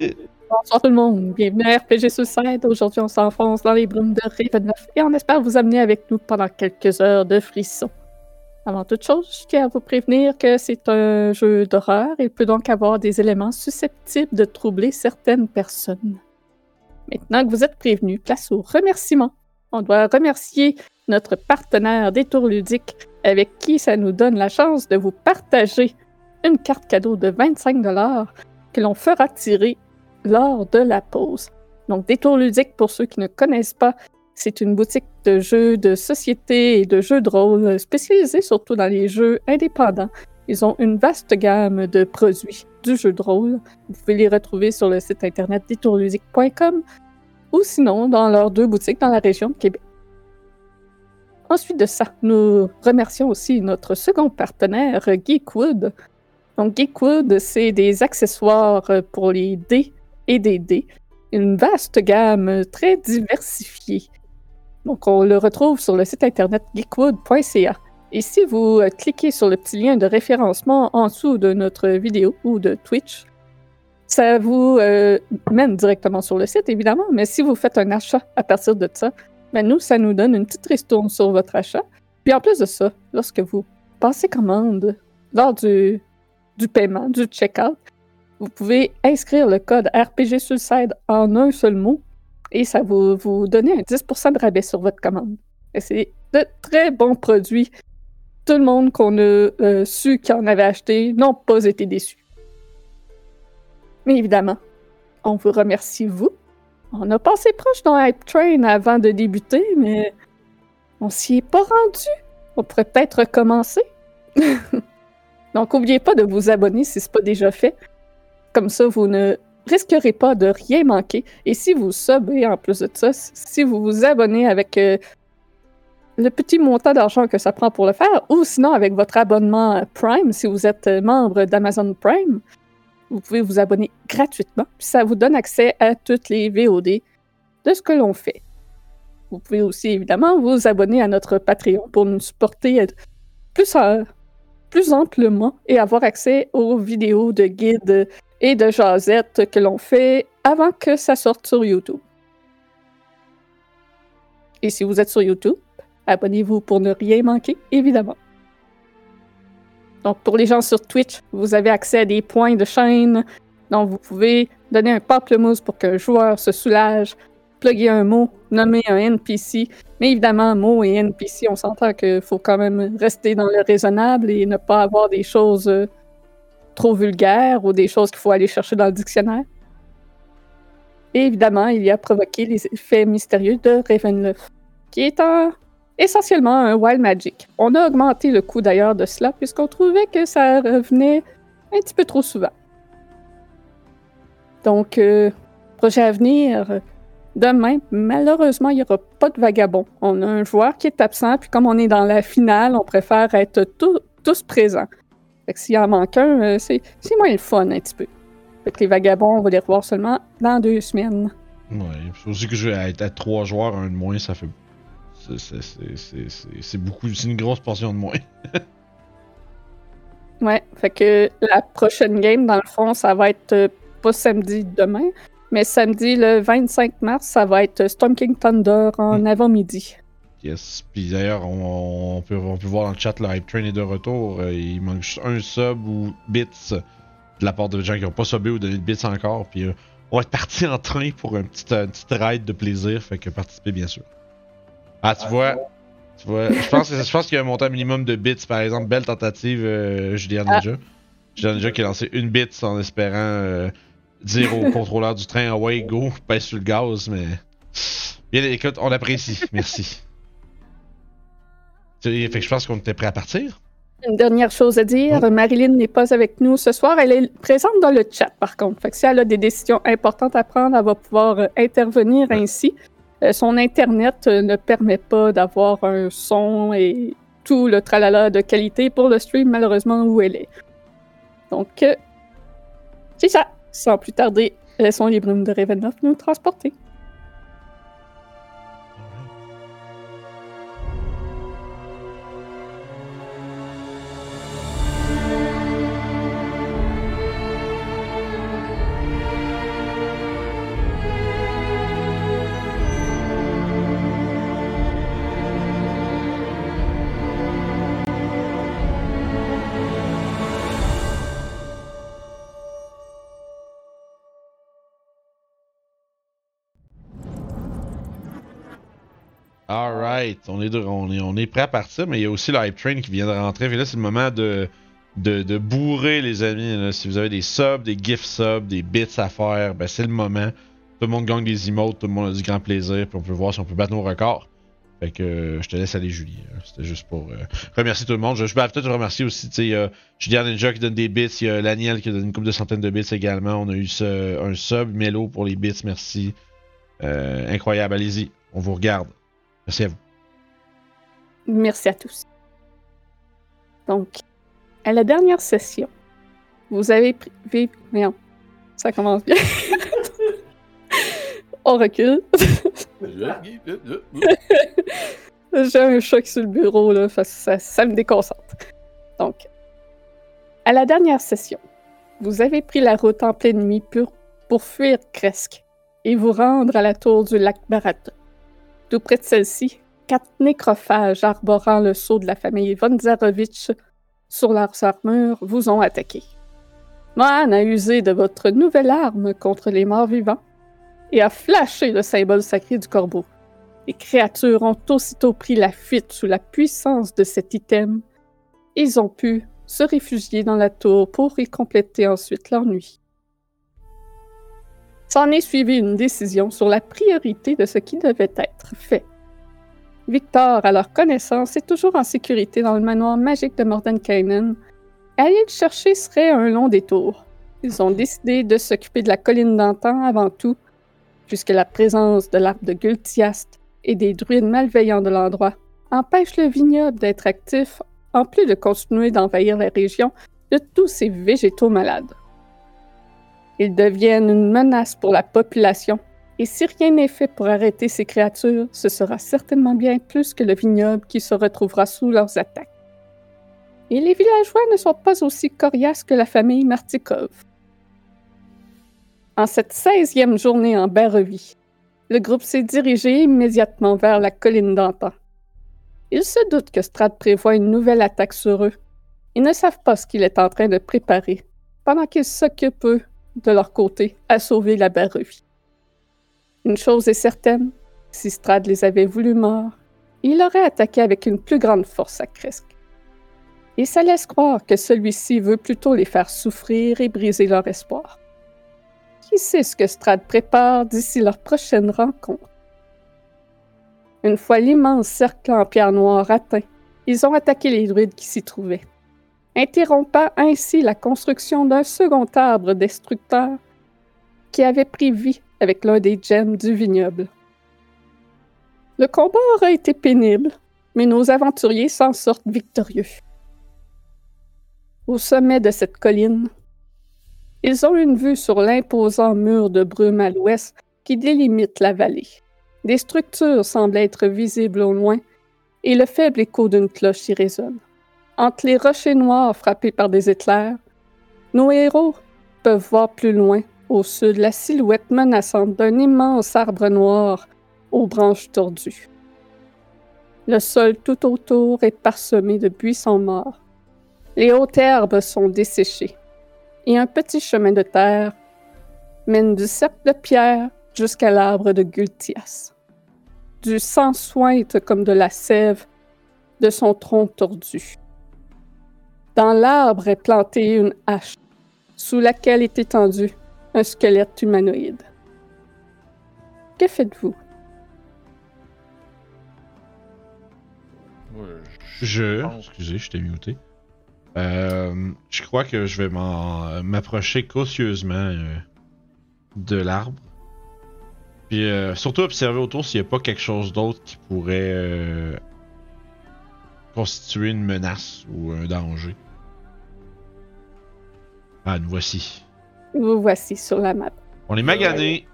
Bonsoir tout le monde, bienvenue à RPG Suicide. Aujourd'hui, on s'enfonce dans les brumes de Ravenloft et on espère vous amener avec nous pendant quelques heures de frissons. Avant toute chose, je tiens à vous prévenir que c'est un jeu d'horreur et peut donc avoir des éléments susceptibles de troubler certaines personnes. Maintenant que vous êtes prévenus, place aux remerciements. On doit remercier notre partenaire Détour Ludique avec qui ça nous donne la chance de vous partager une carte cadeau de 25 que l'on fera tirer lors de la pause. Donc, Détour ludique, pour ceux qui ne connaissent pas, c'est une boutique de jeux de société et de jeux de rôle spécialisée surtout dans les jeux indépendants. Ils ont une vaste gamme de produits du jeu de rôle. Vous pouvez les retrouver sur le site internet détourludique.com ou sinon dans leurs deux boutiques dans la région de Québec. Ensuite de ça, nous remercions aussi notre second partenaire, Geekwood. Donc, Geekwood, c'est des accessoires pour les dés et des dés. Une vaste gamme très diversifiée. Donc, on le retrouve sur le site internet geekwood.ca. Et si vous euh, cliquez sur le petit lien de référencement en dessous de notre vidéo ou de Twitch, ça vous euh, mène directement sur le site, évidemment, mais si vous faites un achat à partir de ça, ben nous, ça nous donne une petite ristourne sur votre achat. Puis en plus de ça, lorsque vous passez commande lors du, du paiement, du checkout, vous pouvez inscrire le code RPG Suicide en un seul mot et ça va vous donner un 10% de rabais sur votre commande. C'est de très bons produits. Tout le monde qu'on a euh, su qui en avait acheté n'ont pas été déçus. Mais évidemment, on vous remercie vous. On a passé proche dans Hype Train avant de débuter, mais on s'y est pas rendu. On pourrait peut-être recommencer. Donc, n'oubliez pas de vous abonner si ce n'est pas déjà fait. Comme ça, vous ne risquerez pas de rien manquer. Et si vous subez en plus de ça, si vous vous abonnez avec euh, le petit montant d'argent que ça prend pour le faire, ou sinon avec votre abonnement Prime, si vous êtes membre d'Amazon Prime, vous pouvez vous abonner gratuitement. Puis ça vous donne accès à toutes les VOD de ce que l'on fait. Vous pouvez aussi évidemment vous abonner à notre Patreon pour nous supporter plus, euh, plus amplement et avoir accès aux vidéos de guides et de jasettes que l'on fait avant que ça sorte sur YouTube. Et si vous êtes sur YouTube, abonnez-vous pour ne rien manquer, évidemment. Donc, pour les gens sur Twitch, vous avez accès à des points de chaîne. Donc, vous pouvez donner un pamplemousse pour qu'un joueur se soulage, plugger un mot, nommer un NPC. Mais évidemment, mot et NPC, on s'entend qu'il faut quand même rester dans le raisonnable et ne pas avoir des choses euh, trop vulgaires ou des choses qu'il faut aller chercher dans le dictionnaire. Et évidemment, il y a provoqué les effets mystérieux de Ravenloft, qui est essentiellement un Wild Magic. On a augmenté le coût d'ailleurs de cela, puisqu'on trouvait que ça revenait un petit peu trop souvent. Donc, euh, projet à venir, demain, malheureusement, il n'y aura pas de vagabond. On a un joueur qui est absent, puis comme on est dans la finale, on préfère être tous présents. Fait que s'il en manque un, euh, c'est, moins le fun un petit peu. Fait que les vagabonds, on va les revoir seulement dans deux semaines. Ouais, c'est aussi que je vais être à trois joueurs, un de moins, ça fait. C'est beaucoup, c'est une grosse portion de moins. ouais, fait que la prochaine game, dans le fond, ça va être euh, pas samedi demain, mais samedi le 25 mars, ça va être Storm King Thunder en hmm. avant-midi. Yes. Puis d'ailleurs, on, peut, on peut voir dans le chat, le Hype Train est de retour. Euh, il manque juste un sub ou bits de la part de gens qui n'ont pas subé ou donné de bits encore. Puis euh, on va être parti en train pour un petit, un petit ride de plaisir. Fait que participez bien sûr. Ah, tu vois. Tu vois, je pense, je pense qu'il y a un montant minimum de bits. Par exemple, belle tentative, euh, Julien ah. Julien Ninja qui a lancé une bit en espérant dire au contrôleur du train Away, go, pèse sur le gaz, mais. Bien, écoute, on apprécie. Merci. Fait que je pense qu'on était prêt à partir. Une dernière chose à dire, oh. Marilyn n'est pas avec nous ce soir. Elle est présente dans le chat, par contre. Fait que si elle a des décisions importantes à prendre, elle va pouvoir euh, intervenir ainsi. Euh, son Internet euh, ne permet pas d'avoir un son et tout le tralala de qualité pour le stream, malheureusement, où elle est. Donc, c'est ça. Sans plus tarder, laissons les brumes de Ravenloft nous transporter. On est, on, est, on est prêt à partir, mais il y a aussi le hype train qui vient de rentrer. Et là, c'est le moment de, de, bourrer, les amis. Si vous avez des subs, des gift subs, des bits à faire, ben c'est le moment. Tout le monde gagne des emotes, tout le monde a du grand plaisir, puis on peut voir si on peut battre nos records. Fait que euh, je te laisse aller, Julie. C'était juste pour euh, remercier tout le monde. Je, je vais peut-être remercier aussi, tu sais, euh, Julien Ninja qui donne des bits, il y a Laniel qui donne une couple de centaines de bits également. On a eu un sub, Melo pour les bits, merci. Euh, incroyable, allez-y, on vous regarde. Merci à vous. Merci à tous. Donc, à la dernière session, vous avez pris. Merde, ça commence bien. On recule. J'ai un choc sur le bureau, là, parce que ça, ça me déconcentre. Donc, à la dernière session, vous avez pris la route en pleine nuit pour, pour fuir Kresk et vous rendre à la tour du lac Barata. Tout près de celle-ci, quatre nécrophages arborant le sceau de la famille von Zarovitch sur leurs armures vous ont attaqué. Mohan a usé de votre nouvelle arme contre les morts vivants et a flashé le symbole sacré du corbeau. Les créatures ont aussitôt pris la fuite sous la puissance de cet item. Ils ont pu se réfugier dans la tour pour y compléter ensuite leur nuit. S'en est suivi une décision sur la priorité de ce qui devait être fait. Victor, à leur connaissance, est toujours en sécurité dans le manoir magique de Mordenkainen. Aller le chercher serait un long détour. Ils ont décidé de s'occuper de la colline d'antan avant tout, puisque la présence de l'arbre de Gultiast et des druides malveillants de l'endroit empêche le vignoble d'être actif, en plus de continuer d'envahir la région de tous ces végétaux malades. Ils deviennent une menace pour la population, et si rien n'est fait pour arrêter ces créatures, ce sera certainement bien plus que le vignoble qui se retrouvera sous leurs attaques. Et les villageois ne sont pas aussi coriaces que la famille Martikov. En cette 16e journée en Barovie, le groupe s'est dirigé immédiatement vers la colline d'antan. Ils se doutent que Strad prévoit une nouvelle attaque sur eux. Ils ne savent pas ce qu'il est en train de préparer, pendant qu'ils s'occupent, eux, de leur côté, à sauver la Barovie. Une chose est certaine, si Strad les avait voulu morts, il aurait attaqué avec une plus grande force à Kresk. Et ça laisse croire que celui-ci veut plutôt les faire souffrir et briser leur espoir. Qui sait ce que Strad prépare d'ici leur prochaine rencontre? Une fois l'immense cercle en pierre noire atteint, ils ont attaqué les druides qui s'y trouvaient, interrompant ainsi la construction d'un second arbre destructeur qui avait pris vie avec l'un des gemmes du vignoble. Le combat aura été pénible, mais nos aventuriers s'en sortent victorieux. Au sommet de cette colline, ils ont une vue sur l'imposant mur de brume à l'ouest qui délimite la vallée. Des structures semblent être visibles au loin et le faible écho d'une cloche y résonne. Entre les rochers noirs frappés par des éclairs, nos héros peuvent voir plus loin, au sud, la silhouette menaçante d'un immense arbre noir aux branches tordues. Le sol tout autour est parsemé de buissons morts. Les hautes herbes sont desséchées et un petit chemin de terre mène du cercle de pierre jusqu'à l'arbre de Gultias. Du sang sointe comme de la sève de son tronc tordu. Dans l'arbre est plantée une hache, sous laquelle est étendu un squelette humanoïde. Que faites-vous? Ouais, Je. Excusez, je t'ai muté. Euh, je crois que je vais m'en- m'approcher cautieusement euh, de l'arbre. Puis euh, surtout observer autour s'il n'y a pas quelque chose d'autre qui pourrait euh, constituer une menace ou un danger. Ah, nous voici. Vous voici sur la map. On est magané.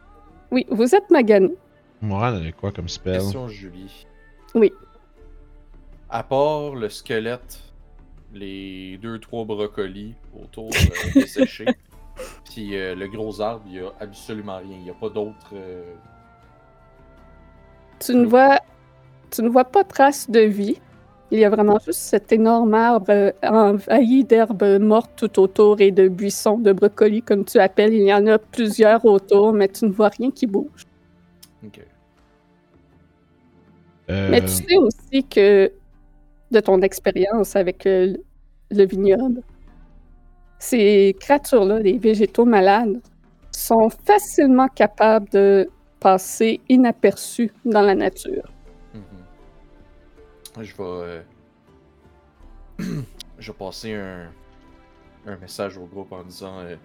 Oui, vous êtes magané. Moran avait quoi comme spell? Question, Julie. Oui. À part le squelette, les deux, trois brocolis autour euh, desséchés, puis euh, le gros arbre, il n'y a absolument rien. Il n'y a pas d'autres. euh, Tu ne vois, tu ne vois pas trace de vie. Il y a vraiment juste cet énorme arbre euh, envahi d'herbes mortes tout autour et de buissons, de brocolis, comme tu appelles. Il y en a plusieurs autour, mais tu ne vois rien qui bouge. Ok. Euh, Mais tu sais aussi que, de ton expérience avec le, le vignoble, ces créatures-là, les végétaux malades, sont facilement capables de passer inaperçus dans la nature. Je vais. euh, je vais passer un, un message au groupe en disant euh,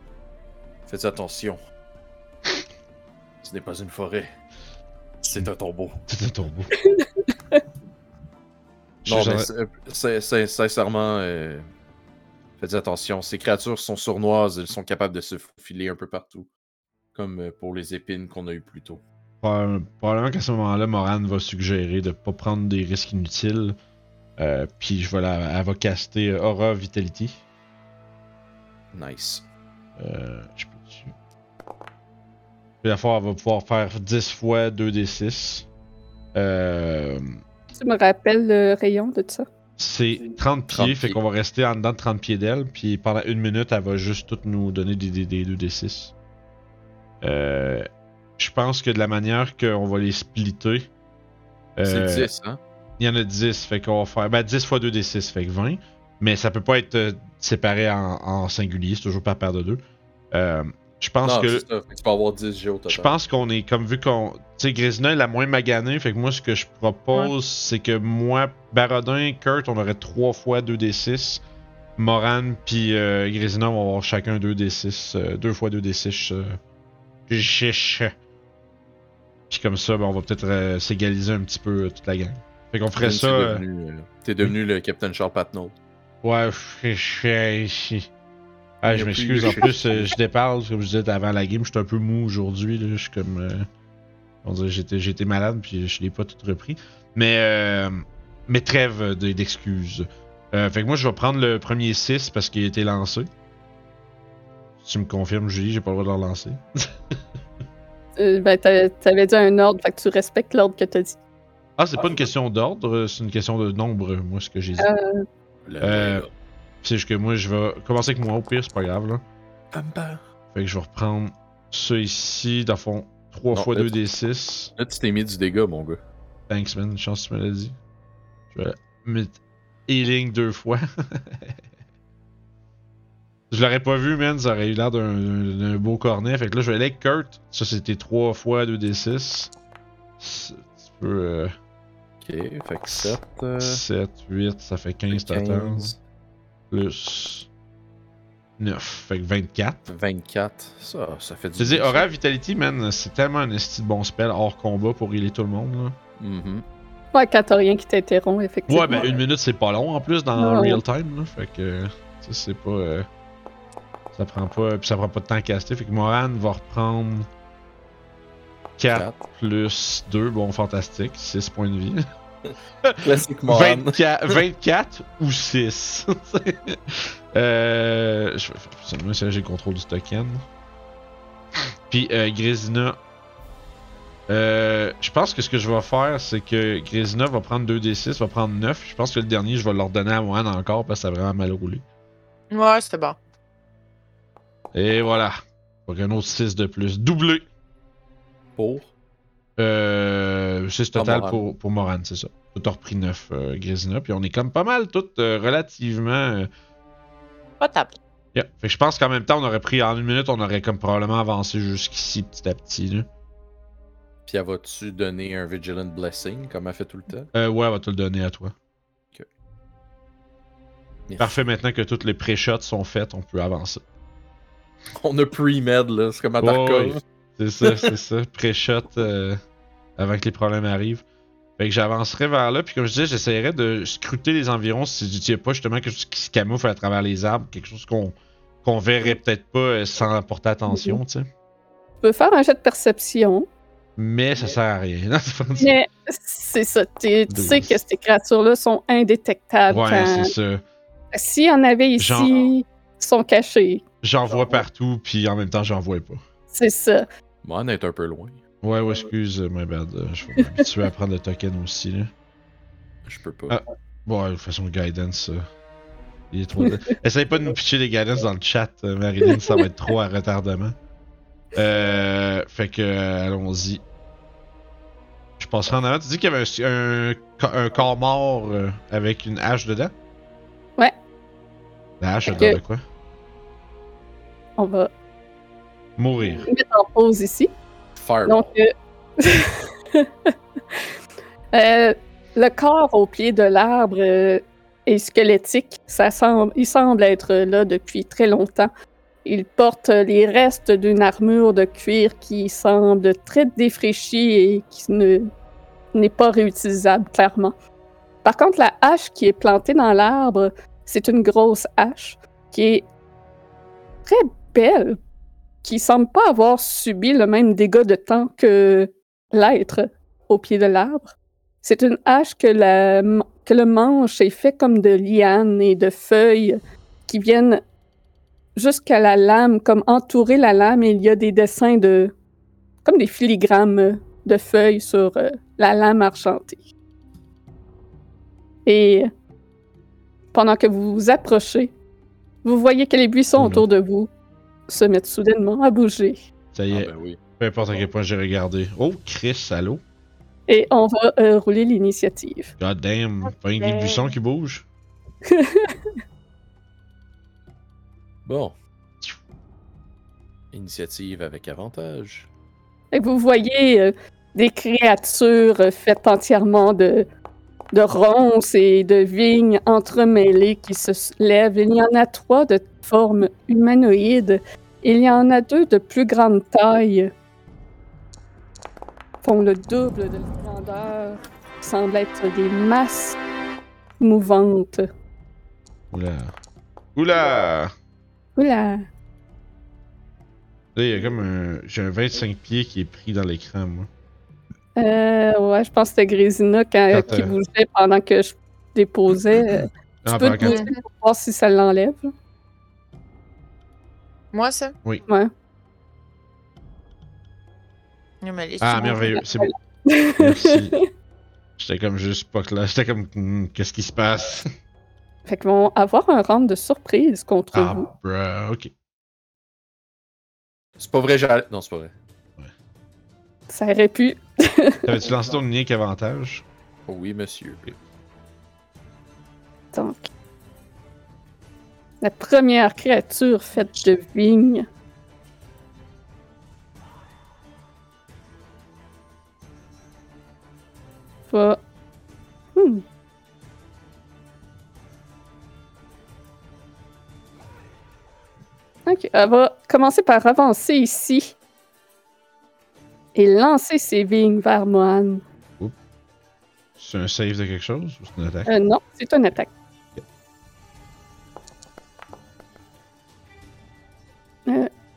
Faites attention. Ce n'est pas une forêt. C'est un tombeau. C'était ton bout. Non, Je- mais c'est- c'est- c'est- sincèrement, euh, faites attention. Ces créatures sont sournoises, elles sont capables de se faufiler un peu partout. Comme pour les épines qu'on a eues plus tôt. Proba- Probablement qu'à ce moment-là, Morane va suggérer de pas prendre des risques inutiles. Euh, puis je vais la, elle va caster Aura Vitality. Nice. Euh, je peux dessus. Puis la fois, elle va pouvoir faire 10 fois 2d6. Euh, Tu me rappelles le rayon de ça? c'est 30 pieds, 30 fait pieds. qu'on va rester en dedans de 30 pieds d'elle. Puis pendant une minute, elle va juste toutes nous donner des, des, des 2d6. Euh, je pense que de la manière qu'on va les splitter. C'est euh, 10, hein? Il y en a 10, fait qu'on va faire. Ben 10 fois 2d6, fait que 20. Mais ça peut pas être euh, séparé en, en singulier, c'est toujours par paire de deux. Euh, je pense Non, que. c'est ça. Fait que tu peux avoir 10 G au total. Je pense qu'on est comme vu qu'on. Tu sais, Grisina est la moins maganée, fait que moi, ce que je propose, c'est que moi, Barodin, Kurt, on aurait 3 fois 2d6. Moran puis euh, Grisina vont avoir chacun 2d6. 2 fois 2d6. euh, chiche. Puis comme ça, ben, on va peut-être euh, s'égaliser un petit peu euh, toute la gang. Fait qu'on ferait Même ça. T'es euh, devenu, euh, devenu le Captain Charles Patnaud. Ouais, je Ah, je m'excuse, en plus, je déparle, comme je disais avant la game, je suis un peu mou aujourd'hui, je suis comme... on dirait j'étais, j'étais malade, puis je l'ai pas tout repris. Mais, mais trêve de- d'excuses. Fait que moi, je vais prendre le premier 6 parce qu'il a été lancé. Si tu me confirmes, Julie, j'ai pas le droit de le relancer. Euh, ben, t'a- t'avais dit un ordre, fait que tu respectes l'ordre que t'as dit. Ah, c'est pas une question d'ordre, c'est une question de nombre, moi, ce que j'ai dit. Euh, Euh. C'est juste que moi, je vais commencer avec moi, au pire, c'est pas grave, là. Fait que je vais reprendre ça ici, dans le fond, 3 Non, fois là, 2d6. Là, tu t'es mis du dégât, mon gars. Thanks, man. Une chance que tu me l'as dit. Je vais mettre healing deux fois. je l'aurais pas vu, man. Ça aurait eu l'air d'un- d'un d'un beau cornet. Fait que là, je vais aller avec Kurt. Ça, c'était 3 fois 2d6. C'est un petit peu. Euh, Ok, fait que 7. Euh, 7, 8, ça fait 15 total. 15, Plus 9. Fait que 24. 24. Ça, ça fait du Je te dis, bien, Aura Vitality, man, c'est tellement un esti de bon spell hors combat pour healer tout le monde. Là. ça. Mhm. ouais, quand t'as rien qui t'interrompt, effectivement. Ouais, ben une minute c'est pas long en plus dans Ouais. real time. Là, fait que, tu sais, c'est pas. euh, ça prend pas. Puis ça prend pas de temps à caster. Fait que Moran va reprendre 4 Quatre. plus 2. Bon, fantastique. 6 points de vie. Classiquement. 24, 24 ou 6. euh, je vais faire ça. Moi, c'est là, j'ai le contrôle du token. Puis euh, Grisina. Euh, je pense que ce que je vais faire, c'est que Grisina va prendre 2d6, va prendre 9. Je pense que le dernier, je vais leur donner à Mohan encore parce que ça a vraiment mal roulé. Ouais, c'était bon. Et voilà. Donc un autre 6 de plus. Doublé. Pour? Euh, 6 total Moran. pour, pour Moran, c'est ça. Tout a repris 9 euh, Grisina. Puis on est comme pas mal toutes euh, relativement. euh, Pas table. Yeah. Fait que je pense qu'en même temps, on aurait pris en une minute, on aurait comme probablement avancé jusqu'ici petit à petit. Là. Puis elle va-tu donner un Vigilant Blessing comme elle fait tout le temps? Euh, ouais, on va te le donner à toi. Parfait, maintenant que toutes les pré-shots sont faites, on peut avancer. On a pre-med, là. C'est comme à Tarkov. C'est ça, c'est ça. Pré-shot euh, avant que les problèmes arrivent. Fait que j'avancerai vers là, puis comme je disais, j'essaierai de scruter les environs si il n'y pas justement quelque chose qui se camoufle à travers les arbres, quelque chose qu'on qu'on verrait peut-être pas euh, sans porter attention, tu sais. Tu peux faire un jet de perception, Mais ça sert à rien. Non, mais c'est ça. Tu sais que ces créatures-là sont indétectables. Ouais, quand- c'est ça. S'il y en avait ici, Genre- ils sont cachés. J'en vois partout, puis en même temps, j'en vois pas. C'est ça. Moi, on est un peu loin. Ouais, ouais, excuse, euh, my bad. euh, Je vais m'habituer à prendre le token aussi, là. Je peux pas. Ah. Bon, de toute façon, guidance. euh, il est trop. Essaye pas de nous pitcher des guidance dans le chat, euh, Marilyn, ça va être trop à retardement. Euh, fait que, euh, allons-y. Je passerai en avant. Tu dis qu'il y avait un, un, un corps mort euh, avec une hache dedans? Ouais. La hache, elle que- de quoi? On va Mourir. mettre en pause ici. Fire. Donc, euh, euh, le corps au pied de l'arbre euh, est squelettique. Ça semble, il semble être là depuis très longtemps. Il porte les restes d'une armure de cuir qui semble très défraîchie et qui ne- n'est pas réutilisable, clairement. Par contre, la hache qui est plantée dans l'arbre, c'est une grosse hache qui est très belle, qui semble pas avoir subi le même dégât de temps que l'être au pied de l'arbre. C'est une hache que, la, que le manche est fait comme de lianes et de feuilles qui viennent jusqu'à la lame, comme entourer la lame, et il y a des dessins de. comme des filigrammes de feuilles sur euh, la lame argentée. Et pendant que vous vous approchez, vous voyez que les buissons Oula. autour de vous se mettent soudainement à bouger. Ça y Ah est, ben oui. peu importe à quel point j'ai regardé. Oh, Chris, allô? Et on va euh, rouler l'initiative. God damn, pas une Ok. buisson qui bouge. Bon. Initiative avec avantage. Et vous voyez euh, des créatures euh, faites entièrement de, de ronces et de vignes entremêlées qui se lèvent. Il y en a trois de forme humanoïde. Il y en a deux de plus grande taille. Font le double de la grandeur. Semblent être des masses mouvantes. Oula. Oula! Oula! Là, il y a comme un. J'ai un 25 pieds qui est pris dans l'écran, moi. Euh, ouais, je pense que c'était Grésina quand- Quand, qui euh, bougeait pendant que je déposais. Euh, Tu Ah, peux te bouger pour voir si ça l'enlève. Moi, ça? Ouais. Non, mais les Ah, merveilleux, c'est bon. Merci. J'étais comme juste pas clair. J'étais comme, hmm, qu'est-ce qui se passe? Fait qu'ils vont avoir un round de surprise contre Ah, vous. bruh, ok. C'est pas vrai, j'allais. Non, c'est pas vrai. Ça aurait pu. T'avais-tu lancé ton unique avantage? Oui, monsieur. Donc. La première créature faite de vigne. Va. Hmm. Ok, elle va commencer par avancer ici et lancer ses vignes vers Mohan. C'est un save de quelque chose ou c'est une attaque? Euh, non, c'est une attaque.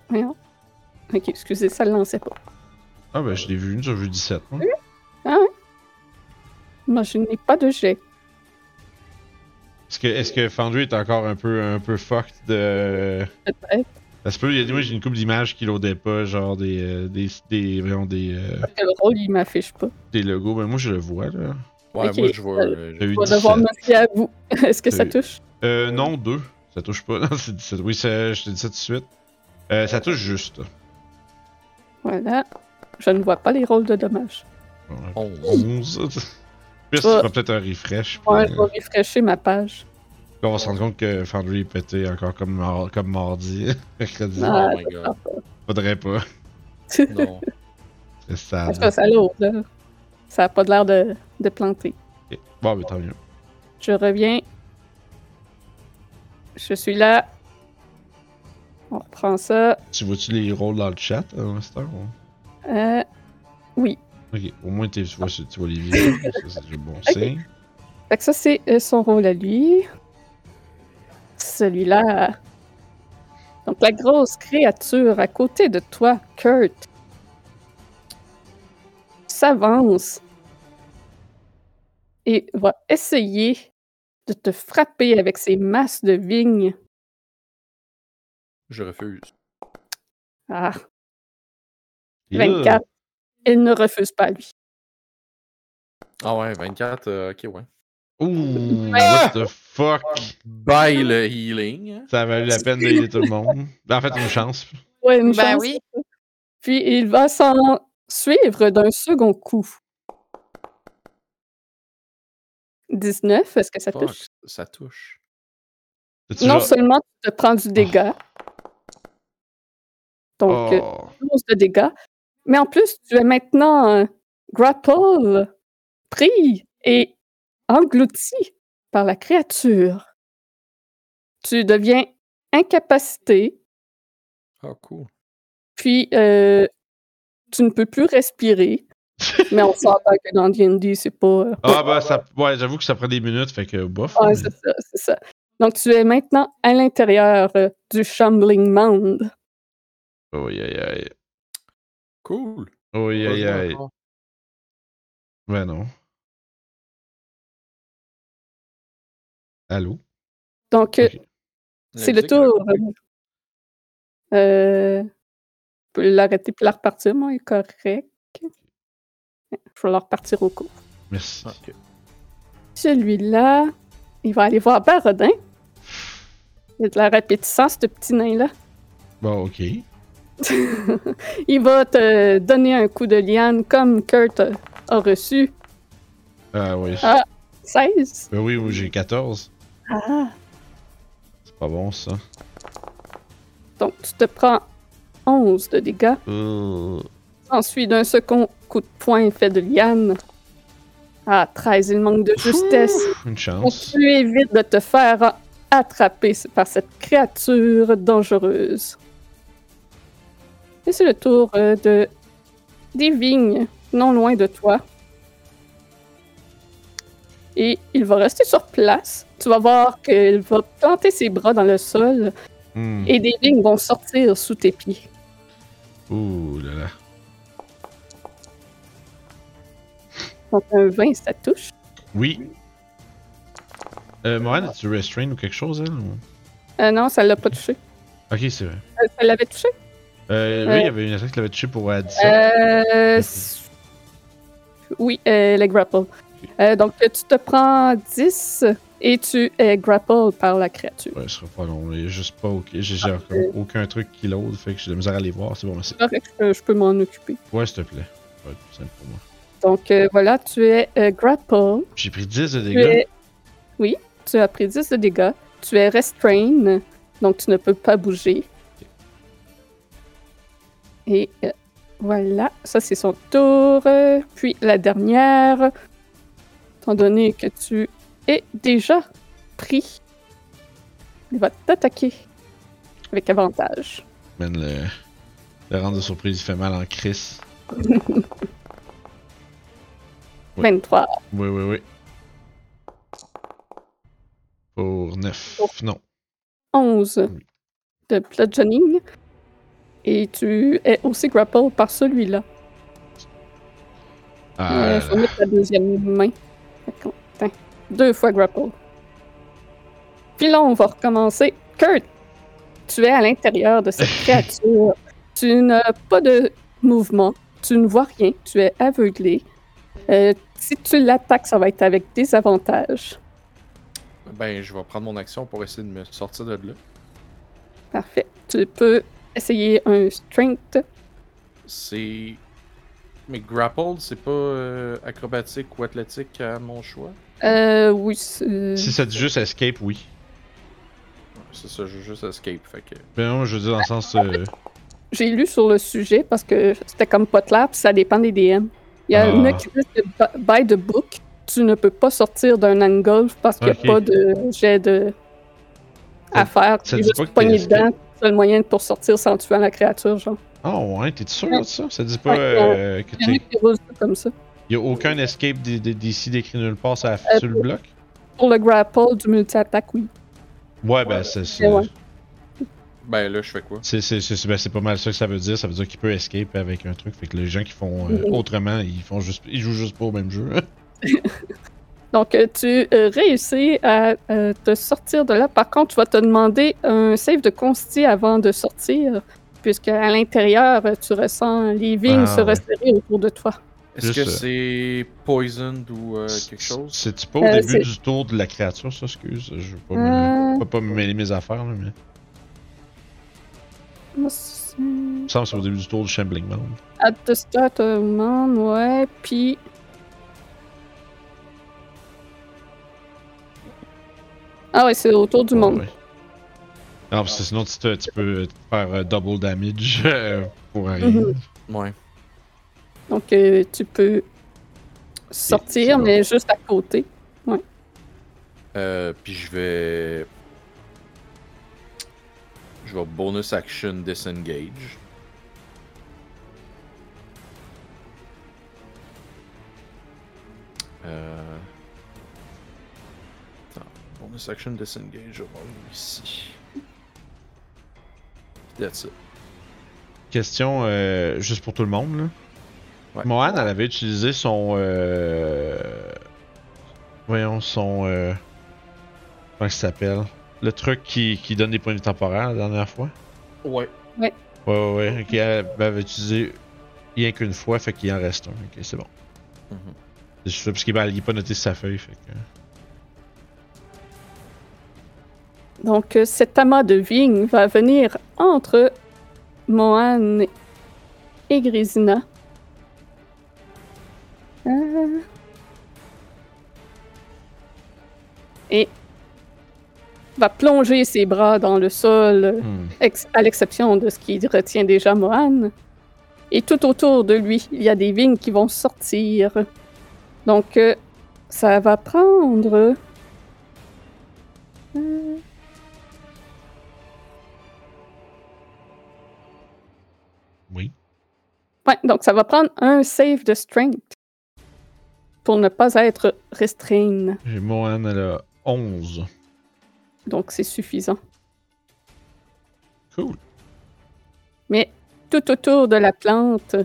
Voyons. Ok, excusez, ça le lançait pas? Ah, ben, je l'ai vu, j'ai vu 17. hein. Moi, je n'ai pas de jet. Est-ce que, est-ce que Foundry est encore un peu, un peu fucked de. Peut-être. Ça se peut, il y a, moi j'ai une couple d'images qui loadaient pas, genre des. euh, des. des. voyons, des, euh, le rôle, il m'affiche pas. des logos. Ben, moi je le vois, là. Ouais, moi, je vois. euh, J'ai eu On va devoir 17. me fier à vous. Est-ce que ça touche? Euh, non, 2. Ça touche pas. Non, c'est 17. Oui, c'est- je te dis ça tout de suite. Euh, ça touche juste. Voilà. Je ne vois pas les rôles de dommages. Ouais, Onze. 11. Puis Ouais. ça fera peut-être un refresh. puis, Ouais, euh, je vais refresher ma page. on va se rendre compte que Foundry est pété encore comme, mar- comme mardi. Mercredi. Ah, oh my god. Faudrait pas. Non. C'est ça. Ça l'autre, là. Ça n'a pas l'air de, de planter. Bon, mais tant mieux. Je reviens. Je suis là. On reprend ça. Tu vois-tu les rôles dans le chat, euh, Master? ou- Euh, oui. Ok, au moins tu vois, tu vois les vidéos. ça, c'est du bon signe. Fait que ça, c'est euh, son rôle à lui. Celui-là. Donc, la grosse créature à côté de toi, Kurt, s'avance et va essayer de te frapper avec ses masses de vignes. Je refuse. Ah, Et là, 24. Il ne refuse pas, lui. Ah ouais, 24, euh, ok, ouais. Ouh, what the fuck? Bye le healing. Ça a valu la peine d'aider tout le monde. Ben, En fait, une chance. Ouais, une Ben chance. oui. Puis il va s'en suivre d'un second coup. 19, est-ce que ça Fuck, touche? ça touche. Non genre- seulement tu te prends du dégât. Donc, euh, Oh. 12 de dégâts. Mais en plus, tu es maintenant euh, grapple, pris et englouti par la créature. Tu deviens incapacité, Ah, cool. puis euh, tu ne peux plus respirer. Mais on s'entend que dans D&D, c'est pas... euh, Ah, bah, ça... ouais, j'avoue que ça prend des minutes, fait que bof. Ouais, mais- c'est ça, c'est ça. Donc, tu es maintenant à l'intérieur euh, du Shambling Mound. Oui, aïe, aïe. Cool. Pas aïe. encore. Ben non. Allô? Donc, euh, c'est le tour. Euh, je peux l'arrêter puis la repartir, moi, il est correct. Je vais la repartir au cours. Merci. Celui-là, il va aller voir Barodin. Il a de la répétissance, ce petit nain-là. Bon, ok. il va te donner un coup de liane comme Kurt a- a reçu. Ah, oui. Ah. 16. Ben oui, oui, j'ai 14. Ah. C'est pas bon, ça. Donc, tu te prends 11 de dégâts. Euh, Ensuite, d'un second coup de poing fait de liane. Ah, 13, il manque de justesse. Une Donc, chance. tu évites de te faire attraper par cette créature dangereuse. Et c'est le tour euh, de des vignes, non loin de toi. Et il va rester sur place. Tu vas voir qu'il va planter ses bras dans le sol Hmm. et des vignes vont sortir sous tes pieds. Ouh là là. Donc un 20, ça touche. Oui. Euh, Mohan, as-tu restrain ou quelque chose, elle? ou- Euh, non, ça l'a pas touché. Ok, c'est vrai. Euh, ça l'avait touché? Euh, Euh. Oui, il y avait une attaque qui l'avait touché pour euh, 17. Euh, s- oui, euh, les grapple. Euh, donc, tu te prends 10 et tu es grapple par la créature. Ouais, ce sera pas long. Il a juste pas. ok, J'ai comme aucun truc qui load, fait que j'ai de la misère à les voir. C'est bon, merci. Je, peux- je peux m'en occuper. Ouais, s'il te plaît. Ça va être plus simple pour moi. Donc, euh, voilà, tu es euh, grapple. J'ai pris 10 de dégâts. es... Oui, tu as pris 10 de dégâts. Tu es restrain, donc tu ne peux pas bouger. Et euh, voilà, ça c'est son tour. Puis la dernière, étant donné que tu es déjà pris, il va t'attaquer avec avantage. Man, le, le rang de surprise, il fait mal en crise. Oui. 23. Oui, oui, oui. Pour 9. Non. 11 de bludgeoning. Et tu es aussi grapple par celui-là. Ah, Euh, je vais mettre la deuxième main. Deux fois grapple. Puis là, on va recommencer. Kurt, tu es à l'intérieur de cette créature. tu n'as pas de mouvement. Tu ne vois rien. Tu es aveuglé. Euh, si tu l'attaques, ça va être avec des avantages. Ben, je vais prendre mon action pour essayer de me sortir de là. Parfait. Tu peux essayer un strength. C'est. Mais grapple, c'est pas euh, acrobatique ou athlétique à mon choix? Euh, oui. c'est- si ça dit juste escape, oui. C'est ça, je veux juste escape. Fait que. Mais non, je veux dire dans le sens. euh, J'ai lu sur le sujet parce que c'était comme pas clair, puis ça dépend des DM. Il y a Ah. une qui dit que by the book, tu ne peux pas sortir d'un angle parce qu'il n'y a pas de jet de... à Ça- faire. ça Tu pas juste que t'es dedans, c'est le moyen pour sortir sans tuer la créature, genre. Ah ouais, t'es sûr de ça? Ça dit pas Ouais, euh, que ça comme ça. Y a aucun escape d'ici décrit nulle part ça Euh, sur le bloc? Pour le grapple du multi-attaque, oui. Ouais, ben c'est ouais. Ben là, je fais quoi? C'est c'est- c'est- ben, c'est pas mal ça que ça veut dire. Ça veut dire qu'il peut escape avec un truc. Fait que les gens qui font euh, Mhm. autrement, ils font juste ils jouent juste pas au même jeu. Donc, euh, tu euh, réussis à euh, te sortir de là. Par contre, tu vas te demander un save de consti avant de sortir, puisque à l'intérieur, tu ressens les vignes Ah, se ouais. resserrer autour de toi. Est-ce que c'est poisoned ou euh, quelque chose? C'est-tu pas au Euh, début du tour de la créature, ça, excuse? Je veux pas, Euh. me, pas, me mêler mes affaires, là, mais. Il me semble que c'est au début du tour du Shambling Mound. At the start of man, ouais, puis Ah ouais, c'est autour du monde. Ouais. Non, parce que sinon, tu, te- tu peux te faire euh, double damage euh, pour rien. Mhm. Ouais. Donc, euh, tu peux sortir, bon. mais juste à côté. Euh, puis je vais. Je vais bonus action disengage. Euh... Bonus action disengage, je vais voir ici. That's it. Question euh, juste pour tout le monde. Là. Ouais. Mohan, elle avait utilisé son. Euh... Voyons, son. Euh... Comment ça s'appelle? Le truc qui, qui donne des points de vie temporaires la dernière fois? Ouais. Ouais, ouais, ouais. Ok, elle avait utilisé rien qu'une fois, fait qu'il en reste un. Ok, c'est bon. Mhm. C'est juste ça, parce qu'il ben, il est pas noté sa feuille, fait que. Donc, euh, cet amas de vigne va venir entre Mohan et Grésina. Euh. Et va plonger ses bras dans le sol, Hmm. à l'exception de ce qui retient déjà Mohan. Et tout autour de lui, il y a des vignes qui vont sortir. Donc, euh, ça va prendre. euh, Ouais, donc ça va prendre un save de strength pour ne pas être restreint. J'ai Mohan, elle a 11. Donc c'est suffisant. Cool. Mais tout autour de la plante,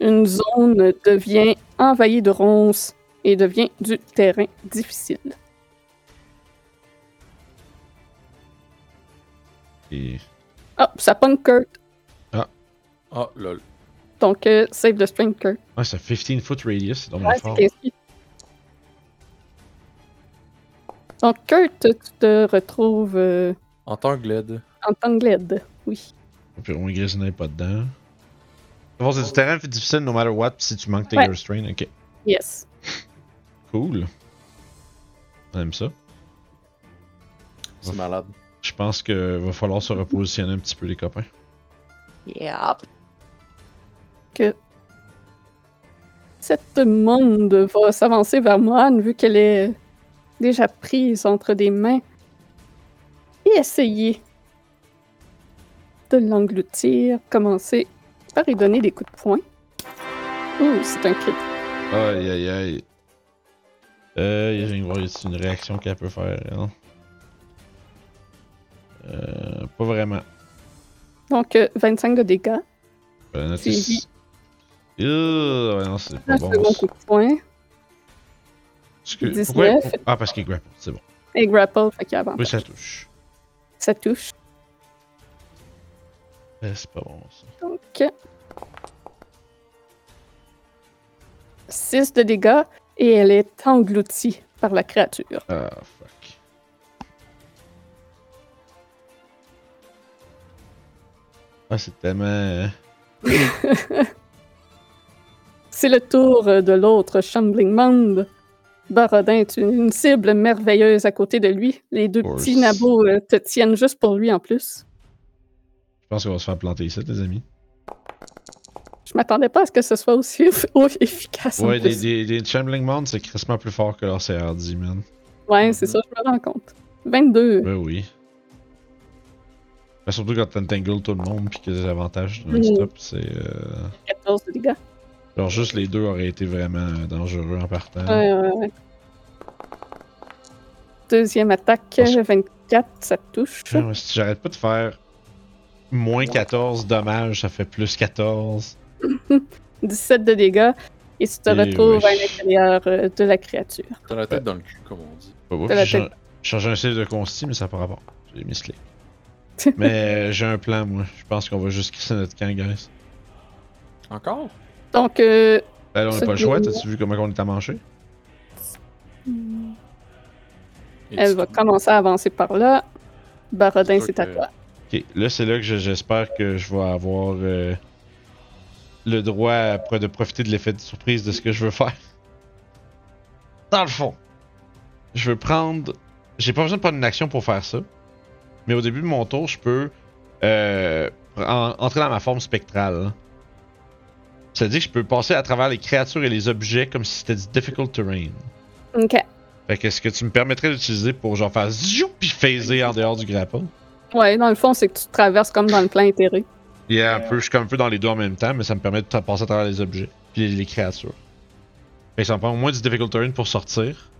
une zone devient envahie de ronces et devient du terrain difficile. Et. Ah, ça pogne Kurt. Ah, lol. Donc euh, save strength Kurt. Ouais, c'est 15 foot radius, c'est donc Ouais, fort. c'est 15 pieds. Donc Kurt, tu te retrouves euh, En tant que LED. en tant que. Oui. Puis au moins, Grayson n'est pas dedans. Bon, c'est du terrain difficile no matter what, pis si tu manques tes Ouais. strain, ok. Yes. Cool. On aime ça. C'est malade. Je pense que va falloir se repositionner un petit peu, les copains. Yep. Que cette monde va s'avancer vers Mohan vu qu'elle est déjà prise entre des mains et essayer de l'engloutir, commencer par lui donner des coups de poing. Ouh, c'est un crit. Aïe aïe aïe. Euh, je viens de voir, y a une réaction qu'elle peut faire, elle. Euh, pas vraiment. Donc, euh, 25 de dégâts. Vais Euh, ouais, non, c'est pas Un bon. second coup de poing. Excuse- 19. pourquoi- Ah, parce qu'il grapple, c'est bon. Et grapple, fait qu'il. Oui, ça touche. Ça touche. Euh, c'est pas bon, ça. Donc, 6 de dégâts et elle est engloutie par la créature. Ah, fuck. Ah, c'est tellement. C'est le tour euh, de l'autre Shambling Mound. Barodin est une, une cible merveilleuse à côté de lui. Les deux petits nabots euh, te tiennent juste pour lui en plus. Je pense qu'on va se faire planter ici, les amis. Je m'attendais pas à ce que ce soit aussi eff- efficace. Ouais, des, des Chambling Mount, c'est crissement plus fort que leur CRD, man. Ouais, c'est ça, je me rends compte. 22. Ben oui. Ben, surtout quand t'entangles tout le monde pis que des avantages non-stop, c'est. Euh... 14 de dégâts. Genre, juste les deux auraient été vraiment euh, dangereux en partant. Ouais, ouais, ouais. Deuxième attaque, Parce- 24, ça touche. Genre, si j'arrête pas de faire moins 14 dommages, ça fait plus 14. 17 de dégâts. Et tu te Et retrouves ouais. à l'intérieur euh, de la créature. T'as la tête dans le cul, comme on dit. Ouf, T'as la j'ai tête. j'ai changé un save de consti, mais ça n'a pas rapport. J'ai misclé. mais euh, j'ai un plan, moi. Je pense qu'on va juste crisser notre camp, guys. Encore? Donc, euh, Ben là, on n'a pas le choix. T'as-tu vu comment on est à manger? elle va commencer à avancer par là. Barodin, c'est à toi. Ok, là, c'est là que je- j'espère que je vais avoir euh, le droit après de profiter de l'effet de surprise de ce que je veux faire. Dans le fond, je veux prendre j'ai pas besoin de prendre une action pour faire ça. Mais au début de mon tour, je peux euh, en- entrer dans ma forme spectrale. Ça dire que je peux passer à travers les créatures et les objets comme si c'était du difficult terrain. Ok. Fait que est-ce que tu me permettrais d'utiliser pour genre faire ziou puis phaser en dehors du grapple? Ouais, dans le fond, c'est que tu traverses comme dans le plan intérêt. Yeah, un peu, je suis comme un peu dans les deux en même temps, mais ça me permet de passer à travers les objets puis les, les créatures. Fait que ça me prend au moins du difficult terrain pour sortir.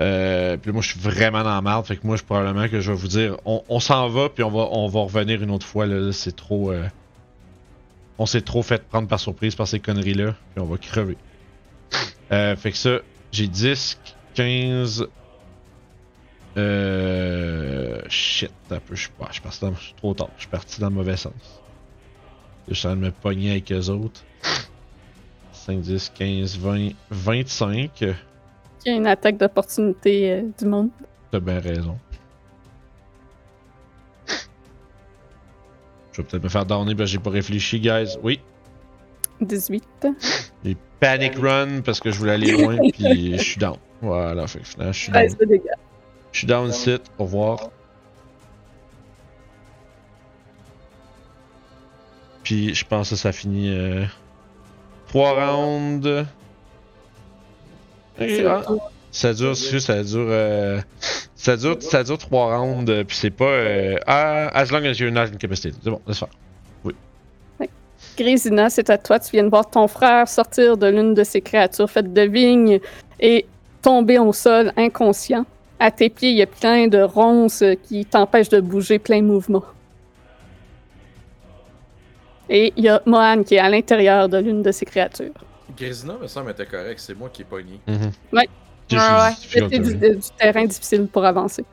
Euh, puis moi, je suis vraiment dans la merde. Fait que moi, je probablement que je vais vous dire, on, on s'en va puis on va, on va revenir une autre fois. Là, Là, c'est trop, euh, on s'est trop fait prendre par surprise par ces conneries là, puis on va crever. Euh, fait que ça, j'ai 10, 15. Euh. Shit, un peu. Je suis pas- je suis parti dans- je suis trop tard. Je suis parti dans le mauvais sens. Je suis en train de me pogner avec eux autres. 5, 10, 15, 20, 25. Il y a une attaque d'opportunité euh, du monde. T'as bien raison. Je vais peut-être me faire downer parce que j'ai pas réfléchi, guys. Oui. 18. J'ai panic run parce que je voulais aller loin, puis je suis down. Voilà, fait que finalement, je suis down. 13 de dégâts. Je suis down sit. Au revoir. Puis je pense que ça finit. Euh... 3 rounds. Ah. Ça dure, ça dure, euh, ça dure, ça dure trois rounds, euh, puis c'est pas, euh, ah, as long as you're not incapacitated. C'est bon, laisse faire. Grésina, c'est à toi. Tu viens de voir ton frère sortir de l'une de ces créatures faites de vignes et tomber au sol inconscient. À tes pieds, il y a plein de ronces qui t'empêchent de bouger plein mouvement. Et il y a Mohan qui est à l'intérieur de l'une de ces créatures. Grisina me semble était correct, c'est moi qui ai pogné. Ouais. Ouais, ouais. C'est du, terrain. du terrain difficile pour avancer.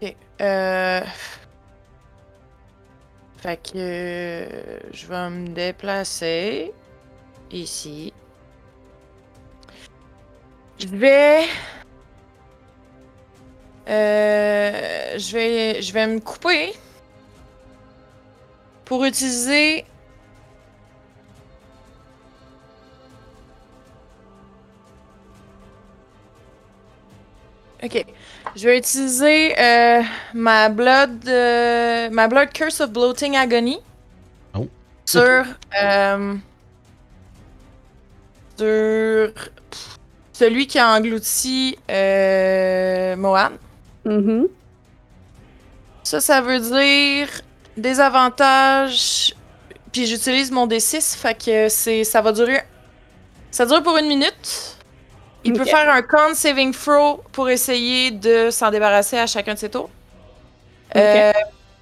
Ok. Euh... Fait que euh, je vais me déplacer ici. Je vais. Euh, je vais, je vais me couper pour utiliser. Ok. Je vais utiliser euh, ma blood euh, ma blood curse of bloating agony Oh. sur euh, sur pff, celui qui a englouti euh, Mohan. Mhm. Ça, ça veut dire des avantages. Puis j'utilise mon D6, fait que c'est ça va durer. Ça dure pour une minute. Il peut faire un con saving throw pour essayer de s'en débarrasser à chacun de ses tours. Euh,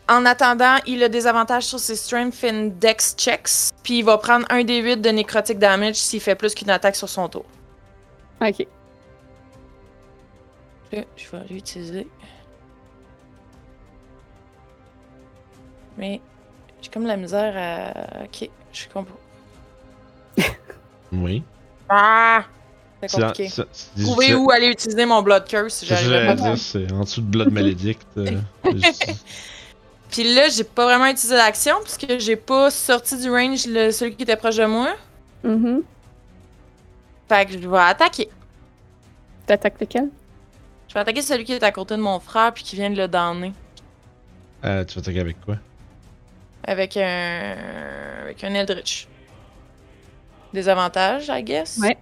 en attendant, il a des avantages sur ses strength and dex checks. Puis il va prendre un des 8 de necrotic damage s'il fait plus qu'une attaque sur son tour. Ok. Là, je vais l'utiliser. Mais j'ai comme la misère à. Ok, je suis compo. Oui. Ah! C'est compliqué. c'est- c'est- Trouvez où aller utiliser mon Blood Curse? Si ça j'arrive à j'allais dire, c'est en dessous de Blood Maledict. euh, Puis là, j'ai pas vraiment utilisé l'action puisque j'ai pas sorti du range le, celui qui était proche de moi. Mhm. Fait que je vais attaquer. T'attaques lequel? Je vais attaquer celui qui est à côté de mon frère puis qui vient de le donner. Euh, tu vas attaquer avec quoi? Avec un. Avec un Eldritch. Des avantages, I guess? Ouais.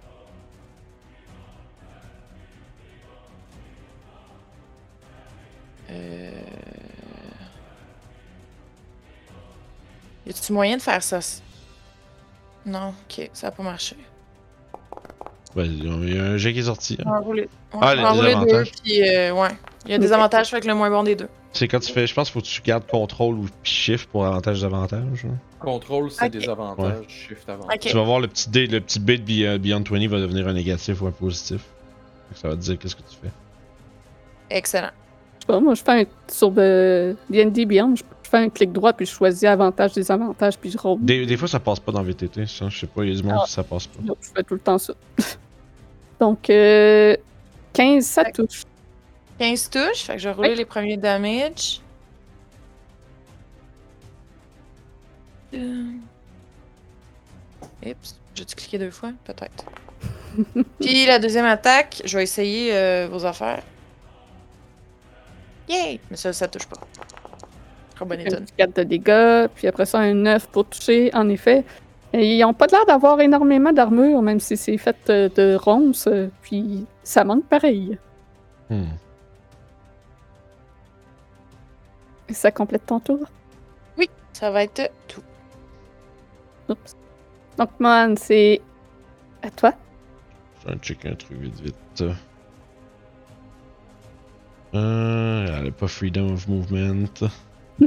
Euh... Y a-tu moyen de faire ça? Non, ok, ça a pas marché. Ouais, il y a un jet qui est sorti. hein. On va. Ouais, Ah, on les va rouler deux, avantages. puis euh, ouais. Il y a des avantages, fait que le moins bon des deux. C'est quand tu fais, je pense qu'il faut que tu gardes contrôle ou shift pour avantage d'avantage. hein. Contrôle, c'est Ok. des avantages, shift avantage. Tu vas voir le petit dé, le petit bit Beyond Beyond 20 va devenir un négatif ou un positif. Ça va te dire qu'est-ce que tu fais. Excellent. Je sais pas, moi, je fais un. Sur le D&D Beyond, je je fais un clic droit, puis je choisis avantage, désavantage, puis je roule. Des, des fois, ça passe pas dans VTT. Ça, je sais pas, il y a du monde Ah. qui ça passe pas. Donc, je fais tout le temps ça. Donc, euh, 15, ça touche. 15 touches, fait que je vais rouler les premiers damage. Euh... Oups, j'ai-tu cliqué deux fois? Peut-être. Puis la deuxième attaque, je vais essayer euh, vos affaires. Yay! Mais ça, ça touche pas. Bonne étonne. petit 4 de dégâts, puis après ça, un 9 pour toucher, en effet. Et ils ont pas l'air d'avoir énormément d'armure, même si c'est fait euh, de ronces, euh, puis ça manque pareil. Hmm. Et ça complète ton tour? Ça va être tout. Oups. Donc, Man, c'est à toi. Je vais checker un truc vite vite. Euh, elle a pas Freedom of Movement.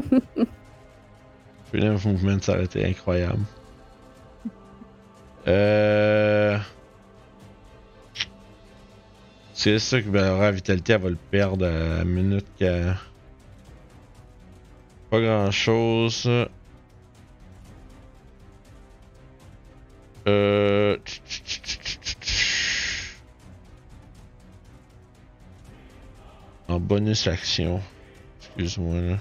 freedom of Movement, ça aurait été incroyable. Euh. C'est ça que ben, la vitalité, elle va le perdre à la minute qu'elle. Pas grand chose. Euh. En bonus action. Excuse-moi là.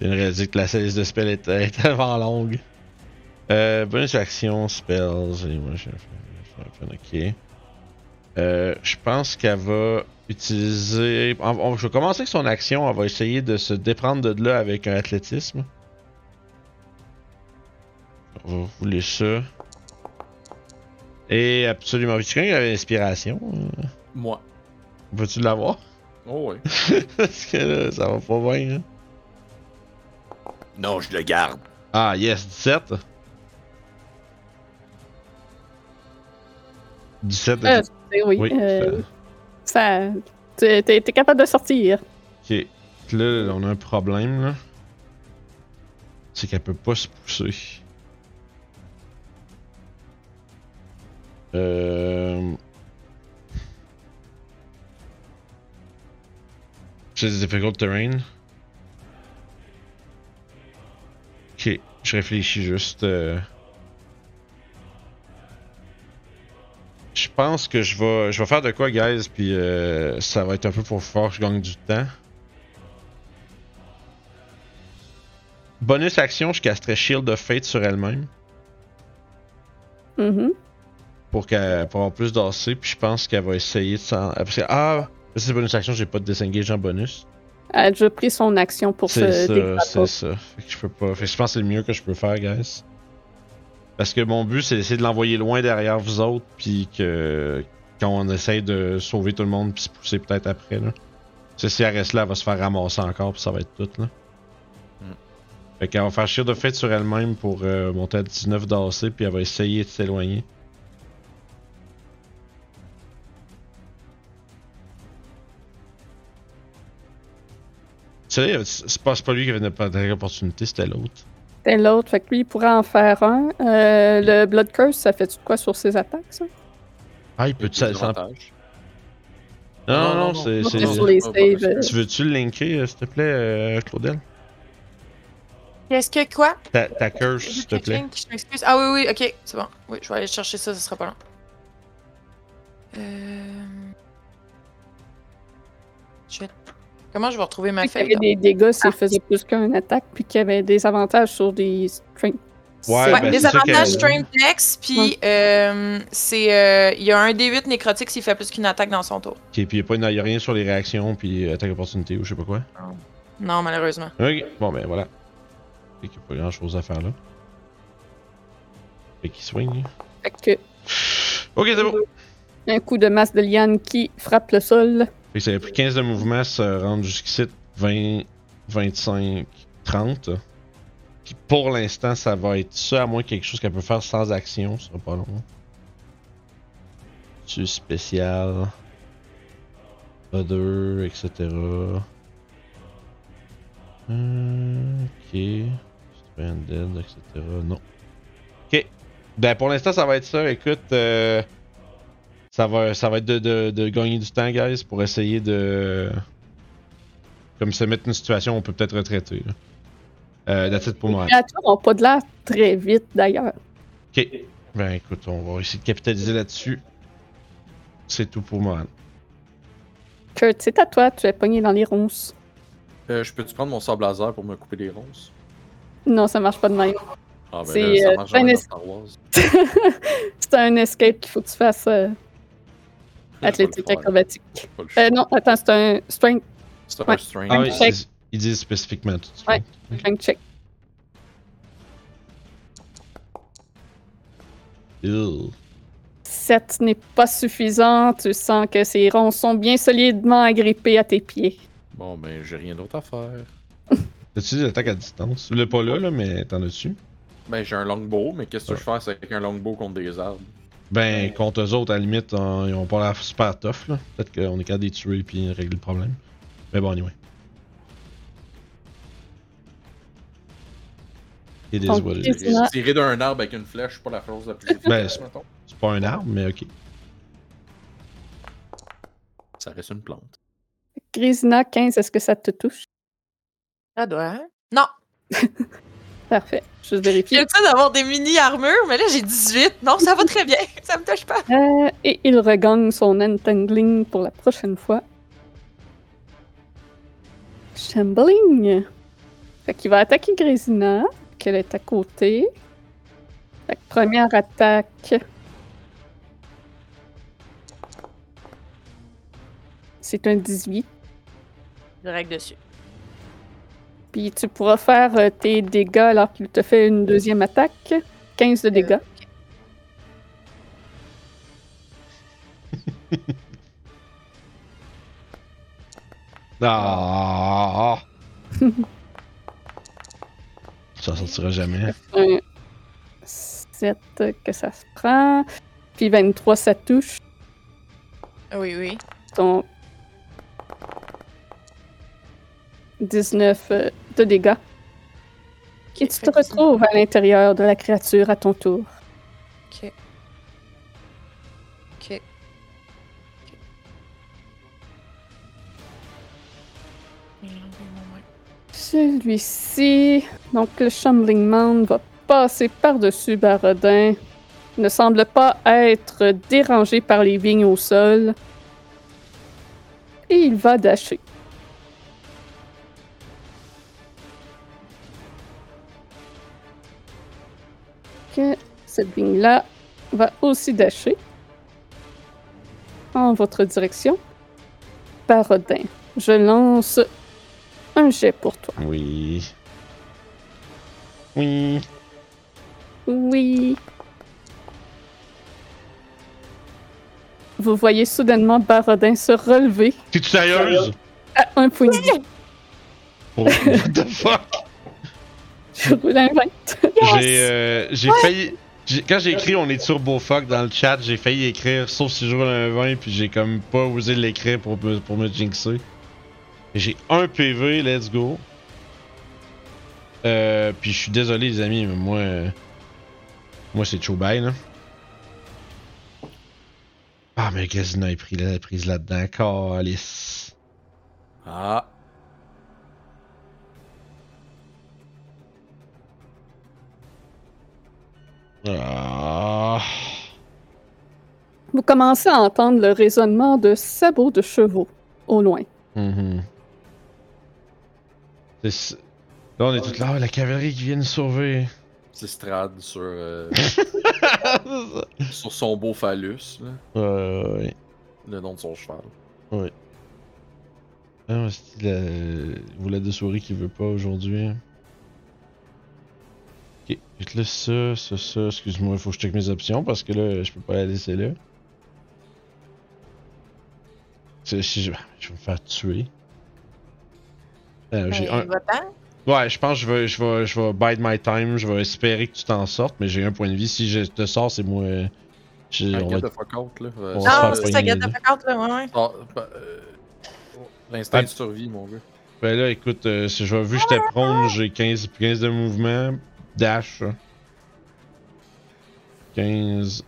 J'ai une réalisé que la série de spells était, était avant longue. Euh, bonus action, spells. Et moi, fait- ok. Euh, je pense qu'elle va utiliser. on- on- je vais commencer avec son action. Elle va essayer de se déprendre de là avec un athlétisme. On va rouler ça. Et absolument. Tu avait l'inspiration? Moi. Veux-tu l'avoir? Oh ouais. Parce que là, ça va pas bien. Hein? Non, je le garde. Ah, yes, 17. 17 de Euh, c'est- oui. Oui, euh, ça. T'es t'es- t'es capable de sortir. Ok. Là, on a un problème, là. C'est qu'elle peut pas se pousser. Euh... Difficult terrain? Ok, je réfléchis juste. euh. Je pense que je vais, je vais faire de quoi, guys, puis euh, ça va être un peu pour fort que je gagne du temps. Bonus action, je casterai Shield of Fate sur elle-même Mhm. pour, qu'elle, pour avoir plus d'AC, puis je pense qu'elle va essayer de s'en. Ah, c'est bonus action, j'ai pas de disengage en bonus. Elle a déjà pris son action pour C'est se ça, c'est ça. Fait que je peux pas. Fait que je pense que c'est le mieux que je peux faire, guys. Parce que mon but, c'est d'essayer de l'envoyer loin derrière vous autres, puis que quand on essaye de sauver tout le monde, puis se pousser peut-être après, là. Tu sais, si elle reste là, elle va se faire ramasser encore, puis ça va être tout, là. Mm. Fait qu'elle va faire chier de fait sur elle-même pour euh, monter à 19 d'AC, puis elle va essayer de s'éloigner. Sais, c'est pas, pas lui qui avait une opportunité, c'était l'autre. Et l'autre, fait que lui, il pourrait en faire un. Euh, le Blood Curse, ça fait quoi sur ses attaques, ça? Ah, il peut Plus ça, ça-. Non, non, Non, non, c'est. euh, Tu veux-tu le linker, euh, s'il te plaît, euh, Claudel? Qu'est-ce que quoi? ta, ta curse, s'il te plaît. Je m'excuse. Ah oui, oui, ok, c'est bon. Oui, je vais aller chercher ça, ce sera pas long. Euh... Je- Comment je vais retrouver ma Qu'il y feuille? avait des dégâts s'il Ah. faisait plus qu'un attaque, puis qu'il y avait des avantages sur des strengths. Ouais, Ouais, ben, des avantages Strength Dex, puis euh, c'est euh, il y a un D8 nécrotique s'il fait plus qu'une attaque dans son tour. Ok, puis il n'y a, y a rien sur les réactions, puis attaque opportunité ou je sais pas quoi? Non, malheureusement. Ok, bon ben voilà. Qu'il n'y a pas grand chose à faire là. Fait qu'il swing. Fait que Ok, c'est bon. un coup de masse de liane qui frappe le sol. Fait que ça a pris 15 de mouvement, se rendre jusqu'ici 20, 25, 30. Puis pour l'instant, ça va être ça, à moins quelque chose qu'elle peut faire sans action, ce sera pas long. Tu spécial. Other, etc. Euh, ok. Stranded, etc. Non. Ok. Ben pour l'instant, ça va être ça. Écoute, euh, ça va, ça va être de, de, de gagner du temps, guys, pour essayer de. Comme se mettre une situation où on peut peut-être retraiter. là. Euh, that's it pour Les moi. créatures n'ont pas de l'air très vite, d'ailleurs. Ok. Ben écoute, on va essayer de capitaliser là-dessus. C'est tout pour moi. Kurt, c'est à toi, tu es pogné dans les ronces. Euh, je peux-tu prendre mon sable laser pour me couper les ronces? Non, ça marche pas de même. Ah, ben C'est, euh, Wars. C'est un escape qu'il faut que tu fasses euh, athlétique acrobatique. Euh, non, attends, c'est un strength, C'est ouais. un strain. Ah oui, check. ils- ils disent spécifiquement tout ça. Ouais. strength check. Ew. 7 n'est pas suffisant. Tu sens que ces ronds sont bien solidement agrippés à tes pieds. Bon, ben, j'ai rien d'autre à faire. T'as-tu des attaques à distance? Tu l'as pas là, là, mais t'en as-tu? Ben, j'ai un longbow, mais qu'est-ce que je fais avec un longbow contre des arbres? Ben, contre eux autres, à la limite, on- ils ont pas l'air super tough, là. Peut-être qu'on est capable de les tuer puis régler le problème. Mais bon, anyway. It is what it is. Tirer d'un arbre avec une flèche, c'est pas la chose la plus Ben, c'est-. C'est pas un arbre, mais ok. Ça reste une plante. Grisina, 15, est-ce que ça te touche? Ça doit, hein? Non! Parfait. Juste vérifier. J'ai le temps d'avoir des mini-armures, mais là, j'ai 18. Non, ça va très bien. Ça me touche pas. Euh, et il regagne son entangling pour la prochaine fois. Shambling. Fait qu'il va attaquer Grésina, qu'elle est à côté. Fait que première attaque. C'est un 18. Direct dessus. Puis tu pourras faire euh, tes dégâts alors qu'il te fait une deuxième attaque. 15 de dégâts. Ah! ça sortira jamais. Un 7 que ça se prend. Puis 23, ça touche. Oui, oui. Donc 19 euh, de dégâts. Et tu te ça- retrouves à l'intérieur de la créature à ton tour. Ok. Ok. Celui-ci, donc le Shambling Man va passer par-dessus Barodin. Ne semble pas être dérangé par les vignes au sol. Et il va dasher. Cette vigne-là va aussi dasher en votre direction. Barodin, je lance un jet pour toi. Oui. Oui. Oui. Vous voyez soudainement Barodin se relever T'es-tu sérieuse? à un point de vie. Oh, what the fuck? Je roule un 20. J'ai euh, j'ai failli. Quand j'ai écrit on est turbo fuck dans le chat, j'ai failli écrire sauf si je roule un 20 puis j'ai comme pas osé l'écrire pour, me- pour me jinxer. J'ai un PV, let's go. Euh, puis je suis désolé les amis, mais moi. euh, moi c'est Chobay là. Ah mais Gazina est pris là, prise là-dedans, calice. Ah. Ah. Vous commencez à entendre le résonnement de sabots de chevaux au loin. C'est s- Là, on est tous là, Ah, la cavalerie qui vient nous sauver. C'est Strad sur, euh, sur son beau phallus, là, le nom de son cheval. Ah, c'est la... Vous de souris qui veut pas aujourd'hui. Je te laisse ça, ça, ça. Excuse-moi, il faut que je check mes options parce que là, je peux pas la laisser là. Je... je vais me faire tuer. Euh, j'ai Ben, un... va-t'en. Ouais, je pense que je vais, je vais, je vais bide my time. Je vais espérer que tu t'en sortes, mais j'ai un point de vie. Si je te sors, c'est moi. j'ai- Un on va- de fuck out, là. On Non, c'est ça, de fréquente, là, ouais, ouais. ah, bah, euh, L'instinct Ah. de survie, mon gars. Ben là, écoute, euh, si je vu que j'étais prone, j'ai 15, 15 de mouvement. Dash. 15,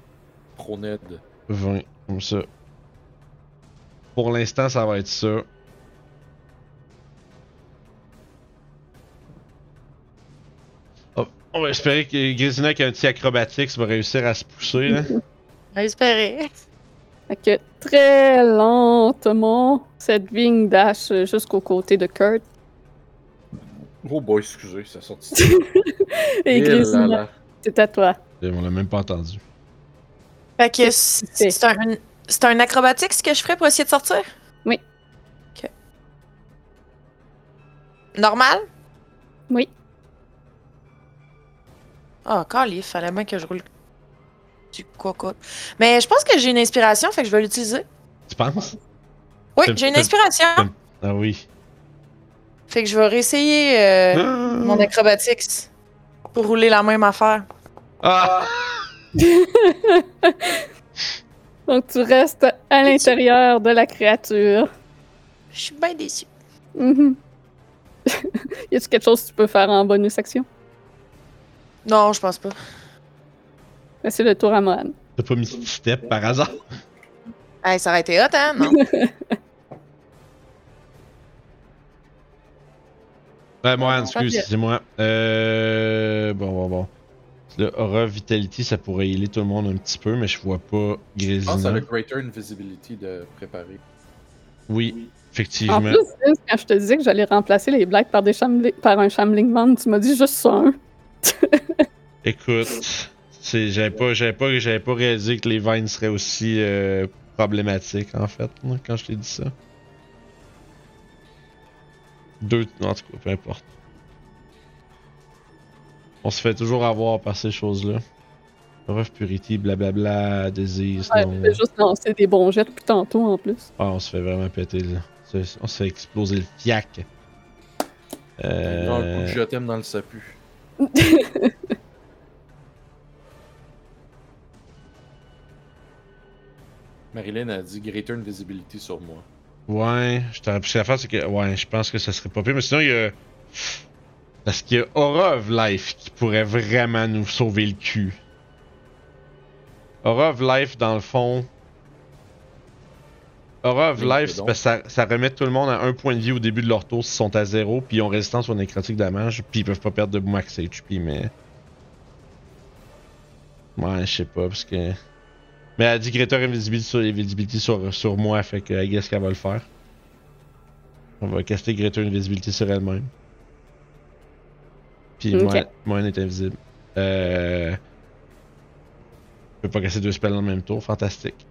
Proned. 20, comme ça. Pour l'instant, ça va être ça. Hop, On va espérer que Grisina qui a un petit acrobatique va réussir à se pousser là. On va espérer. Fait que très lentement, cette vigne dash jusqu'au côté de Kurt. Oh boy, excusez, ça sorti. Et Eh Grisina, c'est à toi. Et On l'a même pas entendu. Fait que c'est un, c'est un acrobatique ce que je ferais pour essayer de sortir? Oui. Ok. Normal? Oui. Ah, oh, il fallait bien que je roule du coco. Mais je pense que j'ai une inspiration, fait que je vais l'utiliser. Tu penses? Oui, j'ai une inspiration. Ah oui. Fait que je vais réessayer euh, mon acrobatics pour rouler la même affaire. Ah! Donc, tu restes à l'intérieur de la créature. Je suis bien déçue. Mhm. y a-tu quelque chose que tu peux faire en bonus action? Non, je pense pas. Ben, C'est le tour à Mohan. T'as pas mis step par hasard? Hey, ça aurait été hot, hein? Non. Ouais, moi, excuse, c'est moi. Euh. Bon, bon, bon. Le Aura Vitality, ça pourrait healer tout le monde un petit peu, mais je vois pas Je pense Grésina. à le Greater Invisibility de préparer. Oui, En effectivement. plus, Vince, quand je te disais que j'allais remplacer les blagues par, des par un Shambling Man, tu m'as dit juste ça. hein? Écoute, c'est- j'avais pas, j'avais pas, j'avais pas réalisé que les vines seraient aussi euh, problématiques en fait, quand je t'ai dit ça. Deux, en tout cas, peu importe. On se fait toujours avoir par ces choses-là. Rough Purity, blablabla, Disease, Ouais, non. fais juste lancer des bons jets depuis tantôt en plus. Ah, on se fait vraiment péter là. On se fait exploser le fiac. Euh... Non, coup de je t'aime dans le sapu. Marilyn a dit Greater Invisibility sur moi. Ouais, je t'aurais pu la faire, c'est que. Ouais, je pense que ça serait pas pire. Mais sinon, il y a. Parce qu'il y a Aura of Life qui pourrait vraiment nous sauver le cul. Aura of Life, dans le fond. Aura of Oui, Life, donc. ça, ça remet tout le monde à un point de vie au début de leur tour s'ils sont à zéro, puis ils ont résistance au nécrotique damage, puis ils peuvent pas perdre de max HP, mais. Ouais, je sais pas, parce que. Mais elle a dit Greater Invisibility sur, Invisibility sur, sur moi, fait que I guess qu'elle va le faire. On va caster Greater Invisibility sur elle-même. Puis moi, moi, elle est invisible. Euh. Je peux pas casser deux spells dans le même tour, fantastique.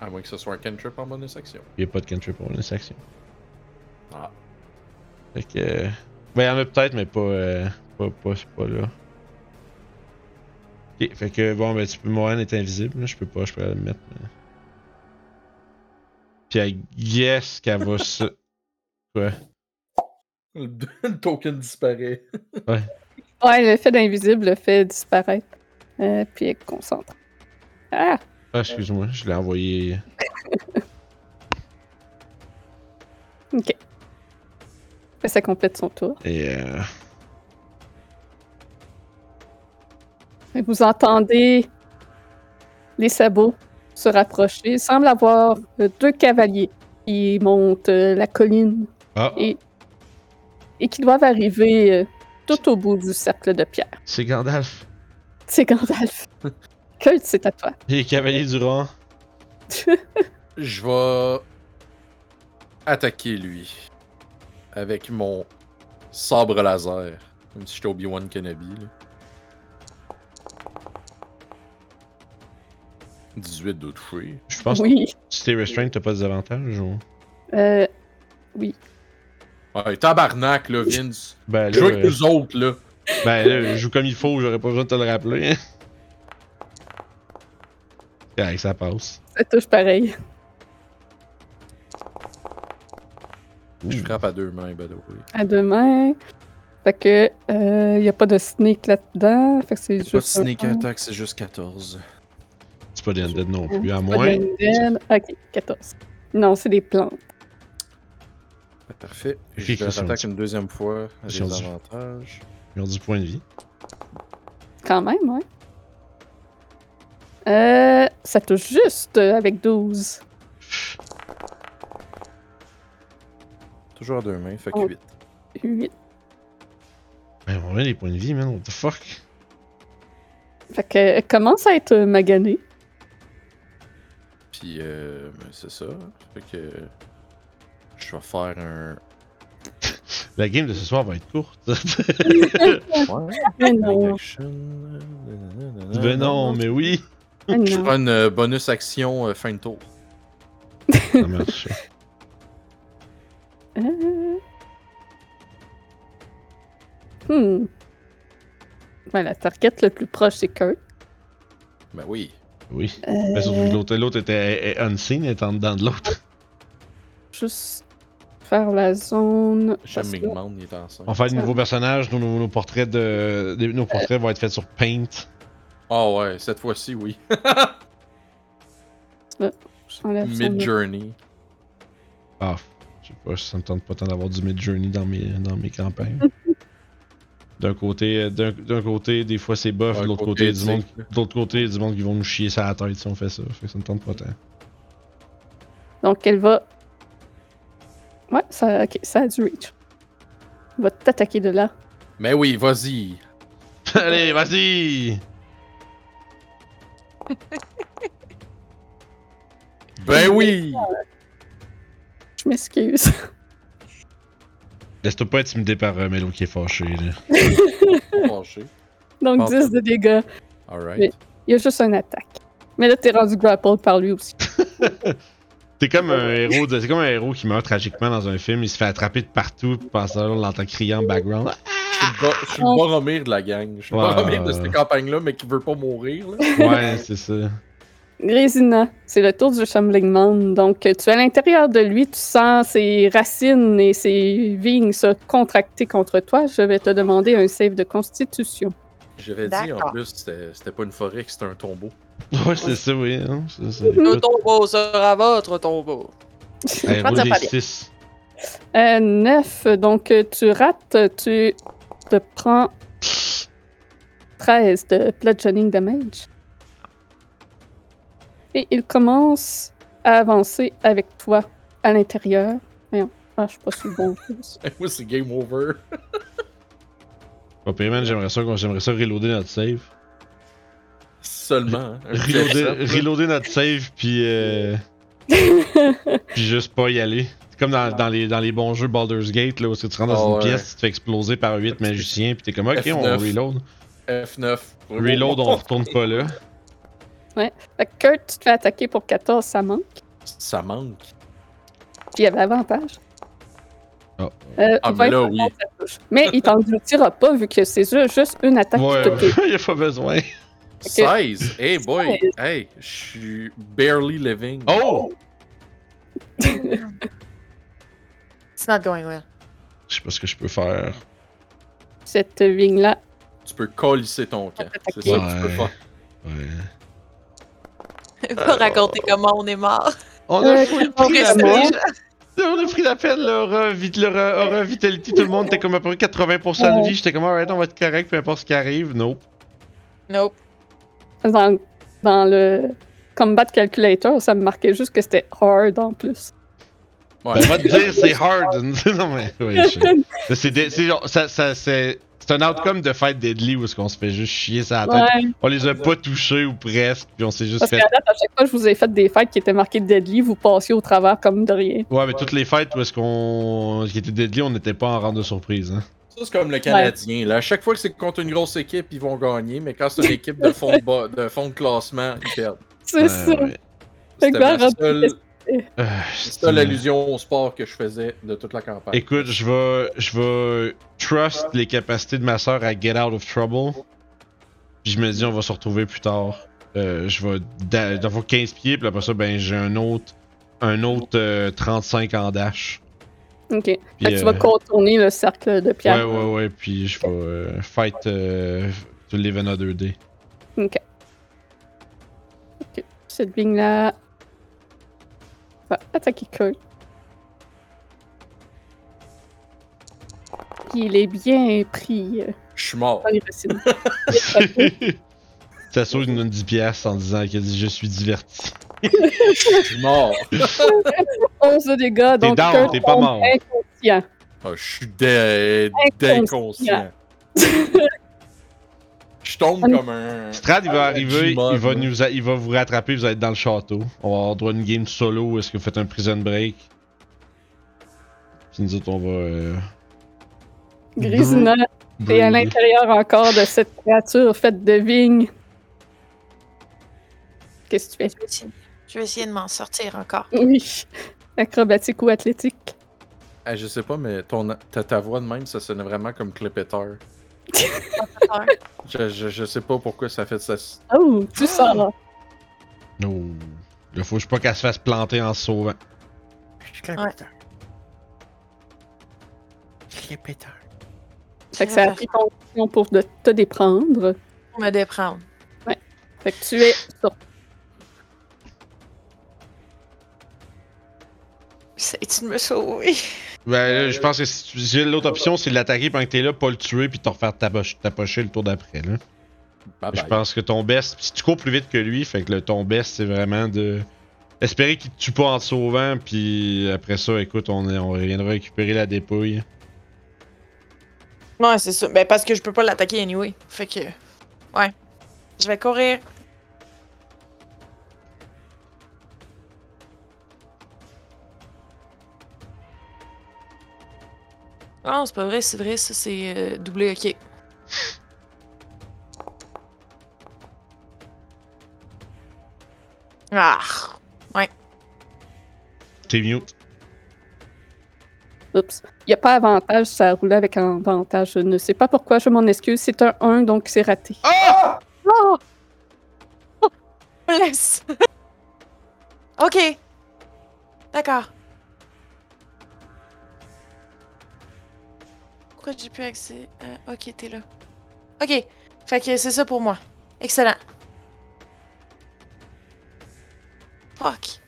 À moins que ce soit un cantrip en bonus action. Il y a pas de cantrip pour une action. Ah. Fait que. euh, Ben, il y en a peut-être, mais pas. Euh, pas, pas, pas là. Ok, fait que bon, ben, tu peux. Mohan est invisible, là, je peux pas, je peux la mettre. mais- Puis, I guess qu'elle va se. Quoi? Le token disparaît. Ouais, l'effet d'invisible le fait disparaître. Euh, puis elle concentre. Ah! Ah, excuse-moi, je l'ai envoyé. Ok. Fait, ça complète son tour. Et. Euh... Et Vous entendez les sabots se rapprocher. Il semble avoir euh, deux cavaliers qui montent euh, la colline Ah, et, et qui doivent arriver euh, tout au bout du cercle de pierre. c'est Gandalf. C'est Gandalf. Kurt, c'est à toi. Les cavaliers du rang. Je vais attaquer lui avec mon sabre laser. Comme si j'étais Obi-Wan Kenobi. Là. 18 de toucher. Je pense que Oui. si t'es restrained, t'as pas des avantages ou? Euh, Ouais, tabarnak, là, Vince. Ben Joue avec euh, nous autres, là. ben là, je joue comme il faut, j'aurais pas besoin de te le rappeler. Ouais, ça passe. ça touche pareil. Je frappe à deux mains, by the way. À deux mains. Fait que, il n'y a pas de sneak là-dedans. Fait que c'est Pas de juste. sneak attack, c'est juste 14. Pas des undead non plus, à moins. Ok, 14. Non, c'est des plantes. Ah, Parfait. Je Chris, vais attaquer on- une deuxième fois à Ils ont des du- avantages. Ils ont du point de vie. Quand même, ouais. Euh, ça touche juste euh, avec 12. Toujours à deux mains, fait que Oh. 8. 8. Ben, on a des points de vie, man. What the fuck? Fait que, elle commence à être euh, maganée. Puis, euh, ben, c'est ça. Fait que. Je vais faire un. La game de ce soir va être courte. Mais non, ben non, mais oui. mais Je prends une euh, bonus action euh, fin de tour. Ça marche. Euh. Hmm. Ouais, la target le plus proche, c'est Kurt. Ben oui. Oui. Euh, Mais surtout que l'autre, l'autre était unseen, elle était en dedans de l'autre. Juste faire la zone. J'aime parce que- Migman, il est ensemble. On va faire de nouveaux personnages, nos, nos, nos portraits de. Nos portraits vont être faits sur Paint. Ah ouais, cette fois-ci, oui. j'enlève son- Mid Journey. Ah, je sais pas, ça me tente pas tant d'avoir du Mid Journey dans mes, dans mes campagnes. D'un côté, d'un, d'un côté, des fois c'est buff, de l'autre côté, côté, du monde, de l'autre côté, du monde qui vont nous chier ça à la tête si on fait ça. Fait que ça me tente pas tant. Donc, elle va. Ouais, ça, ok, ça a du reach. Elle va t'attaquer de là. Mais oui, vas-y. Allez, vas-y! Ben oui! Je m'excuse. Laisse-toi pas intimider par euh, Melo qui est fâché. Là. Fâché. Donc, Bon. 10 de dégâts. Alright. Il y a juste une attaque. Mais là, t'es rendu grappled par lui aussi. T'es comme un héros, de- t'es comme un héros qui meurt tragiquement dans un film, il se fait attraper de partout, puis pendant ça, on l'entend crier en background. Je suis le Bo- je suis le Boromir de la gang. Je suis le Ouais. Boromir de cette campagne-là, mais qui veut pas mourir. Là. Ouais, c'est ça. Grésina, c'est le tour du Shambling Man. Donc, tu es à l'intérieur de lui, tu sens ses racines et ses vignes se contracter contre toi. Je vais te demander un save de constitution. J'avais dit en plus, c'était c'était pas une forêt, que c'était un tombeau. Ouais, c'est ça, oui. Hein? Le tombeau sera votre tombeau. hey, pense roule que ça des va bien. six. Euh, 9, donc tu rates, tu te prends 13 de bludgeoning damage. Et il commence à avancer avec toi à l'intérieur. Ah, je suis pas sur le bon. Moi, c'est game over. Pas man, j'aimerais ça, j'aimerais ça reloader notre save. Seulement. hein. Reloader, F7, là. reloader notre save, puis. Euh, puis juste pas y aller. C'est comme dans, dans les, dans les bons jeux Baldur's Gate, là, où tu rentres dans Ah une ouais. pièce, tu te fais exploser par 8 magiciens, puis t'es comme, ok, on F9. reload. F9. Reload, on retourne pas là. Fait que Kurt, tu te fais attaquer pour 14, ça manque. Ça manque. Puis il y avait avantage. Oh. Euh, Ah, mais 20, là, oui. Mais il t'engloutira pas vu que c'est ju- juste une attaque Ouais, qui te touche. y a pas besoin. 16. Hey boy. 16. Hey, je suis barely living. Oh! It's not going well. Je sais pas ce que je peux faire. Cette vigne-là. Tu peux colisser ton camp. C'est ça que tu peux Ouais. faire. Ouais. Va raconter comment on est mort. On Euh, a pris, on la là. On a pris la peine, leur, euh, vit- leur, euh, aura vitality, tout le monde était comme à peu près 80% de vie. J'étais comme, alright, on va être correct, peu importe ce qui arrive. Nope. Nope. Dans, dans le combat calculator, ça me marquait juste que c'était hard en plus. Ouais. Ben, va te dire, c'est hard. non, mais, oui, je- c'est, des- c'est genre- ça, ça, c'est, c'est un outcome de Fight Deadly où est-ce qu'on se fait juste chier ça la tête. Ouais, On les a pas touchés ou presque, puis on s'est juste parce fait. qu'à date, à chaque fois que je vous ai fait des fights qui étaient marquées Deadly, vous passiez au travers comme de rien. Ouais, mais toutes les fights où est-ce qu'on. qui étaient Deadly, on n'était pas en rang de surprise. Hein. Ça, c'est comme le Canadien. Là. À chaque fois que c'est contre une grosse équipe, ils vont gagner, mais quand c'est une équipe de fond de, bas- de, fond de classement, ils perdent. C'est Ouais, ça. ouais. C'était seule, Euh, c'est ça l'allusion au sport que je faisais de toute la campagne. Écoute, je vais, je vais trust les capacités de ma soeur à get out of trouble. Puis je me dis, on va se retrouver plus tard. Euh, je vais da- d'avoir 15 pieds, puis après ça, ben j'ai un autre, un autre euh, 35 en dash. Ok. Fait Puis, que tu euh, vas contourner le cercle de Ouais, pierre. ouais, ouais, puis je vais euh, fight euh, to live in a 2D. Ok. Ok. Cette vigne-là va attaquer Kurt. Il est bien pris euh, Je suis mort. dans les racines. Ça saute une 10 piastres en disant qu'elle dit je suis diverti. Je suis mort. 11 de dégâts, donc down, Kurt t'es pas tombe mort. inconscient. Ah, je suis dé- d'inconscient. Je tombe comme un. Strad, il va Ah, arriver, G-Mod, il va, là. nous a- il va vous rattraper, vous allez être dans le château. On va avoir droit à une game solo, est-ce que vous faites un prison break? Puis nous autres, on va... euh, grisonnant, et à l'intérieur encore de cette créature faite de vignes. Qu'est-ce que tu fais? Je vais essayer, je vais essayer de m'en sortir encore. Oui. Acrobatique ou athlétique? Eh, je sais pas, mais ton, ta, ta voix de même, ça sonnait vraiment comme Clépeteur. Je, je, je sais pas pourquoi ça fait ça. Oh, tu sors. No. Il faut juste pas qu'elle se fasse planter en se sauvant. Clépeteur. Fait que ça a pris ton pour de te déprendre. Pour me déprendre. Fait que tu es sur De me sauver? Ben là, je pense que tu- l'autre option, c'est de l'attaquer pendant que t'es là, pas le tuer, puis te refaire tapocher, le tour d'après. Là. Bye Je pense que ton best, si tu cours plus vite que lui, fait que le, ton best, c'est vraiment de espérer qu'il te tue pas en te sauvant, puis après ça, écoute, on, est- on reviendra récupérer la dépouille. Ouais, c'est ça. Ben, parce que je peux pas l'attaquer anyway. Fait que. Ouais. Je vais courir. Non, c'est pas vrai, c'est vrai, ça c'est euh, doublé, ok. Ah! T'es mute. Oups. Il n'y a pas avantage, ça a roulé avec un avantage. Je ne sais pas pourquoi, je m'en excuse. C'est un 1, donc c'est raté. Ah! Oh! Laisse! ok! D'accord. Pourquoi j'ai plus accès? à- ok, t'es là. Ok. Fait que c'est ça pour moi. Excellent. Fuck.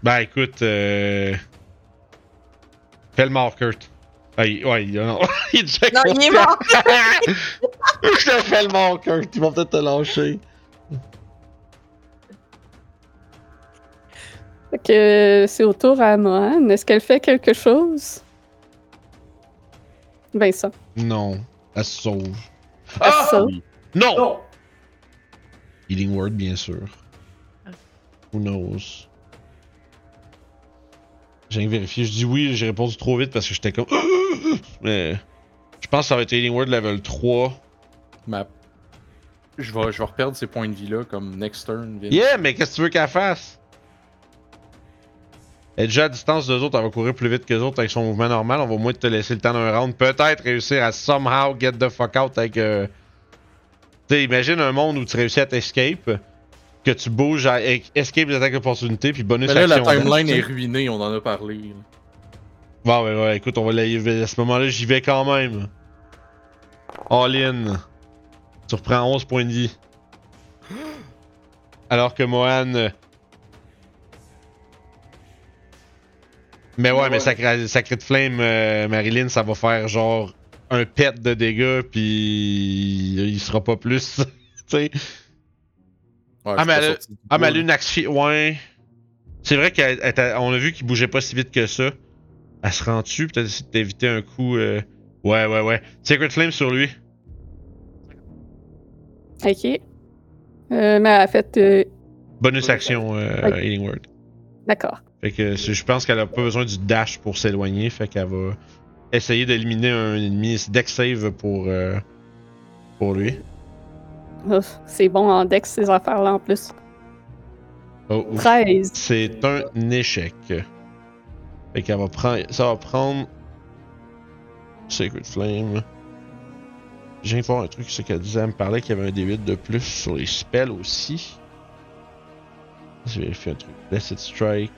Ben écoute, euh... Fais le mort, Kurt. Ah, ouais, il, non. il est déjà Non, il est mort! Je te fais le mort, Kurt. Ils vont peut-être te lâcher. Fait que c'est au tour à Mohan. Est-ce qu'elle fait quelque chose? Vincent. Non. Elle se sauve. Elle Ah! Non! Non! Healing Word, bien sûr. Who knows? J'ai rien vérifié. Je dis oui, j'ai répondu trop vite parce que j'étais comme. Mais. Je pense que ça va être Healing Word level 3. Ma... Je vais, je vais reperdre ces points de vie-là comme next turn. Yeah, mais qu'est-ce que tu veux qu'elle fasse? Elle est déjà à distance d'eux autres, elle va courir plus vite que les autres avec son mouvement normal. On va au moins te laisser le temps d'un round. Peut-être réussir à somehow get the fuck out avec. Euh... Tu sais, imagine un monde où tu réussis à t'escape, que tu bouges à escape des attaques d'opportunité, puis bonus Mais là, la action. timeline est ruinée, on en a parlé. Bon, ben ouais, écoute, on va la... à ce moment-là, j'y vais quand même. All in. Tu reprends 11 points de vie. Alors que Mohan. Mais ouais, mais Sacré, Sacré de Flame, euh, Marilyn, ça va faire genre un pet de dégâts, puis il sera pas plus. tu sais. Ouais, Ah, mais elle- sorti Ah, mais elle a une action. Ouais. C'est vrai qu'on a vu qu'il bougeait pas si vite que ça. Elle se rend dessus, peut-être essayer d'éviter un coup. euh, Ouais, ouais, ouais. Sacred Flame sur lui. Ok. Euh, mais elle a fait. euh, Bonus action, euh, Ouais. Healing Word. D'accord. Fait que je pense qu'elle a pas besoin du dash pour s'éloigner, fait qu'elle va essayer d'éliminer un ennemi. C'est deck save pour, euh, pour lui. Oh, c'est bon en dex, ces affaires-là en plus. Oh, ouf. 13. C'est un échec. Fait qu'elle va prendre. Ça va prendre. Sacred Flame. J'ai viens de voir un truc, c'est qu'elle disait, elle me parlait qu'il y avait un D8 de plus sur les spells aussi. Je vais vérifier un truc. Blessed Strike.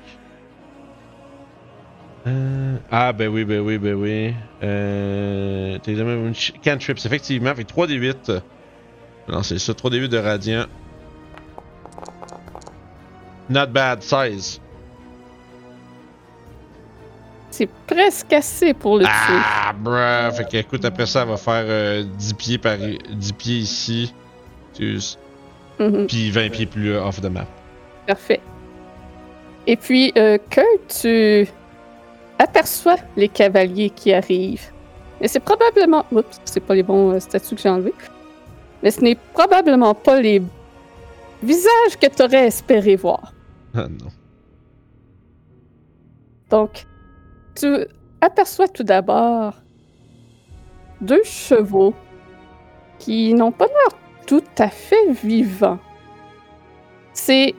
Euh... Ah, ben oui, ben oui, ben oui. Euh. T'as jamais cantrips, effectivement. Fait 3 D8. Non, c'est ça, 3 D8 de radiant. Not bad, 16. C'est presque assez pour le tuer. Ah, bruh. Fait que, écoute, après ça, elle va faire euh, 10 pieds par 10 pieds ici. Mhm, Puis 20 pieds plus euh, off the map. Parfait. Et puis, euh, Kurt, tu aperçois les cavaliers qui arrivent. Et c'est probablement. Oups, c'est pas les bons euh, statuts que j'ai enlevés. Mais ce n'est probablement pas les visages que tu aurais espéré voir. Ah non. Donc, tu aperçois tout d'abord deux chevaux qui n'ont pas l'air tout à fait vivants. C'est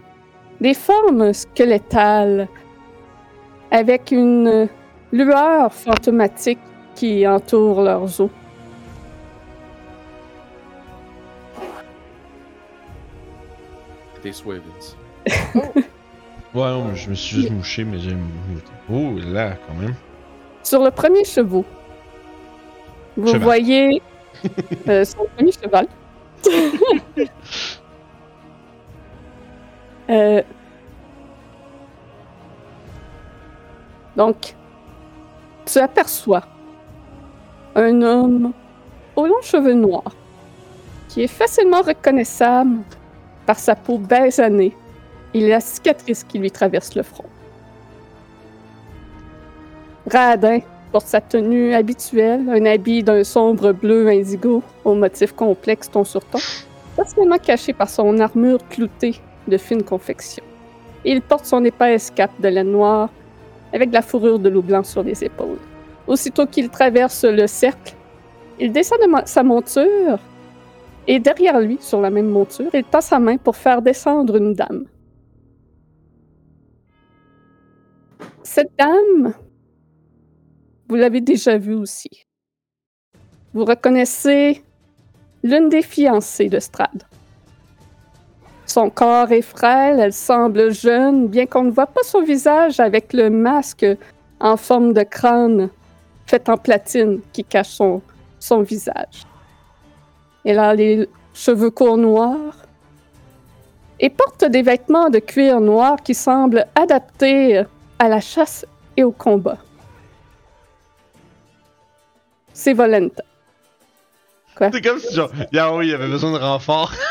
des formes squelettales avec une lueur fantomatique qui entoure leurs os. Des Swavens. Ouais, non, mais je me suis juste mouché, mais j'ai. Oh là, quand même. Sur le premier chevaux, vous Cheval. voyez euh, son premier cheval. Euh, donc, tu aperçois un homme aux longs cheveux noirs qui est facilement reconnaissable par sa peau basanée et la cicatrice qui lui traverse le front. Radin porte sa tenue habituelle, un habit d'un sombre bleu indigo au motif complexe ton sur ton, facilement caché par son armure cloutée de fine confection. Il porte son épaisse cape de laine noire avec la fourrure de loup blanc sur les épaules. Aussitôt qu'il traverse le cercle, il descend de sa monture et derrière lui, sur la même monture, il tend sa main pour faire descendre une dame. Cette dame, vous l'avez déjà vue aussi. Vous reconnaissez l'une des fiancées de Strad. Son corps est frêle, elle semble jeune, bien qu'on ne voit pas son visage avec le masque en forme de crâne fait en platine qui cache son, visage. Elle a les cheveux courts noirs et porte des vêtements de cuir noir qui semblent adaptés à la chasse et au combat. C'est Volenta. C'est comme si, genre, Yao, il avait besoin de renfort.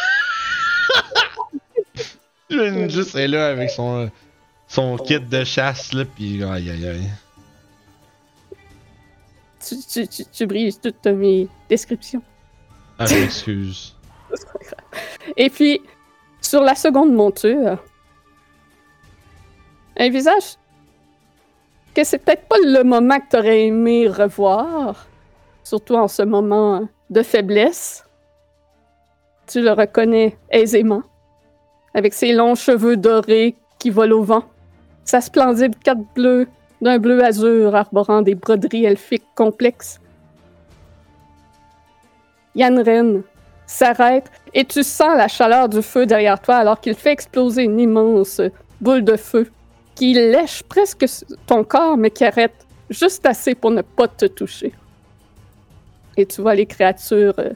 J'imagine juste, elle est là avec son, son kit de chasse, là, pis aïe aïe aïe. Tu, tu, tu, tu brises toutes mes descriptions. Ah, je m'excuse. Et puis, sur la seconde monture, un visage que c'est peut-être pas le moment que t'aurais aimé revoir, surtout en ce moment de faiblesse. Tu le reconnais aisément, avec ses longs cheveux dorés qui volent au vent, sa splendide cape bleue d'un bleu azur arborant des broderies elfiques complexes. Yann s'arrête et tu sens la chaleur du feu derrière toi alors qu'il fait exploser une immense boule de feu qui lèche presque ton corps mais qui arrête juste assez pour ne pas te toucher. Et tu vois les créatures euh,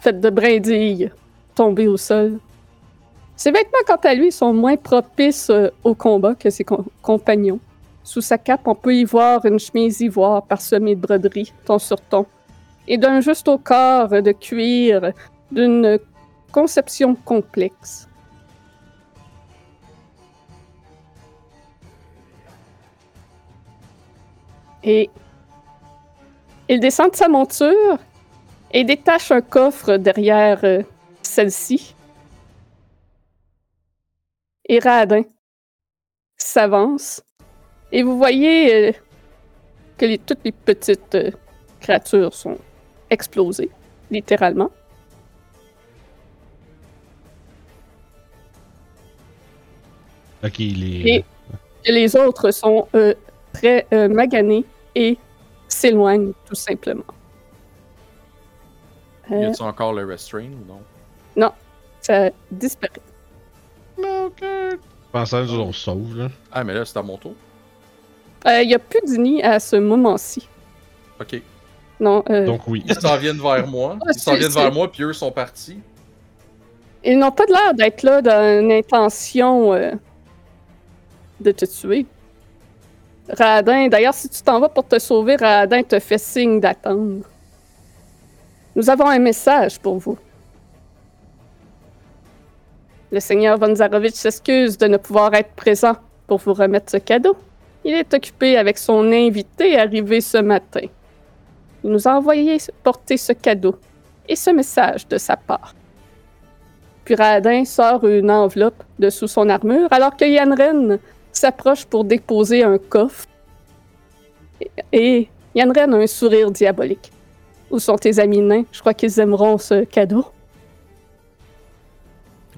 faites de brindilles tomber au sol. Ses vêtements, quant à lui, sont moins propices euh, au combat que ses com- compagnons. Sous sa cape, on peut y voir une chemise ivoire parsemée de broderies, ton sur ton, et d'un juste au corps de cuir d'une conception complexe. Et il descend de sa monture et détache un coffre derrière euh, celle-ci. Et Radin s'avance. Et vous voyez euh, que les- toutes les petites euh, créatures sont explosées, littéralement. Ok, il est. Et- Et les autres sont euh, très euh, maganés et s'éloignent tout simplement. Y a-tu encore le restrain ou non? ça disparaît. Pensant que on se sauve, là. Ah, mais là, c'est à mon tour. Euh, Il n'y a plus d'Ini à ce moment-ci. Ok. Non, euh, Donc, oui. Ils s'en viennent vers moi. Ah, Ils s'en viennent vers moi, puis eux sont partis. ils n'ont pas de l'air d'être là dans une intention euh, de te tuer. Radin, d'ailleurs, si tu t'en vas pour te sauver, Radin te fait signe d'attendre. Nous avons un message pour vous. Le seigneur Von Zarovitch s'excuse de ne pouvoir être présent pour vous remettre ce cadeau. Il est occupé avec son invité arrivé ce matin. Il nous a envoyé porter ce cadeau et ce message de sa part. Puis Radin sort une enveloppe de sous son armure alors que Yanren s'approche pour déposer un coffre. Et- Yanren a un sourire diabolique. Où sont tes amis nains? Je crois qu'ils aimeront ce cadeau.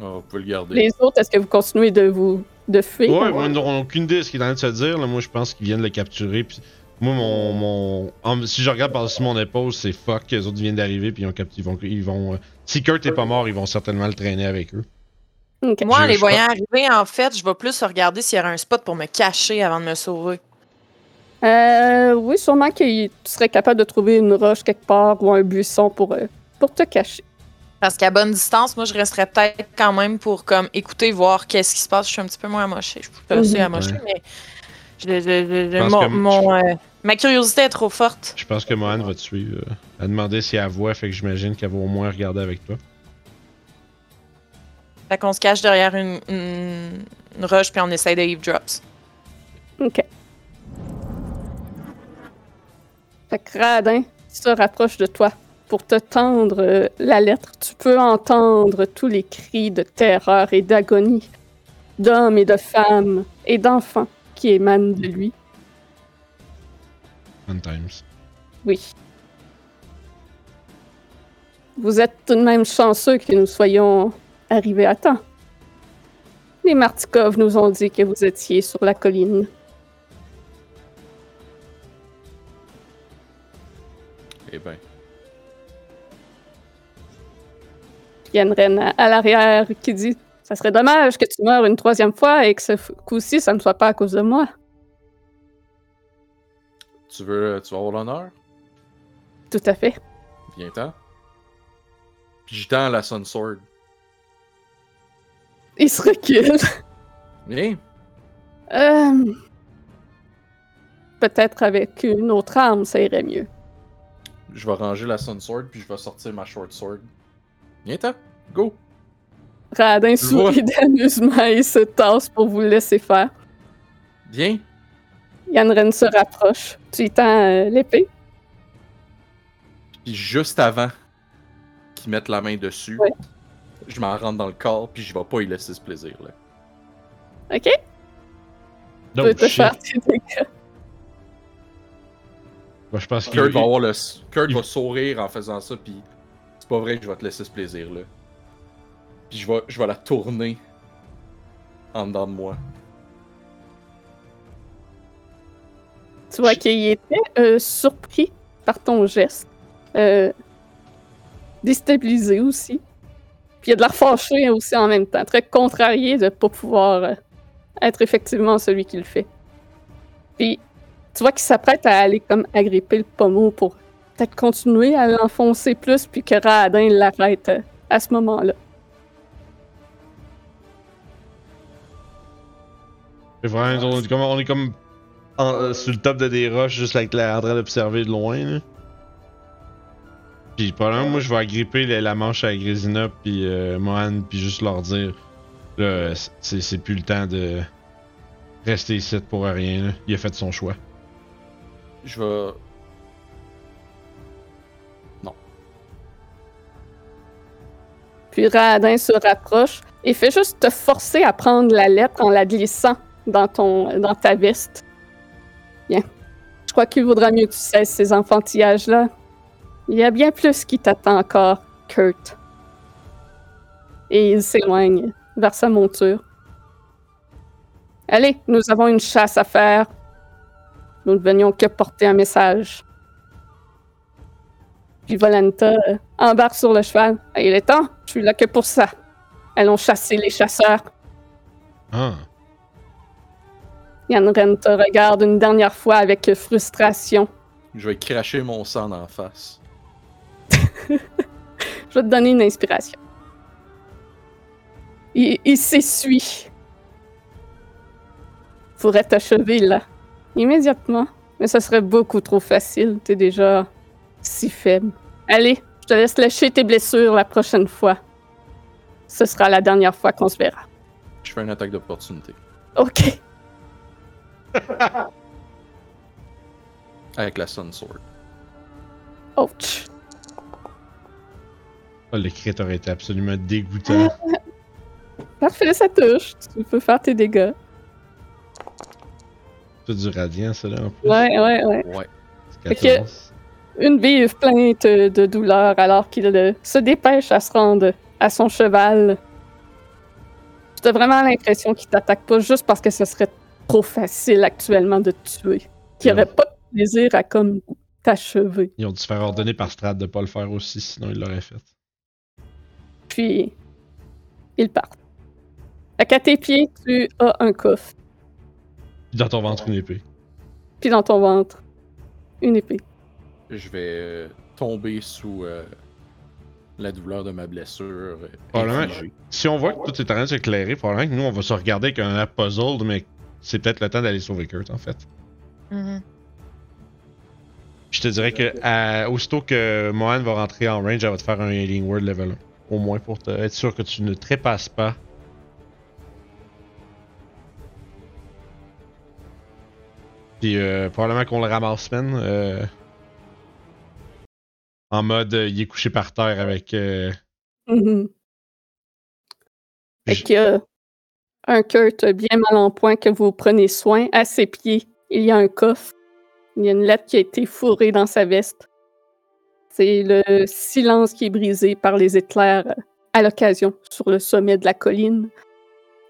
Oh, vous pouvez le garder. Les autres, est-ce que vous continuez de vous de fuir? Ouais, moi, on n'a aucune idée de ce qu'il est en train de se dire. Là. Moi, je pense qu'ils viennent le capturer. Puis moi, mon, mon... en- si je regarde par-dessus mon épaule, c'est fuck. Les autres viennent d'arriver. Puis ils, ont capturé- ils vont. Ils vont euh, Si Kurt est pas mort, ils vont certainement le traîner avec eux. Moi, en les je voyant arriver, en fait, je vais plus regarder s'il y aurait un spot pour me cacher avant de me sauver. Euh, oui, sûrement que tu serais capable de trouver une roche quelque part ou un buisson pour, euh, pour te cacher. Parce qu'à bonne distance, moi, je resterais peut-être quand même pour comme écouter, voir qu'est-ce qui se passe. Je suis un petit peu moins amochée. Je suis assez Mhm. amochée, Ouais. mais je- je- je- pense mon- que- mon, euh, ma curiosité est trop forte. Je pense que Mohan va te suivre. euh, Elle a demandé si elle voit, fait que j'imagine qu'elle va au moins regarder avec toi. Fait qu'on se cache derrière une, une, une roche puis on essaye de eavesdrops. Ok. Fait que Radin se rapproche de toi pour te tendre euh, la lettre. Tu peux entendre tous les cris de terreur et d'agonie d'hommes et de femmes et d'enfants qui émanent de lui. One times. Oui. Vous êtes tout de même chanceux que nous soyons arrivés à temps. Les Martikov nous ont dit que vous étiez sur la colline. Eh ben, y a une reine à, à l'arrière qui dit Ça serait dommage que tu meurs une troisième fois et que ce coup-ci, ça ne soit pas à cause de moi. tu veux, tu veux avoir l'honneur? Tout à fait. Viens-t'en. Puis je tends la Sun Sword. Il se recule. Viens. Euh, Peut-être avec une autre arme, ça irait mieux. Je vais ranger la Sun Sword, puis je vais sortir ma Short Sword. Viens-t'en. Go. Radin sourit d'amusement et se tasse pour vous laisser faire. Viens. Yanren se rapproche. Tu y tends euh, l'épée. Puis juste avant qu'ils mettent la main dessus, Ouais. je m'en rentre dans le corps, puis je vais pas y laisser ce plaisir-là. Ok? Tu peux te faire tes dégâts. Moi, je pense qu'il Kurt va avoir le. Kurt il- va sourire en faisant ça, puis c'est pas vrai que je vais te laisser ce plaisir-là. Puis je vais, je vais la tourner en dedans de moi. Tu vois qu'il était euh, surpris par ton geste. Euh, déstabilisé aussi. Puis il a de l'air fâché aussi en même temps. Très contrarié de ne pas pouvoir euh, être effectivement celui qui le fait. Puis tu vois qu'il s'apprête à aller comme agripper le pommeau pour peut-être continuer à l'enfoncer plus, puis que Radin l'arrête euh, à ce moment-là. C'est vrai, on est comme, on est comme en- euh, sur le top de des roches, juste avec la, en train d'observer de loin. Là. Puis probablement, moi, je vais agripper la, la manche à Grésina puis euh, Mohan, puis juste leur dire là, c'est, c'est plus le temps de rester ici pour rien. là. Il a fait son choix. Je vais. Puis Radin se rapproche et fait juste te forcer à prendre la lettre en la glissant dans, ton, dans ta veste. Bien. Je crois qu'il vaudra mieux que tu cesses ces enfantillages-là. Il y a bien plus qui t'attend encore, Kurt. Et il s'éloigne vers sa monture. Allez, nous avons une chasse à faire. Nous ne venions que porter un message. Puis Volanta embarque sur le cheval. Il est temps, suis là que pour ça. Allons chasser les chasseurs. Ah, Yanren te regarde une dernière fois avec frustration. Je vais cracher mon sang en face. Je vais te donner une inspiration. Il, il s'essuie. Pourrait t'achever là, immédiatement. Mais ça serait beaucoup trop facile. T'es déjà si faible. Allez, je te laisse lâcher tes blessures la prochaine fois. Ce sera la dernière fois qu'on se verra. Je fais une attaque d'opportunité. Ok. Avec la Sun Sword. Ouch. Ah, le crit aurait été absolument dégoûtant. Parfait, ça touche. Tu peux faire tes dégâts. C'est du radiant, ça là en plus. Ouais, ouais, ouais. Ouais. C'est Fait que- 14. une vive plainte de douleur alors qu'il se dépêche à se rendre à son cheval. J'ai vraiment l'impression qu'il t'attaque pas juste parce que ce serait trop facile actuellement de te tuer. Qu'il Ouais. aurait pas de plaisir à comme t'achever. Ils ont dû se faire ordonner par Strad de pas le faire aussi, sinon ils l'auraient fait. Puis, il part. Fait qu'à tes pieds, tu as un coffre. Puis dans ton ventre, une épée. Puis dans ton ventre, une épée. Je vais euh, tomber sous euh, la douleur de ma blessure. Probablement. Si on voit que tout est en train de s'éclairer, probablement que nous, on va se regarder avec un app puzzled, mais c'est peut-être le temps d'aller sauver Kurt, en fait. Mhm. Je te dirais que à- aussitôt que Mohan va rentrer en range, elle va te faire un Healing Word level 1. Au moins pour te, être sûr que tu ne trépasses pas. Puis euh, probablement qu'on le ramasse, man. euh, en mode, euh, il est couché par terre avec. euh, Mhm. Fait y a un Kurt bien mal en point que vous prenez soin. À ses pieds, il y a un coffre. Il y a une lettre qui a été fourrée dans sa veste. C'est le silence qui est brisé par les éclairs à l'occasion sur le sommet de la colline.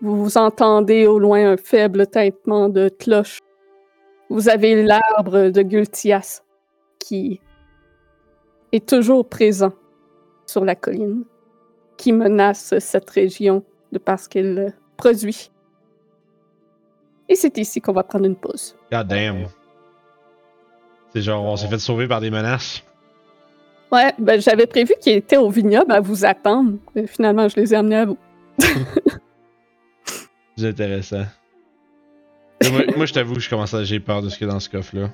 Vous vous entendez au loin un faible tintement de cloche. Vous avez l'arbre de Gultias qui est toujours présent sur la colline qui menace cette région de parce qu'elle euh, produit. Et c'est ici qu'on va prendre une pause. God damn. C'est genre, on s'est fait sauver par des menaces. Ouais, ben j'avais prévu qu'ils étaient au vignoble à vous attendre. mais finalement, je les ai amenés à vous. C'est intéressant. Moi, moi, je t'avoue que je commence à. J'ai peur de ce qu'il y a dans ce coffre-là.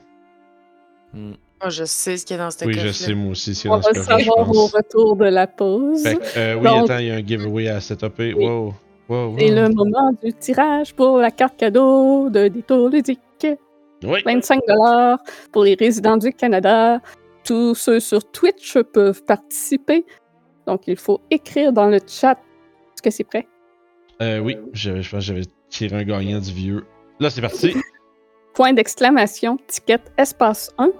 Hmm. Moi, je sais ce qu'il y a dans cette Oui, je sais, moi aussi, ce qu'il y a On dans ce va je savoir au retour de la pause. Fait que, euh, oui, Donc- attends, il y a un giveaway à setuper. Oui. Wow. Wow, wow. C'est le moment du tirage pour la carte cadeau de Détour ludique. Oui. 25 pour les résidents du Canada. Tous ceux sur Twitch peuvent participer. Donc, il faut écrire dans le chat. Est-ce que c'est prêt? Euh, oui, je, je pense que j'avais tiré un gagnant du vieux. Là, c'est parti. Point d'exclamation, ticket, espace 1.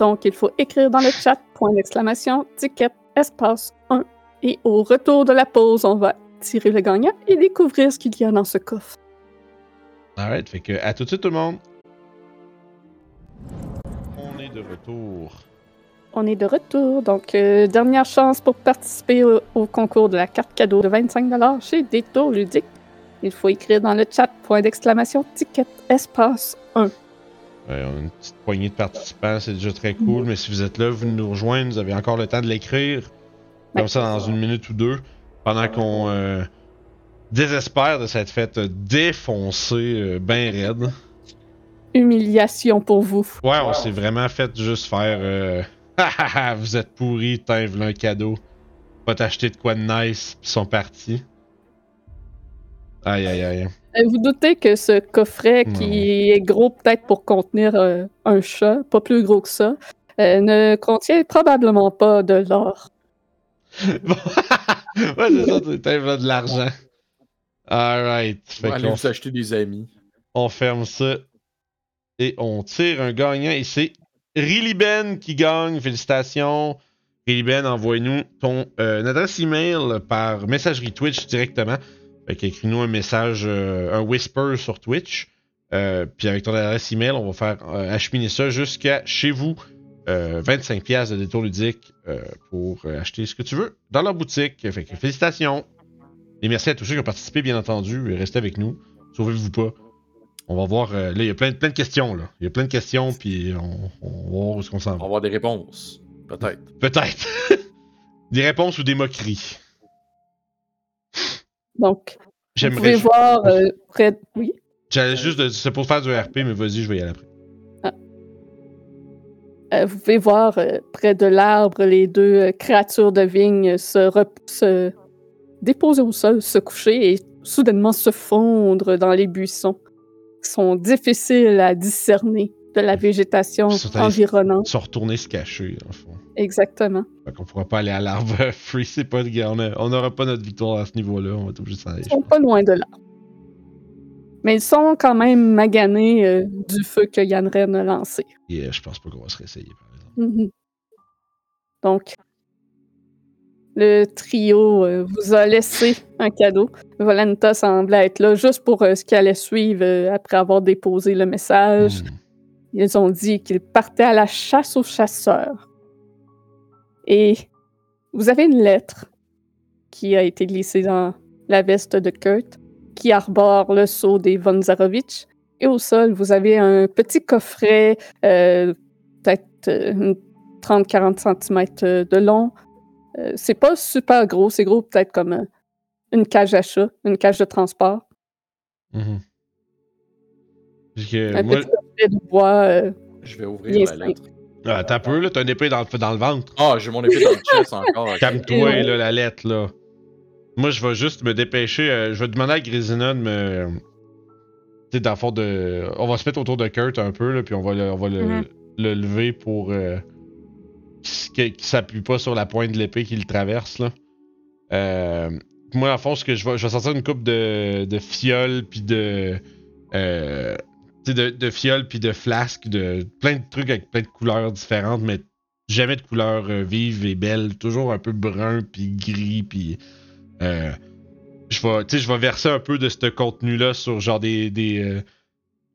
Donc, il faut écrire dans le chat, point d'exclamation, ticket, espace 1. Et au retour de la pause, on va tirer le gagnant et découvrir ce qu'il y a dans ce coffre. Alright, fait que à tout de suite, tout le monde. On est de retour. On est de retour. Donc, euh, dernière chance pour participer au, au concours de la carte cadeau de 25 chez Détour Ludique. Il faut écrire dans le chat, point d'exclamation, ticket, espace 1. On a une petite poignée de participants, c'est déjà très cool, mais si vous êtes là, vous nous rejoindre, vous avez encore le temps de l'écrire. Comme ça, dans une minute ou deux, pendant qu'on euh, désespère de s'être fait euh, défoncer euh, ben raide. Humiliation pour vous. Ouais, on s'est vraiment fait juste faire. Euh... Ha, ha, ha, vous êtes pourris, t'as un cadeau. Pas t'acheter de quoi de nice, pis ils sont partis. Aïe aïe aïe. Euh, Vous doutez que ce coffret, qui est gros peut-être pour contenir euh, un chat, pas plus gros que ça, euh, ne contient probablement pas de l'or. Bon. ouais, c'est ça, t'as de l'argent. Alright. Fait vous acheter des amis. on ferme ça. Et on tire un gagnant. Et c'est Riliben qui gagne. Félicitations. Riliben, envoie-nous ton euh, adresse email par messagerie Twitch directement. Fait qu'écris-nous un message, euh, un whisper sur Twitch. Euh, puis avec ton adresse email, on va faire euh, acheminer ça jusqu'à chez vous. Euh, 25$ piastres de détour ludique pour acheter ce que tu veux dans leur boutique. Fait que félicitations. Et merci à tous ceux qui ont participé, bien entendu. Restez avec nous. Sauvez-vous pas. On va voir. là, il y a plein, plein de questions. Là. Il y a plein de questions, puis on, on va voir où est-ce qu'on s'en On va va. avoir des réponses. Peut-être. Peut-être. des réponses ou des moqueries. Donc, vous pouvez voir euh, près... Oui? J'allais juste. de- C'est pour faire du RP, mais vas-y, je vais y aller après. Euh, vous pouvez voir euh, près de l'arbre les deux créatures de vigne se, rep- se déposer au sol, se coucher et soudainement se fondre dans les buissons. qui sont difficiles à discerner de la végétation sont environnante. Ils sont retournés se cacher, le fond. Exactement. Fait qu'on pourra pas aller à l'arbre free. C'est pas de. On n'aura pas notre victoire à ce niveau-là. On va être obligé de s'en aller. Ils sont pas loin de là. Mais ils sont quand même maganés euh, du feu que Yann Ren a lancé. Yeah, je pense pas qu'on va se réessayer, par exemple. Mhm. Donc, le trio euh, vous a laissé un cadeau. Volanta semblait être là juste pour euh, ce qui allait suivre euh, après avoir déposé le message. Hmm. Ils ont dit qu'ils partaient à la chasse aux chasseurs. Et vous avez une lettre qui a été glissée dans la veste de Kurt, qui arbore le sceau des Von Zarovitch. Et au sol, vous avez un petit coffret, euh, peut-être euh, 30-40 cm de long. Euh, c'est pas super gros, c'est gros peut-être comme euh, une cage à chat, une cage de transport. Mhm. Parce que Un moi, petit de bois. euh, Je vais ouvrir la lettre. Ah, t'as peu, là, t'as une épée dans le, dans le ventre. Ah, j'ai mon épée dans le chest encore. Calme-toi, là, la lettre, là. Moi, je vais juste me dépêcher. euh, je vais demander à Grisina de me. Tu sais, dans le fond, de. On va se mettre autour de Kurt un peu, là, puis on va le, on va le, Mhm. le lever pour. Euh, qu'il qu'il s'appuie pas sur la pointe de l'épée qui le traverse, là. Euh, moi, le fond, ce que je vais, je vais sortir une coupe de, de fioles, puis de. Euh, de, de fioles, puis de flasques, de plein de trucs avec plein de couleurs différentes, mais jamais de couleurs euh, vives et belles, toujours un peu brun puis gris puis euh, je vais tu sais je vais verser un peu de ce contenu là sur genre des, des euh,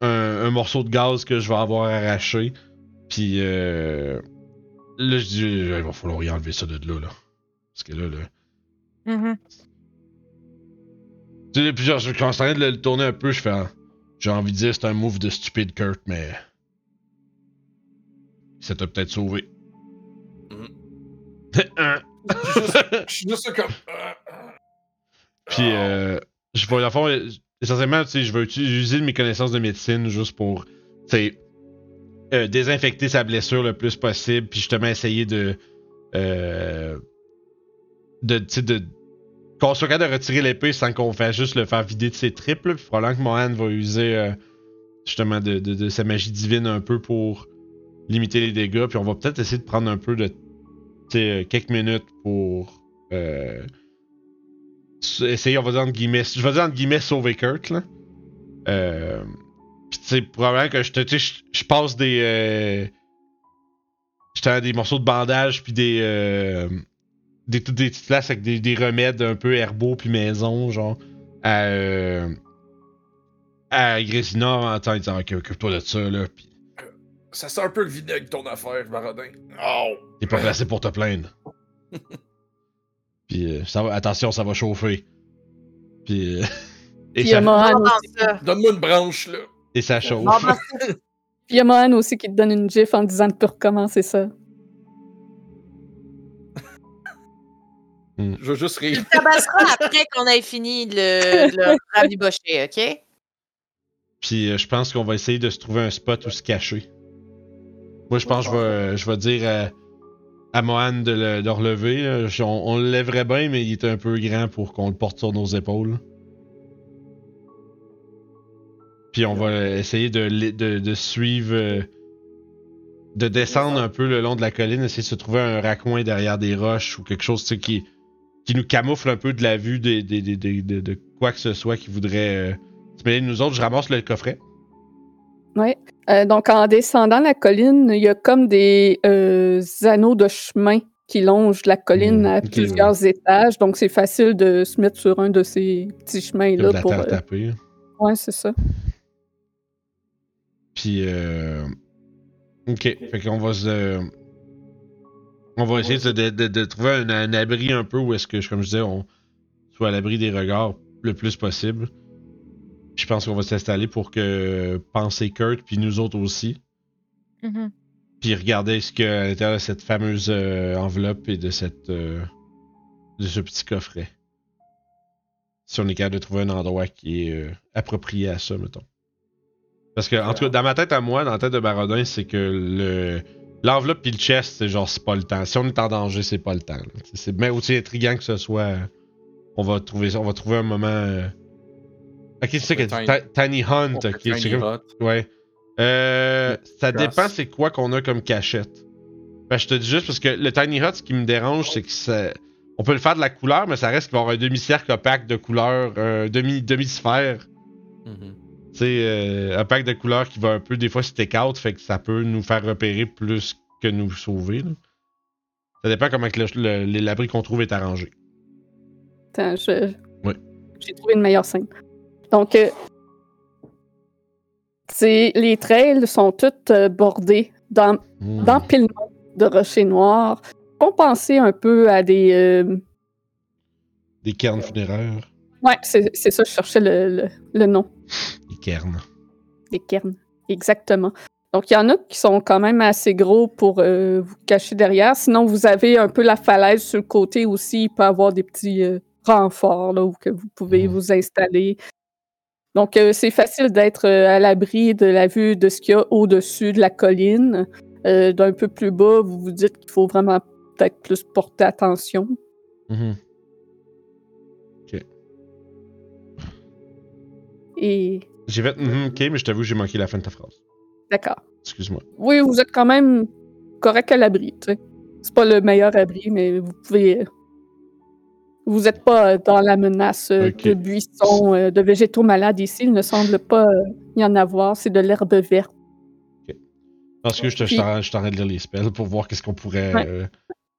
un, un morceau de gaz que je vais avoir arraché puis euh, là je dis il va falloir y enlever ça de là là parce que là là Mhm. tu sais puis genre je commence en train de le tourner un peu je fais ah, j'ai envie de dire c'est un move de stupide Kurt mais ça t'a peut-être sauvé Mhm. Hein? Je suis juste comme. euh, Puis, euh, je vais, fond, euh, essentiellement, tu sais, je vais utiliser mes connaissances de médecine juste pour, tu sais, euh, désinfecter sa blessure le plus possible, puis justement essayer de, euh, de, qu'on soit capable de retirer l'épée sans qu'on fasse juste le faire vider de ses tripes, puis probablement que Mohan va user, euh, justement, de, sa magie divine un peu pour limiter les dégâts, puis on va peut-être essayer de prendre un peu de, euh, quelques minutes pour, euh, essayer, on va dire entre guillemets, je vais dire entre guillemets sauver Kurt, là. Euh, Pis tu sais, probablement que je te, je- je passe des, euh, j'étais des morceaux de bandage puis des, des toutes des petites places avec des, des remèdes un peu herbaux puis maison, genre, à, euh, à Grésina en temps disant, ok, occupe-toi de ça, là, pis Ça sent un peu le vinaigre ton affaire, Baradin. Oh! t'es pas placé pour te plaindre. Puis euh, ça va, attention, ça va chauffer. Puis, euh, et, Puis ça. Donne-moi une branche, là. et ça chauffe. Pense Puis il y a Mohan aussi qui te donne une gif en disant de plus recommencer ça. Je veux juste rire. Tu tabasseras après qu'on ait fini le, le rabibocher, OK? Puis euh, je pense qu'on va essayer de se trouver un spot où se cacher. Moi, je pense que je vais, je vais dire à, à Mohan de le, de relever. là. Je- On, on le lèverait bien, mais il est un peu grand pour qu'on le porte sur nos épaules. Puis on va essayer de, de, de suivre. euh, de descendre un peu le long de la colline, essayer de se trouver un raccoin derrière des roches ou quelque chose tu sais, qui, qui nous camoufle un peu de la vue des, des- des- des- de, de quoi que ce soit qui voudrait euh, se mêler de nous autres. Je ramasse le coffret. Ouais. Euh, donc, en descendant la colline, il y a comme des euh, anneaux de chemin qui longent la colline Hmm, à plusieurs étages. Donc, c'est facile de se mettre sur un de ces petits chemins-là la pour. terre euh. Ouais, c'est ça. Puis, euh... ok. Fait qu'on va se. On va essayer de, de- de- de trouver un, un abri un peu où est-ce que, comme je disais, on soit à l'abri des regards le plus possible. Je pense qu'on va s'installer pour que penser Kurt, puis nous autres aussi. Mhm. Puis regarder ce qu'il y a à l'intérieur de cette fameuse euh, enveloppe et de cette. euh, de ce petit coffret. Si on est capable de trouver un endroit qui est euh, approprié à ça, mettons. Parce que, en tout cas, dans ma tête à moi, dans la tête de Barodin, c'est que le. L'enveloppe puis le chest, c'est genre, c'est pas le temps. Si on est en danger, c'est pas le temps. C'est- aussi intriguant que ce soit. euh, On va trouver ça. On va trouver un moment. euh, Ok, c'est ça que Tiny- Ti- Tiny Hunt. Tiny comme-. Ouais. Euh, ça dépend c'est quoi qu'on a comme cachette. Ben, je te dis juste parce que le Tiny Hut, ce qui me dérange, c'est que ça... On peut le faire de la couleur, mais ça reste qu'il va y avoir un demi-cercle opaque de couleur, demi, demi-sphère. Tu sais, euh, un pack de couleurs qui va un peu, des fois, stick out, fait que ça peut nous faire repérer plus que nous sauver. là. Ça dépend comment l'abri qu'on trouve est arrangé. Attends, je... Oui. J'ai trouvé une meilleure scène. Donc, euh, les trails sont toutes euh, bordés d'empilements de rochers noirs, compensés un peu à des... euh, Des cairns funéraires. Ouais, c'est c'est ça, je cherchais le, le- le nom. Des cairns. Des cairns, exactement. Donc, il y en a qui sont quand même assez gros pour euh, vous cacher derrière. Sinon, vous avez un peu la falaise sur le côté aussi. Il peut y avoir des petits euh, renforts là, où que vous pouvez Mhm. vous installer. Donc, euh, c'est facile d'être à l'abri de la vue de ce qu'il y a au-dessus de la colline. D'un peu plus bas, vous vous dites qu'il faut vraiment peut-être plus porter attention. Mhm. Et J'ai fait mhm, ok, mais je t'avoue, j'ai manqué la fin de ta phrase. d'accord. Excuse-moi. Oui, vous êtes quand même correct à l'abri. tu sais. C'est pas le meilleur abri, mais vous pouvez. Vous n'êtes pas dans la menace euh, de buissons, euh, de végétaux malades ici. Il ne semble pas euh, y en avoir. C'est de l'herbe verte. Parce que je te- je je de lire les spells pour voir qu'est-ce qu'on pourrait Ouais. euh,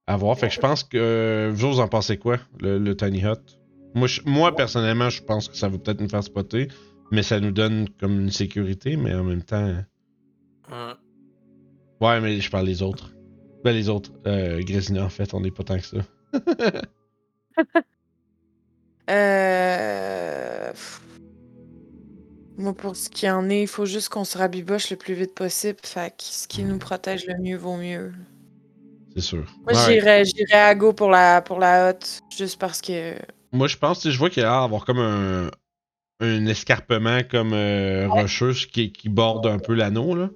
avoir. Fait que je pense que. vous, vous en pensez quoi, le, le Tiny Hut? Moi, je- moi, personnellement, je pense que ça va peut-être nous faire spotter, mais ça nous donne comme une sécurité, mais en même temps. Ouais. Ouais, mais je parle des autres. Ben, les autres. Euh, Grésina, en fait, on est pas tant que ça. Euh... Moi, pour ce qui en est, il faut juste qu'on se rabiboche le plus vite possible. Fait que ce qui nous protège le mieux vaut mieux. C'est sûr. Moi, Ouais. j'irais, à go pour la, pour la hotte, juste parce que. Moi, je pense, tu sais, je vois qu'il y a l'air d'avoir comme un, un escarpement comme euh, rocheux qui, qui borde un peu l'anneau, là.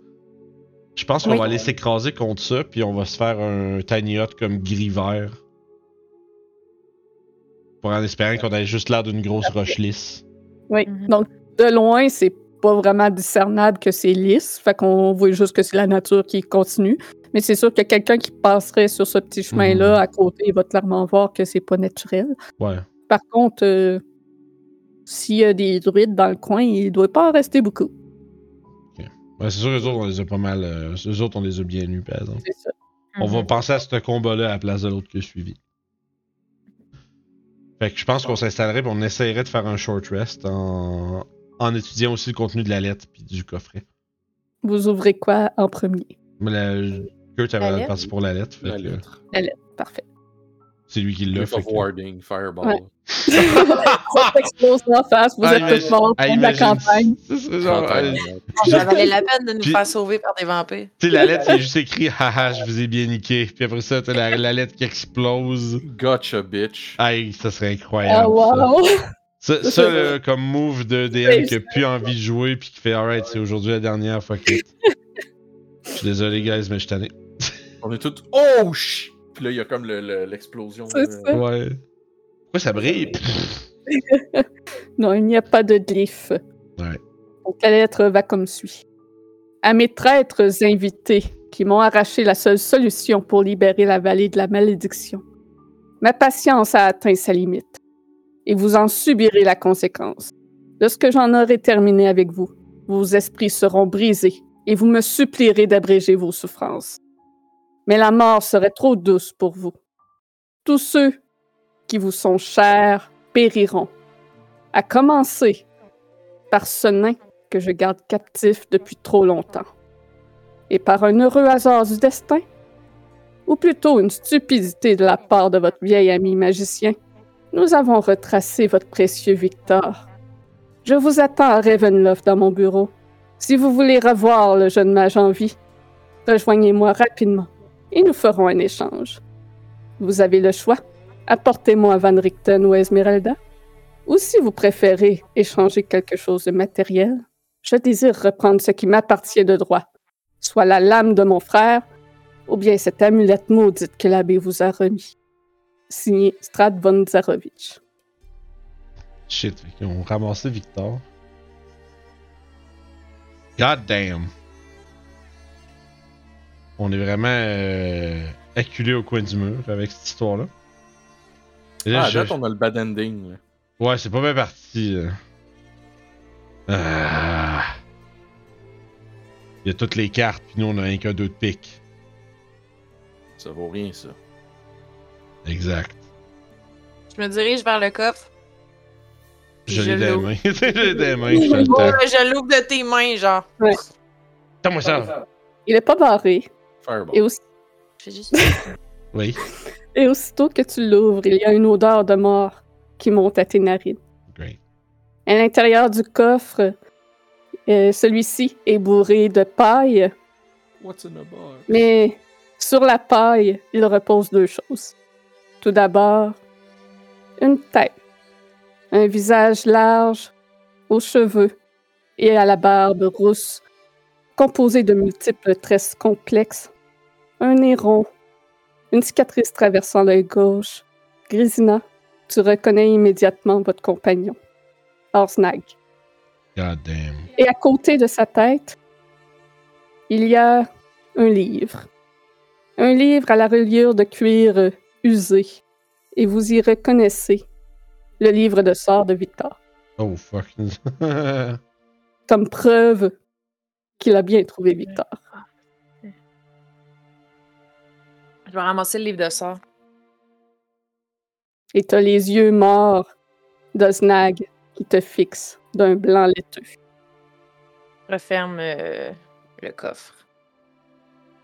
Je pense qu'on Oui. va aller s'écraser contre ça, puis on va se faire un tiny hut comme gris vert. Pour en espérant qu'on ait juste l'air d'une grosse roche lisse. Oui. Mhm. Donc, de loin, c'est pas vraiment discernable que c'est lisse. Fait qu'on voit juste que c'est la nature qui continue. Mais c'est sûr que quelqu'un qui passerait sur ce petit chemin-là Mhm. à côté, il va clairement voir que c'est pas naturel. Ouais. Par contre, euh, s'il y a des druides dans le coin, il doit pas en rester beaucoup. Ouais, c'est sûr, eux autres, on les a pas mal. Euh, eux autres, on les a bien nus, par exemple. C'est ça. On va Mhm. penser à ce combat-là à la place de l'autre que suivi. Fait que je pense qu'on s'installerait et on essayerait de faire un short rest en, en étudiant aussi le contenu de la lettre puis du coffret. Vous ouvrez quoi en premier? Mais la, Kurt avait La lettre? pour la lettre. Fait La que, lettre. Parfait. C'est lui qui l'a. Fait of que- Warding, Fireball. Ouais. ça explose en face, vous Ah, êtes tous morts ah, dans la campagne. Ce serait genre. Campagne, euh. Ça valait la peine de nous Puis- faire sauver par des vampires. Tu sais, la lettre, il est juste écrit Haha, je vous ai bien niqué. Puis après ça, t'as la, la lettre qui explose. Gotcha, bitch. Aïe, ça serait Ah, incroyable. ça. wow! Ça, Ça, ça, c'est comme move de DM C'est qui a plus envie de jouer puis qui fait alright, c'est aujourd'hui la dernière, fuck it. Je suis désolé, guys, mais je suis tanné. On est tous. Oh shit! Puis là, il y a comme le- le- l'explosion. Euh, ça. Ouais. Pourquoi ça brille? Non, il n'y a pas de glyphe. Ouais. Donc la lettre va comme suit. À mes traîtres invités qui m'ont arraché la seule solution pour libérer la vallée de la malédiction. Ma patience a atteint sa limite. Et vous en subirez la conséquence. Lorsque j'en aurai terminé avec vous, vos esprits seront brisés et vous me supplierez d'abréger vos souffrances. Mais la mort serait trop douce pour vous. Tous ceux qui vous sont chers périront à commencer par ce nain que je garde captif depuis trop longtemps. Et par un heureux hasard du destin, ou plutôt une stupidité de la part de votre vieil ami magicien, nous avons retracé votre précieux Victor. Je vous attends à Ravenloft dans mon bureau. Si vous voulez revoir le jeune mage en vie, rejoignez-moi rapidement et nous ferons un échange. Vous avez le choix. Apportez-moi Van Richten ou Esmeralda. Ou si vous préférez échanger quelque chose de matériel, je désire reprendre ce qui m'appartient de droit, soit la lame de mon frère, ou bien cette amulette maudite que l'abbé vous a remis. Signé Strad von Zarovich. Shit, qu'ils ont ramassé Victor. God damn. On est vraiment euh, acculé au coin du mur avec cette histoire-là. Là, Ah, à je- date, on a le bad ending. là. Ouais, c'est pas bien parti. là. Ah. Il y a toutes les cartes, puis nous on a un qu'un deux de pique. Ça vaut rien, ça. Exact. Je me dirige vers le coffre. Je je l'ai des l'ouvre. mains. Je l'ai des mains, je l'ouvre de tes mains, genre. Donne-moi ça. Il est pas barré. Fireball. Et, aussi- Je fais juste. Oui. et aussitôt que tu l'ouvres, il y a une odeur de mort qui monte à tes narines. Great. À l'intérieur du coffre, euh, celui-ci est bourré de paille, What's in a box? mais sur la paille, il repose deux choses. Tout d'abord, une tête, un visage large, aux cheveux et à la barbe rousse, composé de multiples tresses complexes, un nez rond, une cicatrice traversant l'œil gauche. Grisina, tu reconnais immédiatement votre compagnon, Orsnag. God damn. Et à côté de sa tête, il y a un livre. Un livre à la reliure de cuir usé. Et vous y reconnaissez le livre de sort de Victor, Oh fuck. comme preuve qu'il a bien trouvé Victor. Je vais ramasser le livre de sort. Et t'as les yeux morts d'Oznag qui te fixent d'un blanc laiteux. Je referme euh, le coffre.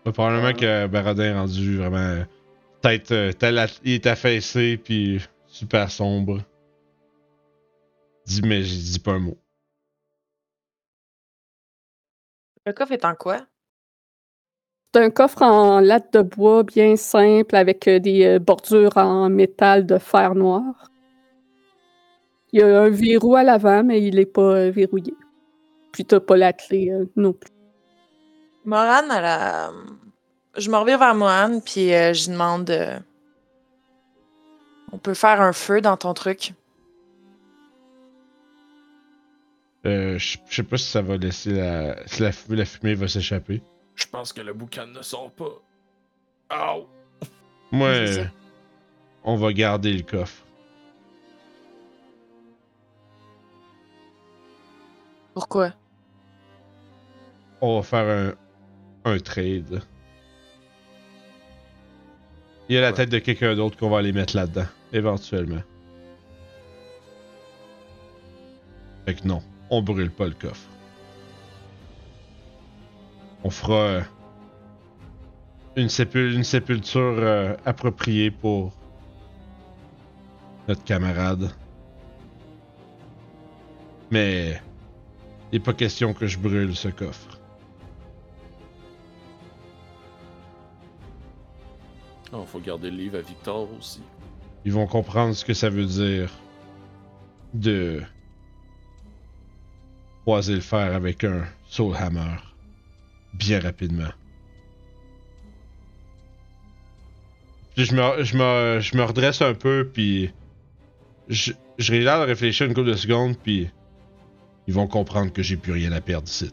Ouais, probablement que Baradin est rendu vraiment tête, euh, il est affaissé puis super sombre. Dis mais je dis pas un mot. Le coffre est en quoi? C'est un coffre en latte de bois bien simple avec euh, des euh, bordures en métal de fer noir. Il y a un verrou à l'avant, mais il n'est pas euh, verrouillé. Puis t'as pas la clé euh, non plus. Morane, elle a... Je me reviens vers Morane, puis euh, je lui demande... euh, On peut faire un feu dans ton truc? Euh, je sais pas si ça va laisser la. si la, la fumée va s'échapper. Je pense que le boucan ne sort pas. Ow! Ça. euh, on va garder le coffre. Pourquoi? On va faire un, un trade. Il y a la Ouais. tête de quelqu'un d'autre qu'on va aller mettre là-dedans, éventuellement. Fait que non, on brûle pas le coffre. On fera une, sépul- une sépulture euh, appropriée pour notre camarade. Mais il n'est pas question que je brûle ce coffre. Oh, faut garder le livre à Victor aussi. Ils vont comprendre ce que ça veut dire de croiser le fer avec un Soul Hammer bien rapidement. Puis je me, je me, je me redresse un peu, puis je, je l'air de réfléchir une couple de secondes, puis ils vont comprendre que j'ai plus rien à perdre ici.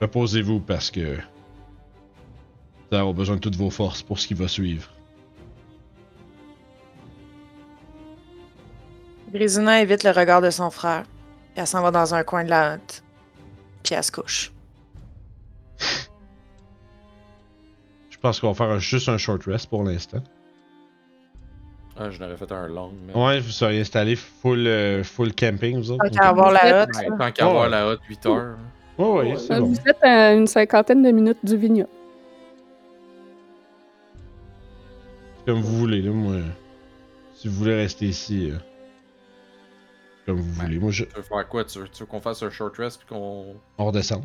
Reposez-vous parce que vous allez avoir besoin de toutes vos forces pour ce qui va suivre. Grisina évite le regard de son frère. Puis elle s'en va dans un coin de la hutte. Puis elle se couche. Je pense qu'on va faire un- juste un short rest pour l'instant. Ah, je n'aurais fait un long, mais. Ouais, vous seriez installé full, euh, full camping, vous autres? Tant qu'à avoir la hutte. Ouais, tant qu'à avoir la hotte 8 heures. Ouais, ouais, c'est bon. Vous êtes à une cinquantaine de minutes du vignoble. Comme vous voulez, là, moi. Si vous voulez rester ici, euh, comme vous voulez. Moi, je... Tu veux faire quoi? Tu veux, qu'on fasse un short rest puis qu'on. on redescend.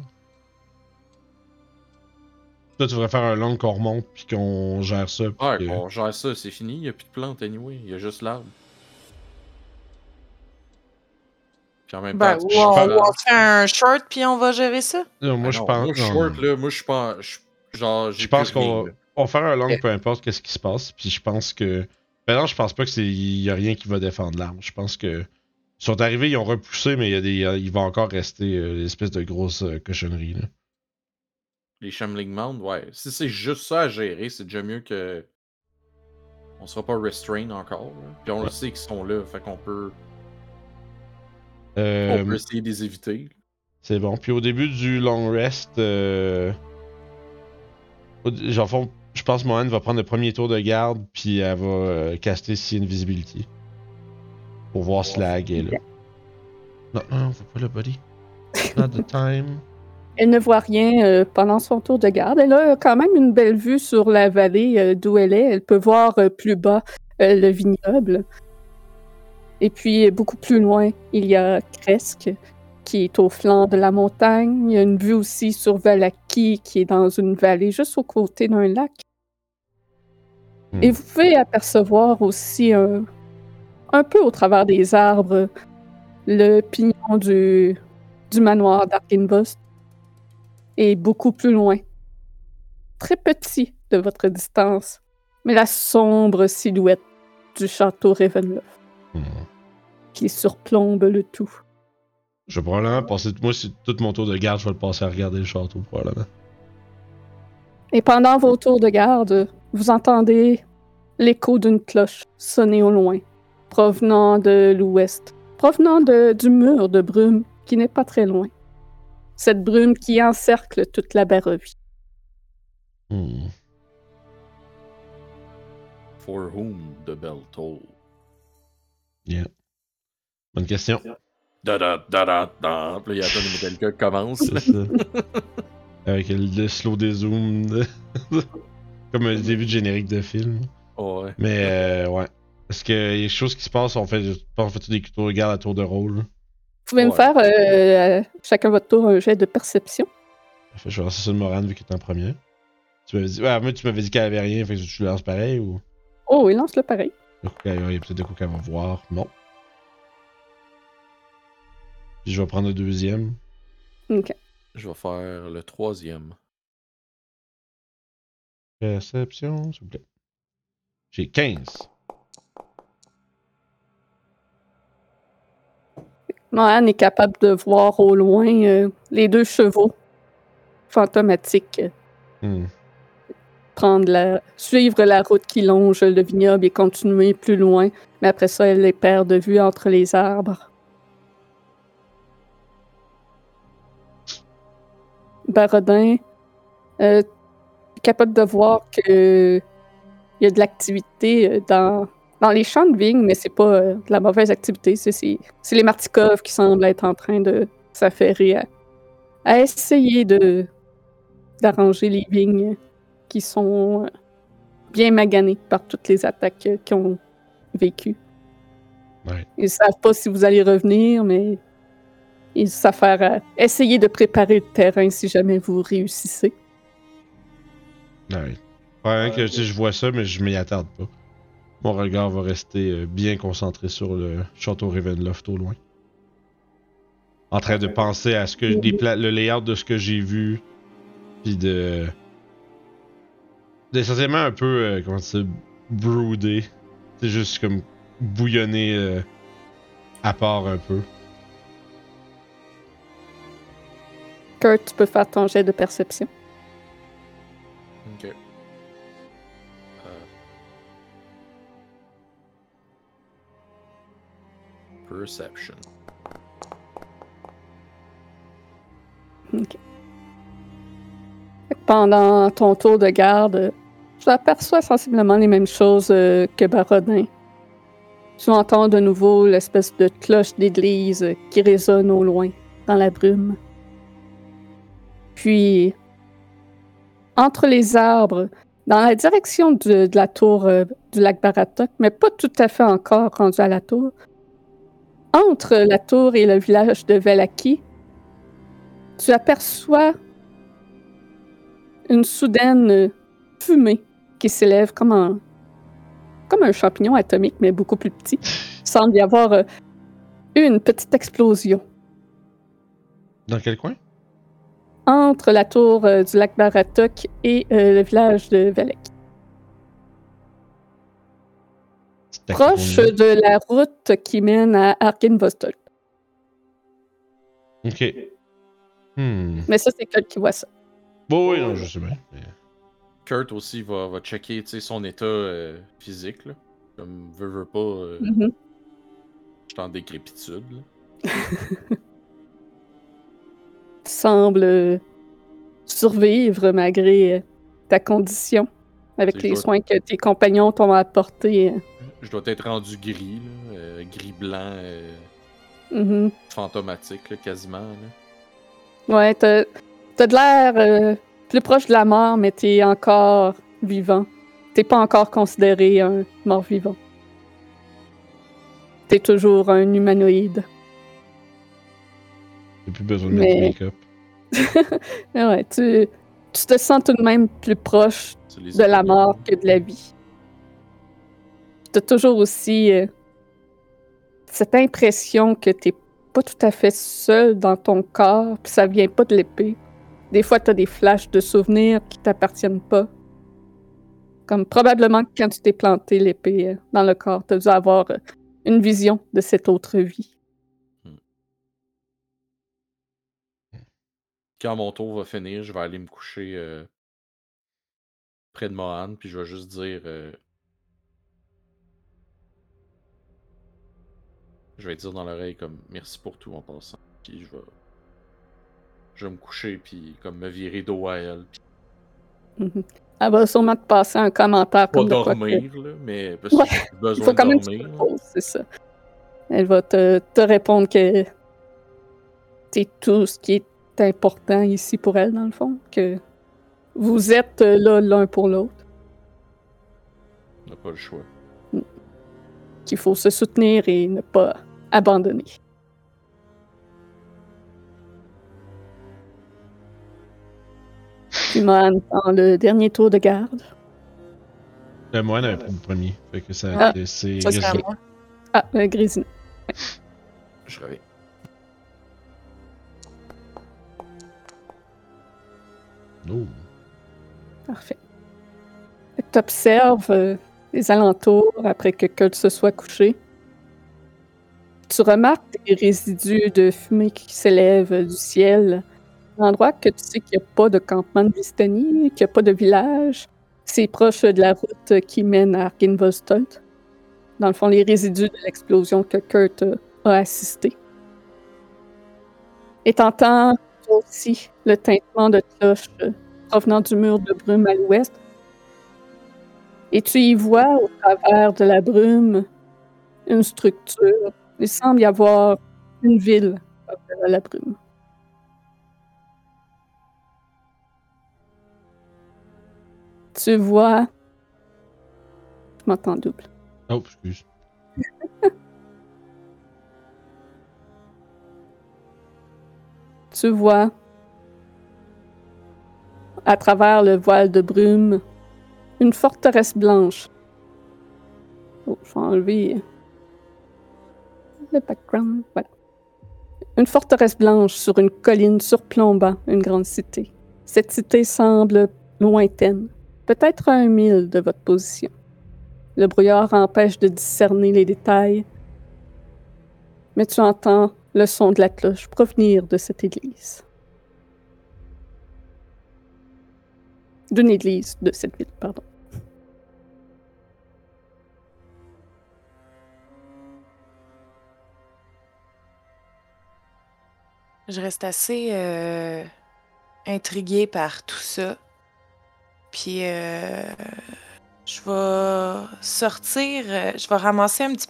Toi, tu voudrais faire un long qu'on remonte, puis qu'on gère ça. puis Ouais, que- on gère ça, c'est fini. Il n'y a plus de plantes anyway. Il y a juste l'arbre. Puis en même Ben, temps, ou on, on fait un short puis on va gérer ça. Non, moi, Ah je non, pense. Moi, short, là, moi, je je- Genre, Je pense qu'on va, on va faire un long, peu importe qu'est-ce qui se passe. Puis je pense que. Ben non, je pense pas que c'est. Il y a rien qui va défendre l'arme. Je pense que. Ils sont arrivés, ils ont repoussé, mais il, y a des, il va encore rester euh, l'espèce de grosse euh, cochonnerie. Là. Les Shambling Mound, ouais. Si c'est juste ça à gérer, c'est déjà mieux que. On sera pas restrained encore. là. Puis on le sait qu'ils sont là, fait qu'on peut. Euh, On peut essayer de les éviter. C'est bon. Puis au début du long rest, euh, Genre, je pense que Mohan va prendre le premier tour de garde, puis elle va caster si Invisibility. Pour voir si la hague est là. Non, non, faut pas le body. Not the time. Elle ne voit rien euh, pendant son tour de garde. Elle a quand même une belle vue sur la vallée euh, d'où elle est. Elle peut voir euh, plus bas euh, le vignoble. Et puis, beaucoup plus loin, il y a Cresque, qui est au flanc de la montagne. Il y a une vue aussi sur Valaki, qui est dans une vallée juste au côté d'un lac. Hmm. Et vous pouvez apercevoir aussi un, un peu au travers des arbres le pignon du, du manoir d'Arkinbost est beaucoup plus loin. Très petit de votre distance, mais la sombre silhouette du château Ravenloft Hmm. qui surplombe le tout. Je vais probablement passer. Moi, c'est tout mon tour de garde, je vais le passer à regarder le château, probablement. Et pendant vos tours de garde, vous entendez l'écho d'une cloche sonner au loin, provenant de l'ouest, provenant de- du mur de brume qui n'est pas très loin. Cette brume qui encercle toute la Barovie. Hmm. For whom the bell toll. Yeah. Bonne question. Da da da da da. Puis là, il y a la tonne de Metallica qui commence. Avec le, slow dézoom. de- Comme un début de générique de film. Ouais. Mais euh, ouais. Est-ce qu'il y a des choses qui se passent? On fait, on fait tous des tours de garde à tour de rôle. là. Vous pouvez me faire euh, chacun votre tour un jet de perception. Fait, je vais lancer ça de Morane vu qu'il est en premier. Tu m'avais dit. Ouais, moi tu m'avais dit qu'elle avait rien, fait que tu lances pareil ou? Oh, il lance le pareil. Du coup, il y a peut-être de quoi qu'elle va voir. Non. Puis je vais prendre le deuxième. Ok. Je vais faire le troisième. Perception, s'il vous plaît. J'ai 15. Mohan est capable de voir au loin euh, les deux chevaux fantomatiques euh, Hmm. prendre la, suivre la route qui longe le vignoble et continuer plus loin. Mais après ça, elle les perd de vue entre les arbres. Barodin euh, est capable de voir que il y a de l'activité euh, dans, dans les champs de vigne, mais c'est pas euh, de la mauvaise activité. C'est, les Martikov qui semblent être en train de s'affairer à, à essayer de d'arranger les vignes qui sont euh, bien maganées par toutes les attaques euh, qu'ils ont vécues. Ouais. Ils savent pas si vous allez revenir, mais ils s'affairent à essayer de préparer le terrain si jamais vous réussissez. Ouais. Que je vois ça, mais je m'y attarde pas. Mon regard va rester euh, bien concentré sur le château Ravenloft au loin. En train de penser à ce que des pla- le layout de ce que j'ai vu, puis de d'essentiellement un peu euh, comment ça broodé. C'est juste comme bouillonner euh, à part un peu. Kurt, tu peux faire ton jet de perception. Pendant ton tour de garde, tu aperçois sensiblement les mêmes choses euh, que Barodin. Tu entends de nouveau l'espèce de cloche d'église qui résonne au loin, dans la brume. Puis, entre les arbres, dans la direction de, de la tour euh, du lac Baratok, mais pas tout à fait encore rendu à la tour, entre la tour et le village de Velaki, tu aperçois une soudaine fumée qui s'élève comme un, comme un champignon atomique, mais beaucoup plus petit. Il semble y avoir euh, eu une petite explosion Dans quel coin? entre la tour euh, du lac Baratok et euh, le village de Velek. Proche de la route qui mène à Arkinvostol. Ok. Hmm. Mais ça, c'est Kurt qui voit ça. Bon, oui, non, je sais bien. mais- Kurt aussi va, va checker tu sais, son état euh, physique. Là. Comme veut, veut pas. euh, Mhm. Je suis en décrépitude. là. semble euh, survivre malgré ta condition avec les soins que tes compagnons t'ont apportés. Je dois être rendu gris, là, euh, gris-blanc, euh, mhm. fantomatique, là, quasiment. Là. Ouais, t'as t'as de l'air euh, plus proche de la mort, mais t'es encore vivant. T'es pas encore considéré un mort-vivant. T'es toujours un humanoïde. J'ai plus besoin de Mais- mettre du make-up. Mais Ouais, tu, tu te sens tout de même plus proche de la mort que de la vie. T'as toujours aussi euh, cette impression que t'es pas tout à fait seul dans ton corps, puis ça vient pas de l'épée. Des fois, t'as des flashs de souvenirs qui t'appartiennent pas. Comme probablement quand tu t'es planté l'épée euh, dans le corps, t'as dû avoir euh, une vision de cette autre vie. Quand mon tour va finir, je vais aller me coucher près de Mohan, puis je vais juste dire. Je vais dire dans l'oreille comme merci pour tout en passant. Puis je vais. Je vais me coucher, puis comme me virer dos à elle. Puis. Elle va sûrement te passer un commentaire pas comme de quoi que- dormir, là, mais parce que Ouais, j'ai Il besoin faut quand de même que dormir. reposes, c'est ça. Elle va te, te répondre que t'es tout ce qui est important ici pour elle, dans le fond. Que vous êtes euh, là l'un pour l'autre. On n'a pas le choix. Qu'il faut se soutenir et ne pas abandonner. Puis Mohan dans le dernier tour de garde. Le moine avait pris le premier. Fait que ça Ah, c'est Ça, c'est à Grisina. moi. Ah, euh, Grésina. Je reviens. Oh. Parfait. Tu observes les alentours après que Kurt se soit couché. Tu remarques des résidus de fumée qui s'élèvent du ciel. Un endroit que tu sais qu'il n'y a pas de campement de Vistani, qu'il n'y a pas de village. C'est proche de la route qui mène à Arkinvostolt. Dans le fond, les résidus de l'explosion que Kurt a assisté. Et t'entends aussi le tintement de cloches provenant du mur de brume à l'ouest. Et tu y vois au travers de la brume une structure. Il semble y avoir une ville à la brume. Tu vois? Je m'entends double. Oh, excuse. tu vois? À travers le voile de brume une forteresse blanche. Oh, je vais enlever le background. Voilà. Une forteresse blanche sur une colline surplombant une grande cité. Cette cité semble lointaine, peut-être à un mille de votre position. Le brouillard empêche de discerner les détails, mais tu entends le son de la cloche provenir de cette église. D'une église de cette ville, pardon. Je reste assez euh, intriguée par tout ça. Puis euh, je vais sortir, euh, je vais ramasser un petit.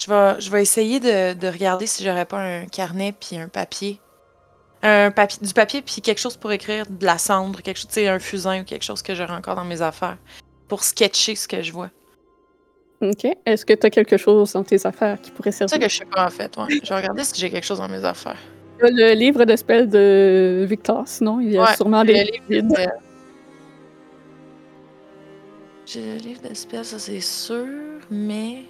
Je vais, je vais essayer de, de regarder si j'aurais pas un carnet puis un papier. Un papier, du papier puis quelque chose pour écrire, de la cendre, quelque chose, tu sais, un fusain ou quelque chose que j'aurais encore dans mes affaires. Pour sketcher ce que je vois. Ok. Est-ce que tu as quelque chose dans tes affaires qui pourrait C'est servir? ça que je sais pas en fait. Ouais. Je vais regarder si j'ai quelque chose dans mes affaires. Il y a Le livre de spells de Victor, sinon il y a Ouais, sûrement des le livre vides. de spells. J'ai le livre de spells, ça c'est sûr, mais.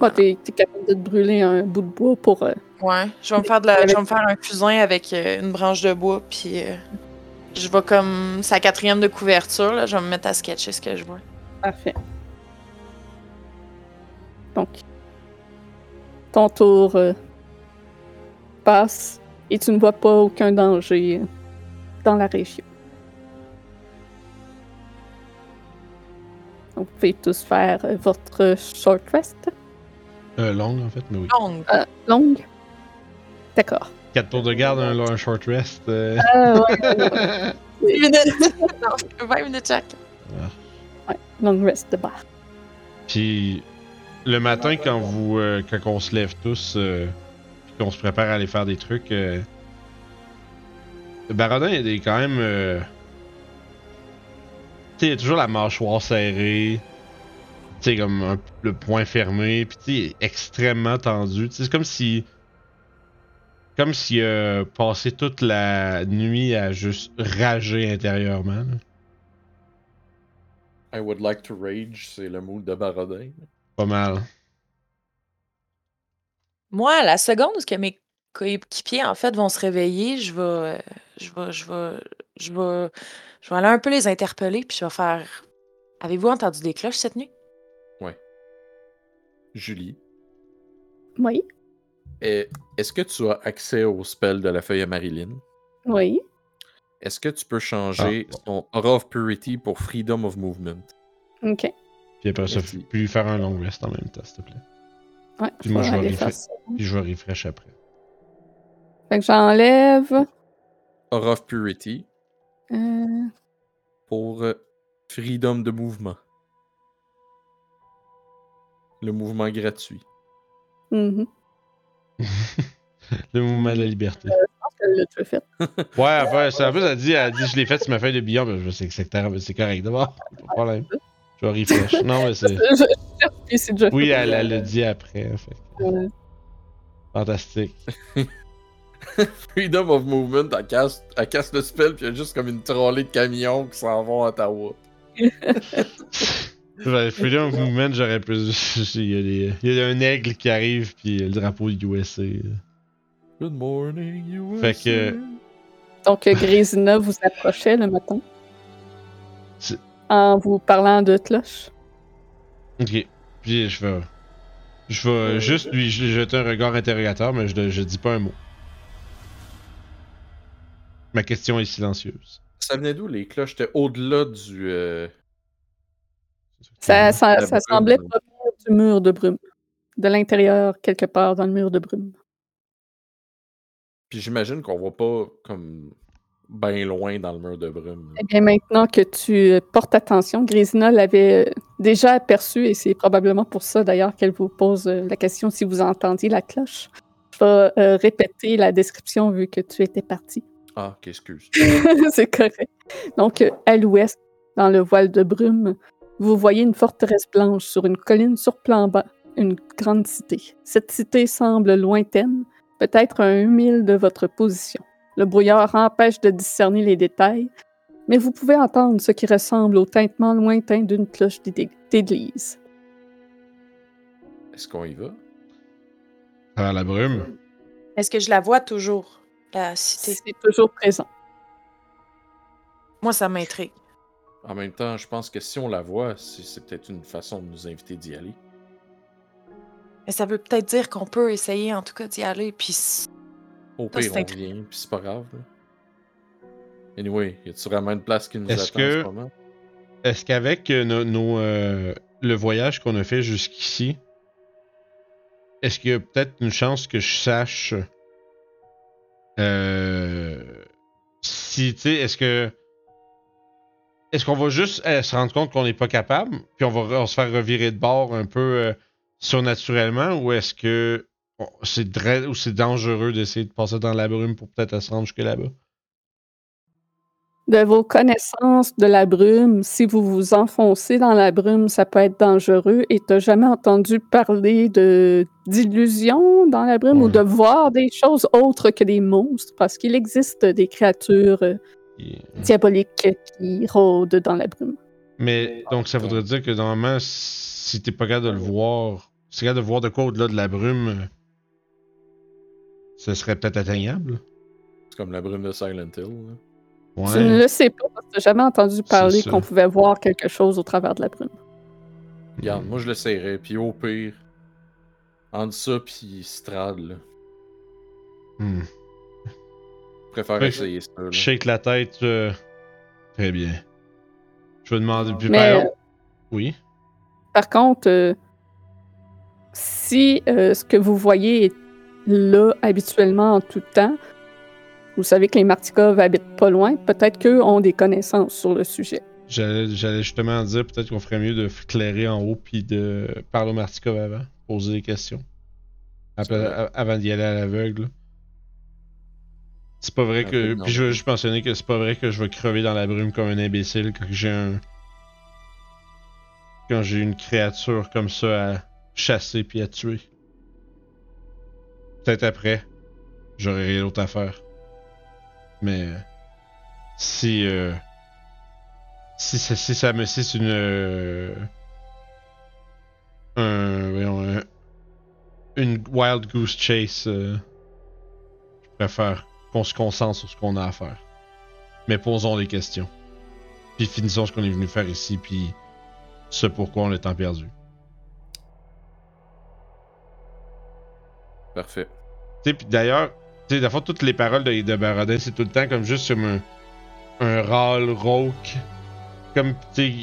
Ouais, t'es, t'es capable de te brûler un bout de bois pour. euh, Ouais, je vais me faire de la, je vais me faire un fusain avec euh, une branche de bois, puis euh, je vais comme sa quatrième de couverture, là, je vais me mettre à sketcher ce que je vois. Parfait. Donc, ton tour euh, passe et tu ne vois pas aucun danger euh, dans la région. Donc, vous pouvez tous faire euh, votre short rest Euh, longue, en fait, mais oui. Donc, euh, longue. D'accord. 4 tours de garde, un, un short rest. euh. Ah, ouais, 10 minutes. non, 20 minutes chaque. long rest de bar. Puis le matin, quand vous, euh, on se lève tous, euh, qu'on se prépare à aller faire des trucs, euh, est quand même, euh, tu sais, toujours la mâchoire serrée, tu sais, comme le poing fermé, puis tu sais, extrêmement tendu. C'est comme si, comme s'il a passé toute la nuit à juste rager intérieurement. I would like to rage, c'est le mood de Barodin. Pas mal. Moi, la seconde où ce que mes coéquipiers, en fait, vont se réveiller, je vais, je vais, je vais, je vais, je vais aller un peu les interpeller, puis je vais faire. Avez-vous entendu des cloches cette nuit? Julie, Oui, est-ce que tu as accès au spell de la feuille à Marilyn? oui. Est-ce que tu peux changer ton Aura of Purity pour Freedom of Movement? Ok. Puis après ça, puis lui faire un long rest en même temps, s'il te plaît. Ouais, Puis moi, je vais ça. Puis je vais refresh après. Fait que j'enlève. Aura of Purity euh, pour euh, Freedom de mouvement. Le mouvement gratuit. mhm. Le mouvement de la liberté. Elle l'a déjà fait. Ouais, enfin, c'est en plus, elle dit, elle dit, je l'ai fait sur ma feuille de billon, mais je sais que c'est correct, c'est correct d'abord. Pas de problème. Je vais refresh. Non, mais c'est. Oui, elle elle l'a dit après. Fait. Ouais. Fantastique. Freedom of Movement, elle casse, elle casse le spell, puis il y a juste comme une trolley de camions qui s'en vont à Ottawa. Freedom of Movement, j'aurais pu. Il y, a des- il y a un aigle qui arrive, puis le drapeau du USA. Good morning, USA. Fait que- Donc, Grésina vous approchait le matin? En vous parlant de cloche. Ok. Puis je vais. Je vais juste lui jeter un regard interrogateur, mais je, je dis pas un mot. Ma question est silencieuse. Ça venait d'où les cloches? C'était au-delà du. euh, Ça, ça, ça semblait provenir du mur de brume. De l'intérieur, quelque part dans le mur de brume. Puis j'imagine qu'on voit pas comme bien loin dans le mur de brume. Eh bien, maintenant que tu euh, portes attention, Grésina l'avait euh, déjà aperçu et c'est probablement pour ça d'ailleurs qu'elle vous pose euh, la question si vous entendiez la cloche. Je vais euh, répéter la description vu que tu étais parti. Ah, ok, excuse. c'est correct. Donc, à l'ouest, dans le voile de brume, vous voyez une forteresse blanche sur une colline surplombant une grande cité. Cette cité semble lointaine, peut-être à un mille de votre position. Le brouillard empêche de discerner les détails, mais vous pouvez entendre ce qui ressemble au tintement lointain d'une cloche d'é- d'église. Est-ce qu'on y va? À la brume. Est-ce que je la vois toujours, la cité? C'est toujours présent. Moi, ça m'intrigue. En même temps, je pense que si on la voit, c'est c'est peut-être une façon de nous inviter d'y aller. Mais ça veut peut-être dire qu'on peut essayer, en tout cas, d'y aller, puis... Au pire, on vient, puis c'est pas grave. là. Anyway, y a-tu vraiment une place qui nous Est-ce attend que- en ce moment? Est-ce qu'avec euh, nos, nos, euh, le voyage qu'on a fait jusqu'ici, est-ce qu'il y a peut-être une chance que je sache euh, si, tu sais, est-ce que est-ce qu'on va juste euh, se rendre compte qu'on n'est pas capable, puis on va, on se faire revirer de bord un peu euh, surnaturellement, ou est-ce que on- c'est ou c'est dangereux d'essayer de passer dans la brume pour peut-être se rendre jusque là-bas? De vos connaissances de la brume, si vous vous enfoncez dans la brume, ça peut être dangereux. Et t'as jamais entendu parler de d'illusions dans la brume ou de voir des choses autres que des monstres, parce qu'il existe des créatures euh, diaboliques qui rôdent dans la brume. Mais donc ça voudrait dire que normalement, si t'es pas capable de le voir, si t'es capable de voir de quoi au-delà de la brume, ce serait peut-être atteignable. C'est comme la brume de Silent Hill. là. Tu ne Ouais. le sais pas, parce que t'as jamais entendu parler qu'on pouvait voir quelque chose au travers de la brume. Regarde, moi je l'essayerais, puis au pire, entre ça puis Strad, là, Hmm. je préfère essayer ça. là. Je shake la tête. euh, Très bien. Je vais demander. Puis, Mais, par euh, Oui. Par contre, euh, si euh, ce que vous voyez est là habituellement en tout temps. Vous savez que les Martikov habitent pas loin. Peut-être qu'eux ont des connaissances sur le sujet. J'allais justement dire peut-être qu'on ferait mieux de clairer en haut puis de parler au Martikov avant, poser des questions. Après- avant d'y aller à l'aveugle. C'est pas vrai que. Puis je veux juste mentionner que c'est pas vrai que je vais crever dans la brume comme un imbécile quand j'ai un. Quand j'ai une créature comme ça à chasser puis à tuer. Peut-être après, j'aurai rien d'autre à faire. Mais. Si. euh, si, ça- si ça me. C'est une. euh, un, voyons, un- Une Wild Goose Chase. euh, je préfère qu'on se concentre sur ce qu'on a à faire. Mais posons les questions. Puis finissons ce qu'on est venu faire ici, puis ce pourquoi on est temps perdu. Parfait. Tu sais, puis d'ailleurs, tu sais, fois toutes les paroles de, de Baradin, c'est tout le temps comme juste comme un, un râle rauque. Comme, tu sais,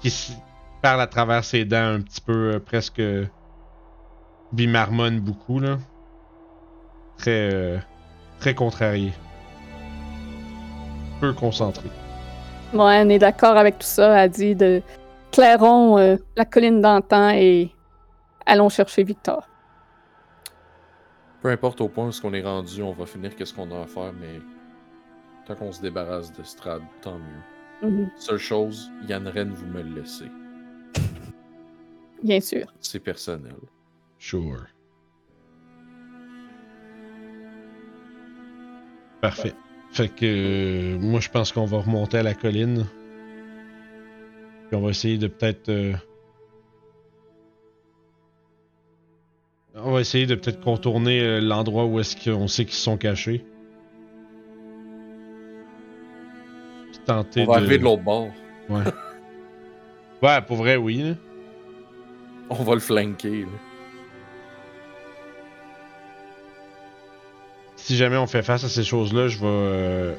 qui parle à travers ses dents un petit peu, euh, presque. euh, bimarmonne beaucoup, là. Très. euh, très contrarié. Peu concentré. Ouais, on est d'accord avec tout ça. A dit de clairons euh, la colline d'antan et allons chercher Victor. Peu importe au point où ce qu'on est rendu, on va finir qu'est-ce qu'on a à faire, mais tant qu'on se débarrasse de Strad, tant mieux. Mhm, Seule chose, Yann Ren, vous me le laissez. Bien sûr. C'est personnel. Sure. Parfait. Fait que euh, moi je pense qu'on va remonter à la colline. Puis on va essayer de peut-être. euh, On va essayer de peut-être contourner euh, l'endroit où est-ce qu'on sait qu'ils sont cachés. Puis tenter On va de. arriver de l'autre bord. Ouais. ouais, pour vrai, oui. là. On va le flanquer. là. si jamais on fait face à ces choses-là, je vais. euh,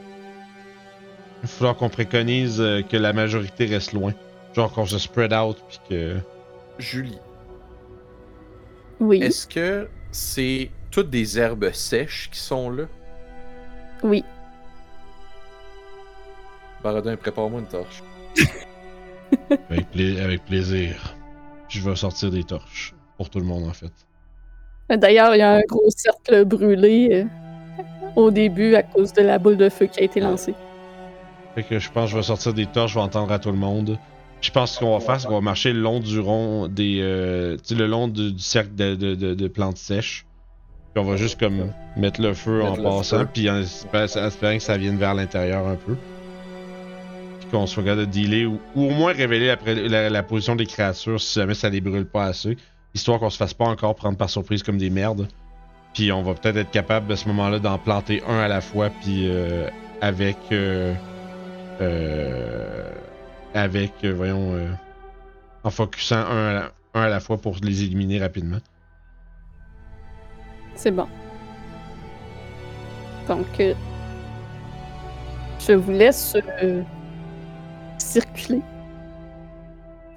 Il va falloir qu'on préconise euh, que la majorité reste loin. Genre qu'on se spread out puis que. Julie, Oui, est-ce que c'est toutes des herbes sèches qui sont là? oui. Baradin, prépare-moi une torche. Avec, pla- avec plaisir. Je vais sortir des torches. Pour tout le monde en fait. D'ailleurs, il y a un gros cercle brûlé euh, au début à cause de la boule de feu qui a été lancée. Fait que je pense que je vais sortir des torches, je vais entendre à tout le monde. Je pense qu'on va faire, c'est qu'on va marcher le long du rond des. euh, tu sais, le long du, du cercle de, de- de- de plantes sèches. Puis on va juste comme mettre le feu Mettre en le passant, feu. puis en espérant, en espérant que ça vienne vers l'intérieur un peu. Puis qu'on soit capable de dealer, ou, ou au moins révéler après la, la position des créatures si jamais ça les brûle pas assez. Histoire qu'on se fasse pas encore prendre par surprise comme des merdes. Puis on va peut-être être capable à ce moment-là d'en planter un à la fois, puis euh, avec. euh, euh, avec, euh, voyons, euh, en focusant un à, la, un à la fois pour les éliminer rapidement. C'est bon. Donc, euh, je vous laisse circuler.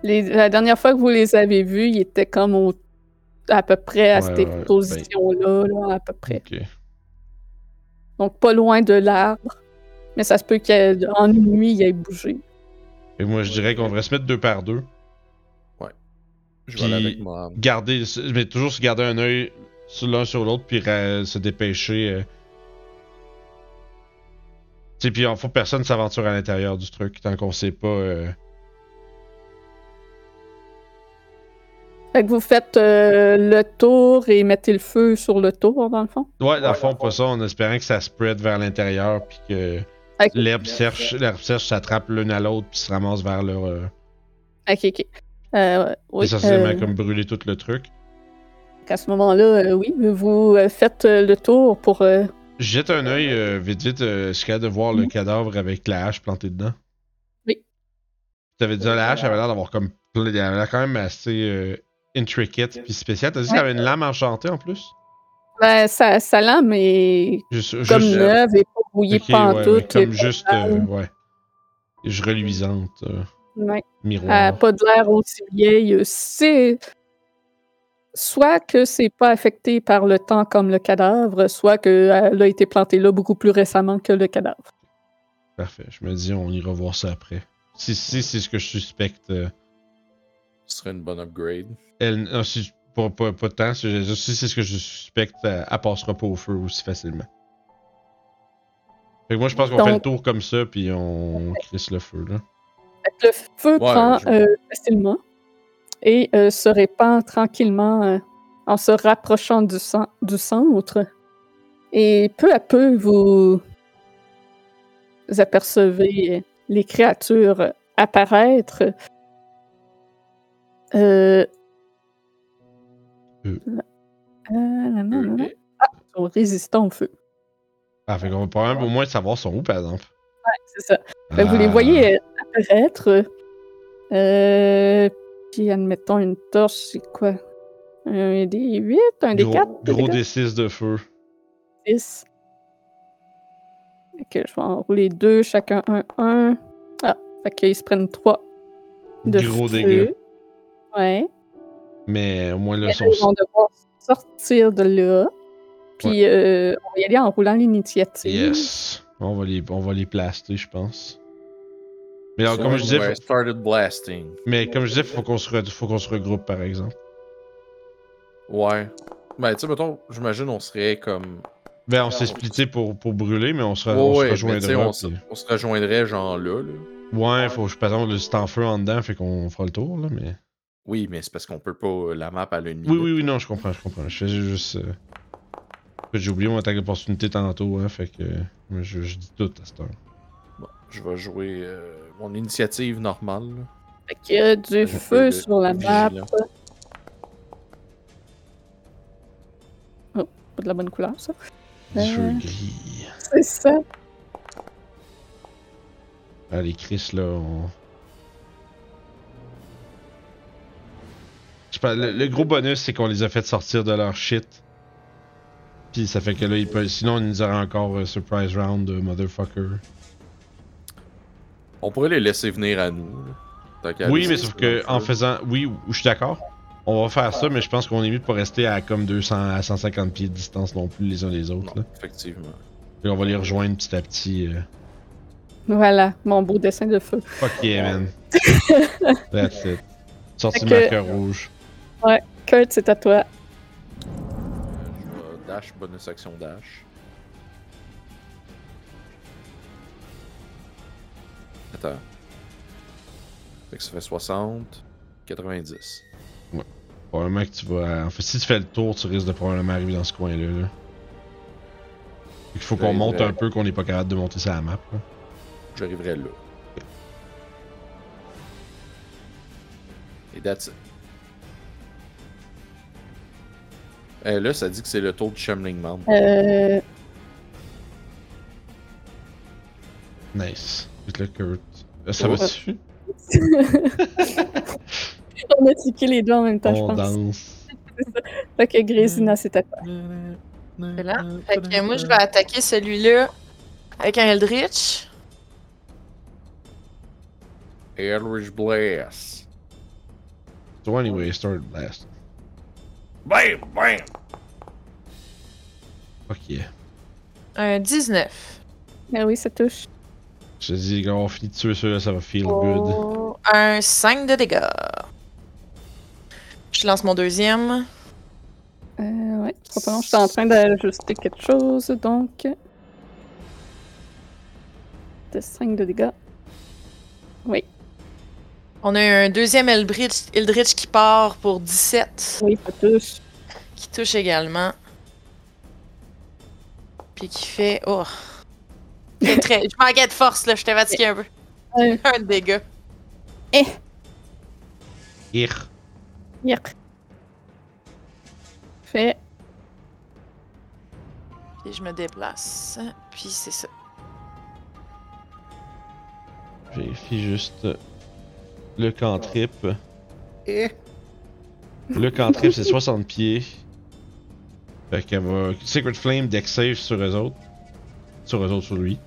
Les- la dernière fois que vous les avez vus, ils étaient comme au- à peu près à Ouais, cette ouais, ben. position-là, là, à peu près. Donc, pas loin de l'arbre. Mais ça se peut qu'en une nuit, il ait bougé. Et moi, je dirais qu'on devrait se mettre deux par deux. Je vais aller avec moi. Garder, mais toujours se garder un œil sur l'un sur l'autre, puis se dépêcher. euh. Tu sais, puis il faut que personne s'aventure à l'intérieur du truc tant qu'on sait pas. euh, Fait que vous faites euh, le tour et mettez le feu sur le tour, dans le fond? Ouais, dans le fond, pas ça, en espérant que ça spread vers l'intérieur, puis que L'herbe sèche, l'herbe sèche s'attrape l'une à l'autre, puis se ramasse vers leur. euh, Ok, ok. Euh, oui, essentiellement euh, comme brûler tout le truc. À ce moment-là, euh, oui, vous faites euh, le tour pour. euh, Je jette un œil euh, vite vite, euh, capable de voir le Mhm. cadavre avec la hache plantée dedans. Oui. T'avais dit la hache avait l'air d'avoir comme. plein- Elle avait l'air quand même assez euh, intricate puis spéciale. T'as dit qu'il y avait une lame enchantée en plus? Ben, sa, sa lame est Juste, comme juste- neuve et pas brouillée ok, pas en ouais, tout. comme juste. euh, ouais. Je reluisante. euh, Ouais. miroir. Pas de l'air aussi vieille. C'est. soit que c'est pas affecté par le temps comme le cadavre, soit qu'elle a été plantée là beaucoup plus récemment que le cadavre. Parfait. Je me dis, on ira voir ça après. Si, si c'est ce que je suspecte. euh, Ce serait une bonne upgrade. elle, non, si, pas, pas, pas tant. C'est ce que je suspecte, elle, elle passera pas au feu aussi facilement. Fait que moi, je pense qu'on fait le tour comme ça, puis on crisse le feu, là. Le feu Ouais, prend je- euh, facilement et euh, se répand tranquillement euh, en se rapprochant du, cen- du centre. Et peu à peu, vous apercevez les créatures apparaître. Euh... Ils sont résistants au feu. Ah, fait qu'on va au moins savoir son où, par exemple. C'est ça. Que Vous les Ah. voyez euh, apparaître. Euh, puis admettons une torche, c'est quoi? Un des 8, un des Gros, 4, gros des 6 de feu. 6. Fait que je vais en rouler deux, chacun un, un. Ah, fait qu'ils se prennent trois de Gros feu. dégâts. Ouais. Mais au moins là, Et son. là, ils vont devoir sortir de là. Puis euh, on va y aller en roulant l'initiative. Yes. On va les, on va les plaster, je pense. Mais alors, comme je disais, Ouais, faut- started blasting. mais comme je disais, faut qu'on se, re- faut qu'on se regroupe, par exemple. Ouais. Ben, tu sais, mettons, j'imagine on serait comme. Ben, on s'est splitté pour, pour brûler, mais on se, Ouais, on se ouais, mais tu sais, rejoindra. on, puis- on se rejoindrait genre là, là. Ouais, faut, je par exemple, le- c'est en feu en dedans, fait qu'on fera le tour, là, mais. Oui, mais c'est parce qu'on peut pas. euh, La map à une Oui, oui, oui, non, je comprends, je comprends. Je faisais juste. euh, J'ai oublié mon attaque d'opportunité tantôt, hein, fait que. Je, je dis tout à cette heure. Bon, je vais jouer euh, mon initiative normale. Fait qu'il y a du feu sur la map. Oh, pas de la bonne couleur, ça. Du feu Euh. gris. C'est ça. Les Chris, là, on. Le, le gros bonus, c'est qu'on les a fait sortir de leur shit. Puis ça fait que là, ils peuvent. Sinon, ils nous auraient encore euh, surprise round de motherfucker. On pourrait les laisser venir à nous. Oui, mais sauf que en faisant. Oui, je suis d'accord. On va faire ça, mais je pense qu'on est mieux de pas rester à comme 200 à 150 pieds de distance non plus les uns des autres. Non, Là. effectivement. Puis on va les rejoindre petit à petit. euh. Voilà, mon beau dessin de feu. Fuck yeah, man. That's it. Sorti que- marqueur rouge. Kurt, c'est à toi. Euh, je vais dash, bonus action dash. Attends. Fait que ça fait 60, 90. Probablement que tu vas. En fait, si tu fais le tour, tu risques de probablement arriver dans ce coin-là. Là. Il faut qu'on Ouais, monte ouais. un peu, qu'on n'est pas capable de monter sur la map. là. J'arriverai là. Et that's it. Eh, là, ça dit que c'est le tour du Shemling Mound. Euh, Nice. Le Kurt. Euh, Ça Ouais. va-tu? on a tiqué les deux en même temps, je On pense. danse. Fait que Grésina, c'est à toi. Là. Fait que moi, je vais attaquer celui-là avec un Eldritch. Eldritch Blast. So anyway, start blast. Bam! Bam! Yeah. Un 19. Ah oui, ça touche. Je te dis, quand on finit de tuer ceux-là, ça va feel good. Oh, un 5 de dégâts. Je lance mon deuxième. Euh, ouais, trop pas long. Je suis en train d'ajuster quelque chose, donc. De 5 de dégâts. Oui, On a un deuxième Eldritch, Eldritch qui part pour 17, oui, ça touche. qui touche également. Puis qui fait. Oh! Très- Je manquais de force, là, je t'ai fatigué un peu. Un dégât. Ir. Yerk. Fait. Puis je me déplace. Puis c'est ça. Vérifie juste le cantrip. Eh! Le cantrip, c'est 60 pieds. Fait qu'elle va. Secret Flame, deck save sur eux autres. Sur eux autres, sur lui.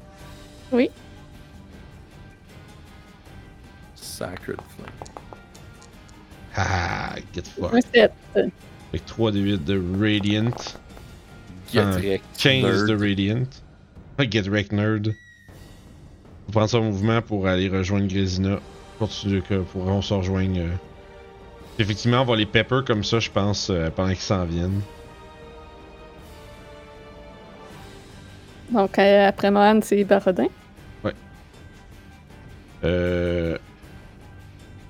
Sacred Flame. Ah, get fucked. 7. Fait que 3 des 8 de Radiant. Get Un wrecked, 15 nerd. de Radiant. Get Wrecked Nerd. Faut prendre son mouvement pour aller rejoindre Grésina. Continue que pour qu'on se rejoigne. euh. Effectivement, on va les pepper comme ça, je pense, euh, pendant qu'ils s'en viennent. Donc, euh, après Mohan, c'est Barodin. Euh.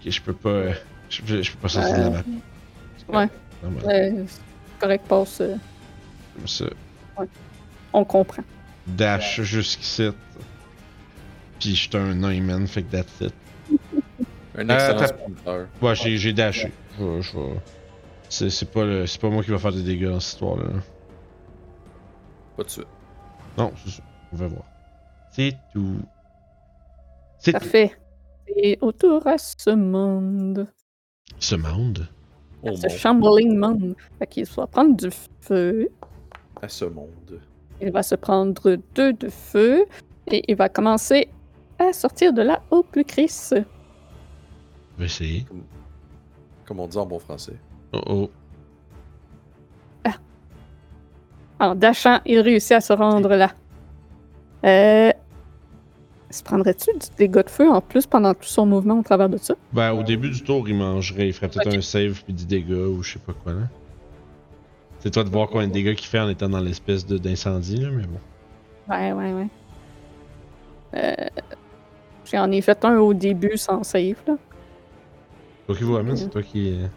Ok, je peux pas. Je, je- je peux pas sortir de la map. ouais. Non, Euh, c'est correct, passe. Comme ça. on comprend. Dash jusqu'ici. Puis je suis un nain, man, fait que that's it. Un Euh, excellent sprinter. Ouais, j'ai, j'ai dashé. Je vais- je vais- C'est, c'est, pas le- c'est pas moi qui va faire des dégâts dans cette histoire-là. Pas de suite. Non, c'est ça. On va voir. C'est tout. C'est tout. Parfait. Et autour à ce monde. Ce monde? Au ce monde. shambling monde. Fait qu'il va prendre du feu. À ce monde. Il va se prendre deux de feu. Et il va commencer à sortir de là au plus Chris. Je vais essayer. Comme on dit en bon français. Oh oh. En dashant, il réussit à se rendre là. Euh. Se prendrait-tu du dégât de feu en plus pendant tout son mouvement au travers de ça? Ben, au début du tour, il mangerait. Il ferait peut-être un save puis 10 dégâts ou je sais pas quoi, là. C'est toi de voir combien de dégâts qu'il fait en étant dans l'espèce de, d'incendie, là, mais bon. Ouais, ouais, ouais. Euh. J'en ai fait un au début sans save, là. Toi qui vous c'est toi qui. euh,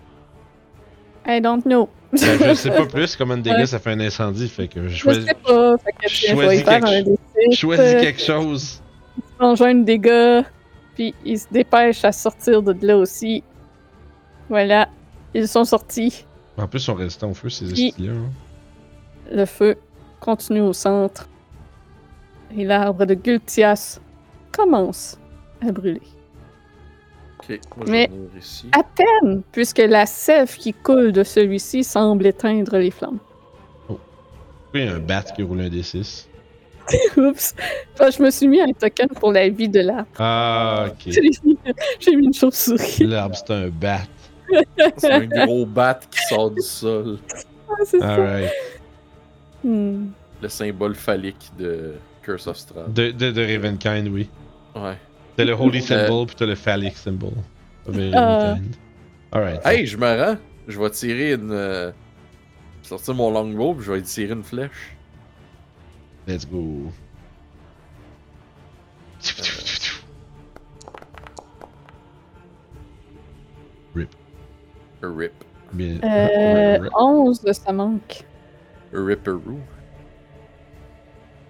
I don't know. Ben, je sais pas plus combien de dégâts Ouais. ça fait un incendie, fait que je Je choisis, sais pas. Fait que je je choisis quelque un chose. D6, choisis euh, quelque chose. engendre des dégâts, puis ils se dépêchent à sortir de là aussi. Voilà, ils sont sortis. En plus, ils sont résistants au feu, ces estis-là. hein. Le feu continue au centre. Et l'arbre de Gultias commence à brûler. Ok, moi je Mais- vais venir ici. À peine, puisque la sève qui coule de celui-ci semble éteindre les flammes. Pourquoi il y a un bat qui roule un D6 Oups! Enfin, je me suis mis un token pour la vie de l'arbre. Ah, ok. J'ai mis- J'ai mis une chauve-souris. L'arbre, c'est un bat. C'est un gros bat qui sort du sol. Ah, c'est ça. Alright. Hmm. Le symbole phallique de Curse of Strahd. De, de, de Ravenkind, oui. Ouais. T'as le Holy Euh. Symbol, puis t'as le Phallic Symbol. Ah. Ravenkind. Alright. Hey, je me rends. Je vais tirer une. euh, Sortir mon longbow, puis je vais y tirer une flèche. Let's go. A rip. Bien. Euh, 11, ça manque. Ripperoo.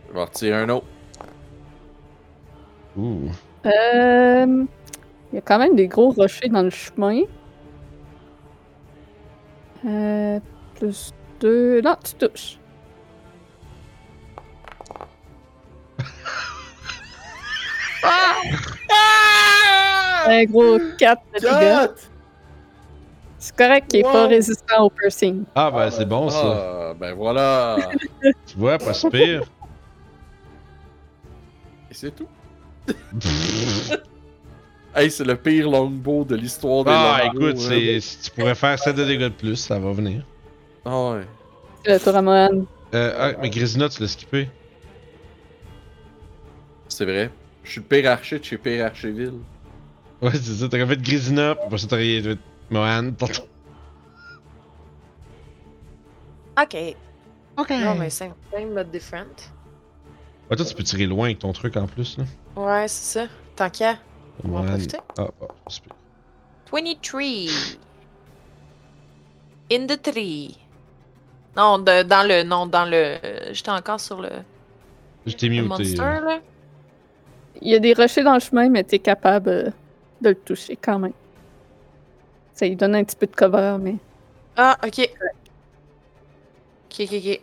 Je vais en retirer un autre. Ouh. Euh, Il y a quand même des gros rochers dans le chemin. Euh, plus 2. Non, tu touches. Un gros 4 de dégâts. C'est correct qu'il est pas résistant au piercing. Ah, ben c'est bon ça. Ah, ben voilà! Tu vois, pas si pire. Et c'est tout. Hey, c'est le pire longbow de l'histoire des Ah, longbows. écoute, hein. c'est, si tu pourrais faire 7 de dégâts de plus, ça va venir. Ah ouais. C'est le tour à Mohan. Euh, ah, mais Grisina, tu l'as skippé. C'est vrai. Je suis le pire archer de chez Pire Archeville. Ouais, c'est ça, t'aurais fait Grisina, puis après ça t'aurais fait Mohan. Ok. Ok. Non, mais same, same but different. Ouais, toi, tu peux tirer loin avec ton truc en plus, là. Ouais, c'est ça. Tant qu'à. On va en profiter. Ah, ah, c'est pire. 23. In the tree. Non, de- dans le. Non, dans le. J'étais encore sur le, Je t'ai le muté. monster, euh? là. Il y a des rochers dans le chemin, mais t'es capable euh, de le toucher quand même. Ça lui donne un petit peu de cover, mais. Ah, ok. Ok, ok, ok.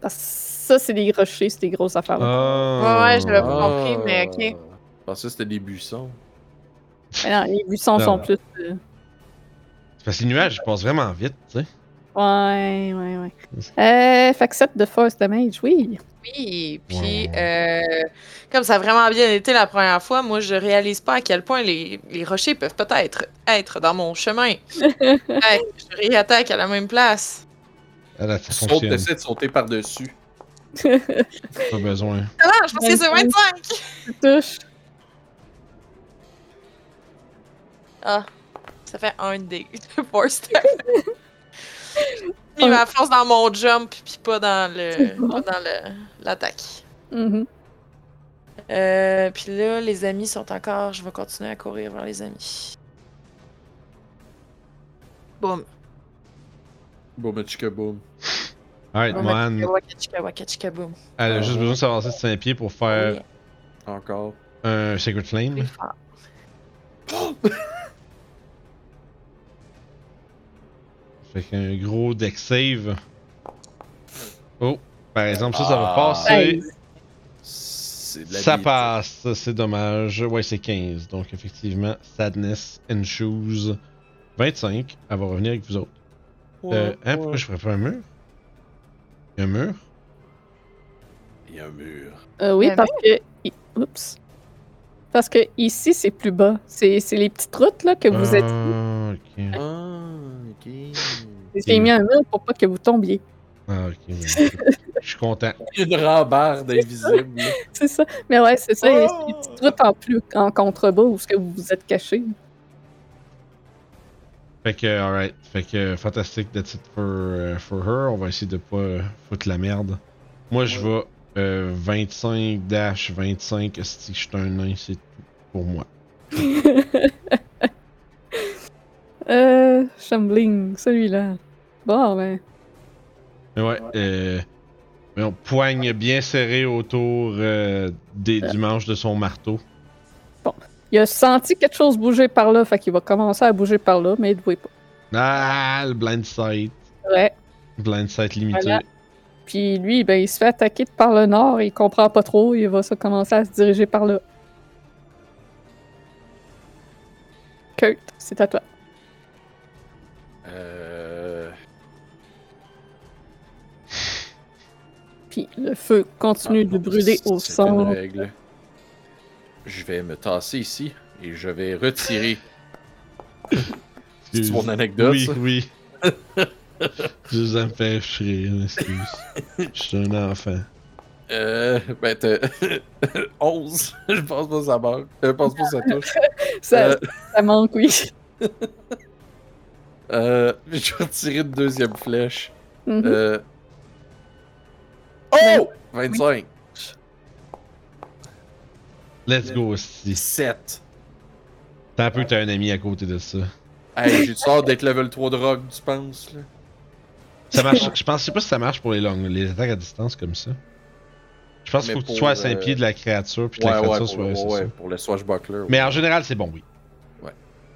Parce que ça, c'est des rochers, c'est des grosses affaires. Ah. Ouais, ouais, j'avais Ah. pas compris, mais ok. Je pensais que c'était des buissons. Mais non, les buissons Non. sont plus. euh, C'est parce que les nuages, ils passent vraiment vite, tu sais. Ouais, ouais, ouais. Euh, fait que 7 de force damage, oui. Oui, puis Ouais. euh, comme ça a vraiment bien été la première fois, moi je réalise pas à quel point les, les rochers peuvent peut-être être dans mon chemin. Hey, je réattaque à la même place. Tu ça sautes, fonctionne. t'essaies de sauter par-dessus. Pas besoin. Ah, je pense que c'est 25! Tu touches. Ah, ça fait un dé de force. Il m'a force dans mon jump, puis pas dans le, pas dans le- l'attaque. Mhm. Euh, puis là, les amis sont encore. Je vais continuer à courir vers les amis. Boum. Boum. Alright, man. Boum. Elle a juste besoin de s'avancer de 5 pieds pour faire Oui, Encore. un Sacred Flame. Fait qu'un gros deck save. Oh, par exemple, ça, ça va Ah. passer. Ça passe, c'est dommage. Ouais, c'est 15. Donc, effectivement, Sadness and Shoes. 25. Elle va revenir avec vous autres. Ouais, euh, hein, ouais. pourquoi je ferais pas un mur? Il y a un mur? Il y a un mur. Euh, oui, parce que. Oups. Parce que ici, c'est plus bas. C'est c'est les petites routes là, que vous êtes. Ah, ok. Ah, ok. J'ai mis un mur pour pas que vous tombiez. Ah, ok. mais- Je suis content. Une rambarde invisible. C'est ça. Mais ouais, c'est ça. il y a Oh! les petites routes en plus en contrebas où ce que vous vous êtes caché. Fait que, alright. Fait que, fantastique that's it for, euh, for her. On va essayer de pas euh, foutre la merde. Moi, je vais euh, 25 dash 25. Si je suis un nain, c'est tout pour moi. Euh. Shambling, celui-là. Bon, ben. Mais ouais, euh, mais on poigne bien serré autour euh, des, du manche de son marteau. Il a senti quelque chose bouger par là, fait qu'il va commencer à bouger par là, mais il ne voit pas. Ah, le blind sight. Ouais. Blind sight limité. Voilà. Puis lui, ben, il se fait attaquer par le nord, il comprend pas trop, il va se commencer à se diriger par là. Kurt, c'est à toi. Euh... Puis le feu continue ah, de brûler c'est- au c'est une centre. Je vais me tasser ici et je vais retirer. C'est mon anecdote. Oui, ça? oui. Je me fait rire, excuse. Je suis un enfant. Euh, ben, t'as- 11. Je pense pas que ça marche. Je pense pas que ça touche. Ça, Euh, ça manque, oui. euh, je vais retirer une deuxième flèche. Mhm. Euh... Ben, Oh! 25. Let's go aussi. 7. T'as un peu que t'as un ami à côté de ça. Hey, j'ai sort d'être level 3 de rogue, tu penses? Là? Ça marche. Je pense, je sais pas si ça marche pour les longues, les attaques à distance comme ça. Je pense qu'il faut que tu sois à 5 euh, pieds de la créature, puis que Ouais, la ouais, créature pour, soit. ouais, ça. pour le swashbuckler. Mais ouais. en général, c'est bon, oui.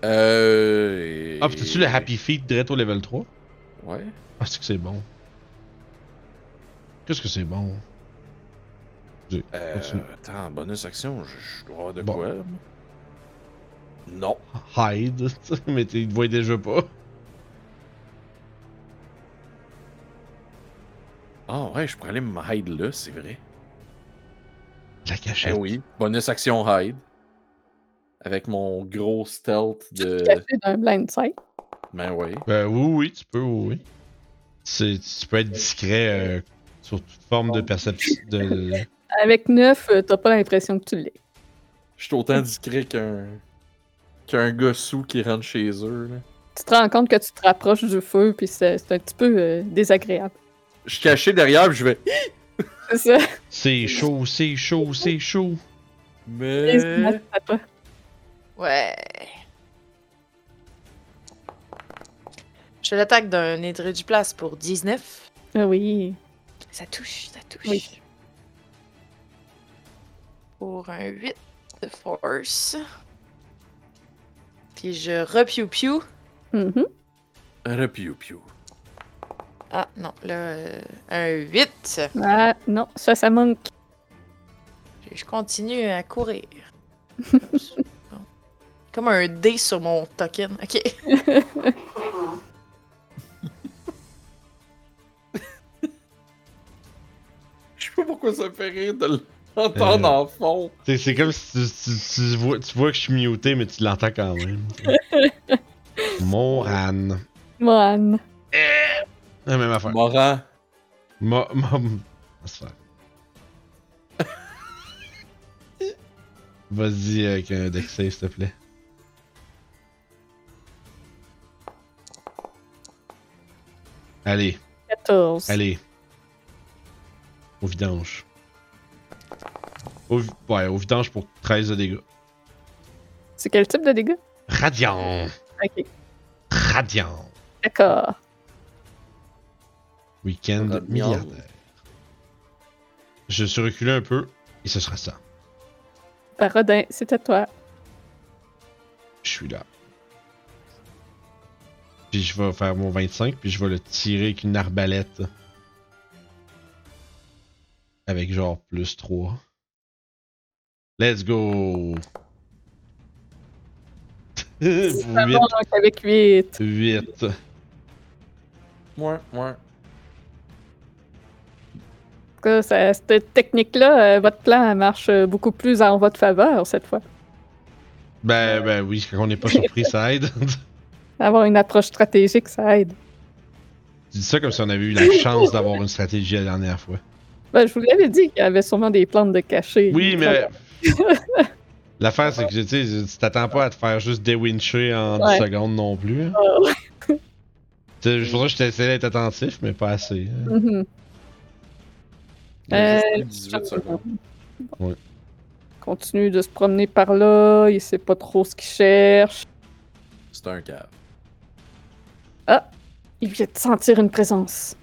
Euh. et- Ah, t'as-tu le Happy Feet direct au level 3 Ouais. Ah, c'est que c'est bon. Qu'est-ce que c'est bon? Euh, Continue. attends, bonus action, je, je dois avoir de Bon. quoi? Non. Hide, tu mais tu le vois déjà pas. Ah ouais, je pourrais aller me hide là, c'est vrai. La Eh cachette. oui, bonus action hide. Avec mon gros stealth Tu te de. d'un blind sight. Ben oui. Ben oui, oui, tu peux, oui. oui. C'est- Tu peux être discret euh, sur toute forme de perception. De... Avec 9, euh, t'as pas l'impression que tu l'es. Je suis autant discret qu'un. qu'un gars sous qui rentre chez eux. Là. Tu te rends compte que tu te rapproches du feu, puis c'est c'est un petit peu euh, désagréable. Je suis caché derrière, puis je vais. C'est ça. C'est chaud, c'est chaud, c'est chaud. Mais. Ouais. Je l'attaque d'un du place pour 19. Ah oui. Ça touche, ça touche. Oui pour un 8 de force. Puis je repiou-piou. Mm -hmm. Repiou-piou. Ah non, là, euh, un 8. Ah non, ça, ça manque. Je continue à courir. Comme, un dé sur mon token. Ok. Je sais pas pourquoi ça me fait rire de l'entendre Euh. en fond. C'est c'est comme si tu, tu- tu vois, tu vois que je suis muté, mais tu l'entends quand même. Moran. Mohan. La même affaire. Moran. Mo, mo. Vas-y avec un deck save, s'il te plaît. Allez, 14. allez. Au vidange. Au, ouais, au vidange pour 13 de dégâts. C'est quel type de dégâts? Radiant. Ok, Radiant. d'accord. Week-end milliardaire. Je suis reculé un peu et ce sera ça. Parodin, c'est à toi. Je suis là. Puis je vais faire mon 25, puis je vais le tirer avec une arbalète. Avec genre plus 3. Let's go! Ça 8. manque avec 8. 8. Ouais, ouais. ça- cette technique-là, euh, votre plan elle marche euh, beaucoup plus en votre faveur cette fois. Ben, ben oui, quand on n'est pas surpris, ça aide. Avoir une approche stratégique, ça aide. Tu dis ça comme si on avait eu la chance d'avoir une stratégie la dernière fois. Ben, je vous l'avais dit qu'il y avait sûrement des plantes de cachet. Oui, mais. L'affaire, c'est que tu t'attends pas à te faire juste déwincher en 10 Ouais. secondes non plus. hein. Ah, ouais. Tu sais, Je voudrais que je t'essaie d'être attentif, mais pas assez. hein. Mhm. Il juste Euh, eu 18 secondes. Ouais. Continue de se promener par là, il sait pas trop ce qu'il cherche. C'est un cave. Il vient de sentir une présence.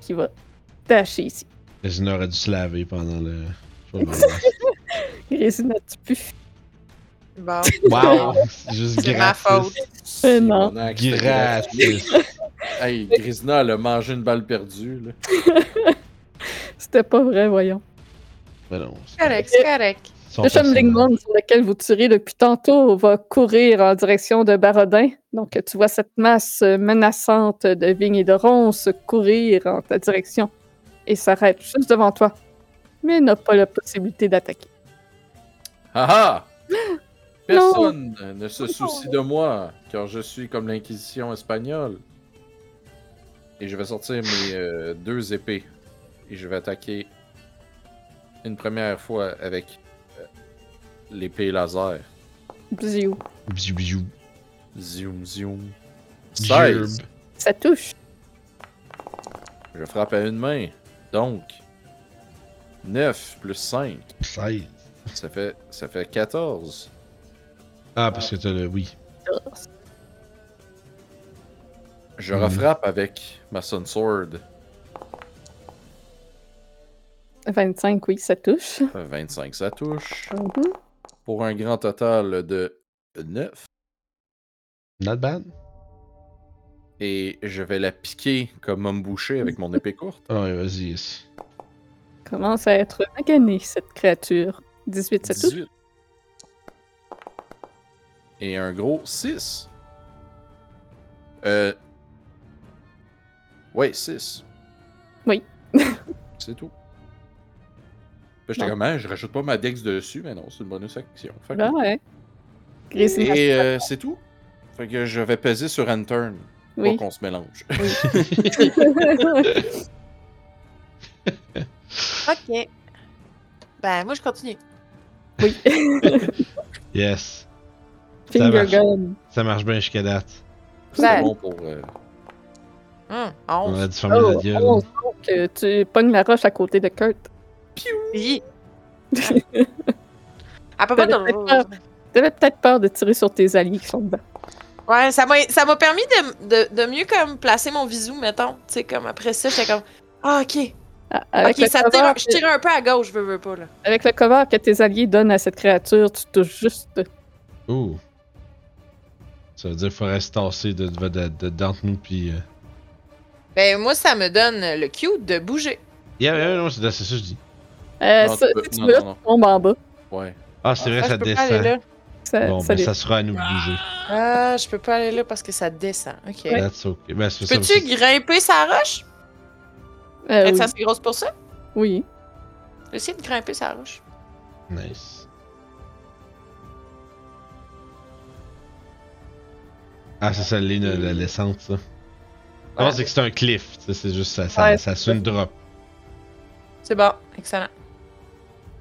Qui va dasher ici. Résina aurait dû se laver pendant le. Grésina, tu pues. Bon. Wow! C'est juste C'est ma faute. Euh, non. Gratis. Hey, Grisina, elle a mangé une balle perdue. Là. C'était pas vrai, voyons. Ben non, c'est- Correct, c'est correct. Le sur lequel vous tirez depuis tantôt va courir en direction de Barodin. Donc, tu vois cette masse menaçante de vignes et de ronces courir en ta direction et s'arrête juste devant toi, mais n'a pas la possibilité d'attaquer. Ah ah! Personne ne se soucie de moi, car je suis comme l'Inquisition espagnole. Et je vais sortir mes euh, deux épées. Et je vais attaquer une première fois avec euh, l'épée laser. Bziou. Bisous, bisous. Zoom, zoom. Gerbe. 16. Ça touche. Je frappe à une main. Donc, 9 plus 5, 16. ça fait, ça fait 14. Ah, parce que t'as le. Oui. Je Mhm. refrappe avec ma Sun Sword. 25, oui, ça touche. 25, ça touche. Mhm. Pour un grand total de 9. Not bad. Et je vais la piquer comme homme bouché avec mon épée courte. Ah ouais, vas-y. Commence à être maganée, cette créature. 18, ça touche. 18. Et un gros 6. Euh. Ouais, 6. Oui. C'est tout. J'étais comme, Hein, je rajoute pas ma dex dessus, mais non, c'est une bonus action. Fait que- Ben ouais. Et euh, c'est tout. Fait que je vais peser sur Enter. Oui. Pas qu'on se mélange. Ok. Ben, moi, je continue. oui. Yes. Finger marche. gun. Ça marche bien jusqu'à date. C'est Ben. bon pour. euh, Hum, On 11. a dû fermer Oh, la gueule. oh, donc, euh, tu pognes la roche à côté de Kurt. Oui. Elle peut pas T'avais de... peut-être T'avais peut-être peur de tirer sur tes alliés qui sont dedans. Ouais, ça m'a ça m'a permis de, de, de mieux comme placer mon visou, mettons. Tu sais, comme après ça, j'étais comme. Ah, ok. Ah, Avec, ok, le ça cover tire, que- je tire un peu à gauche, je veux, veux pas, là. avec le cover que tes alliés donnent à cette créature, tu touches juste. Ouh. Ça veut dire qu'il faudrait se tasser de, de, de, de- d'entre nous, puis. euh, Ben, moi, ça me donne le cue de bouger. Yeah, yeah, non, c'est, c'est ça que je dis. Euh, Non, ça, tu peux- si tu non, veux, non, tu non. tombes en bas. Ouais. Ah, c'est vrai, Ah, ça peux pas aller descend. Ça, Bon, ça ben, ça sera à nous bouger. Ah, je peux pas aller là parce que ça descend. Ok. That's okay. Ben, c'est ça. Peux-tu grimper sa roche? Euh, Es-tu oui. assez grosse pour ça? oui. Essaye de grimper sa roche. Nice. Ah, c'est ça, l'île de la descente, ça. Non, c'est que c'est un cliff, tu sais, c'est juste ça, ça, Ouais, ça c'est suit une drop. C'est bon, excellent.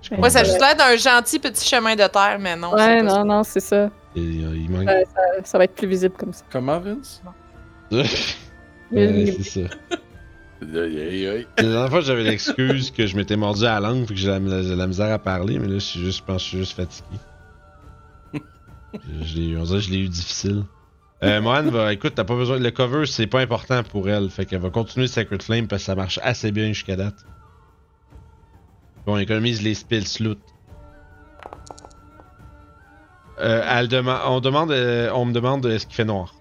Je Ouais, ça a juste l'air d'un gentil petit chemin de terre, mais non. Ouais, c'est pas non, non, c'est ça. Et, euh, il manque. Ouais, ça. Ça va être plus visible comme ça. Comment, Vince? Ouais, c'est ça. Aïe, aïe, aïe. La dernière fois, j'avais l'excuse que je m'étais mordu à la langue, puis que j'ai la, la- la misère à parler, mais là, je suis juste, je pense que je suis juste fatigué. je, je l'ai eu- on dirait que je l'ai eu difficile. Euh, Mohan va, écoute, t'as pas besoin, le cover, c'est pas important pour elle, fait qu'elle va continuer Sacred Flame parce que ça marche assez bien jusqu'à date. Bon, on économise les spells sloot. Euh, elle on demande, euh, on me demande est-ce qu'il fait noir?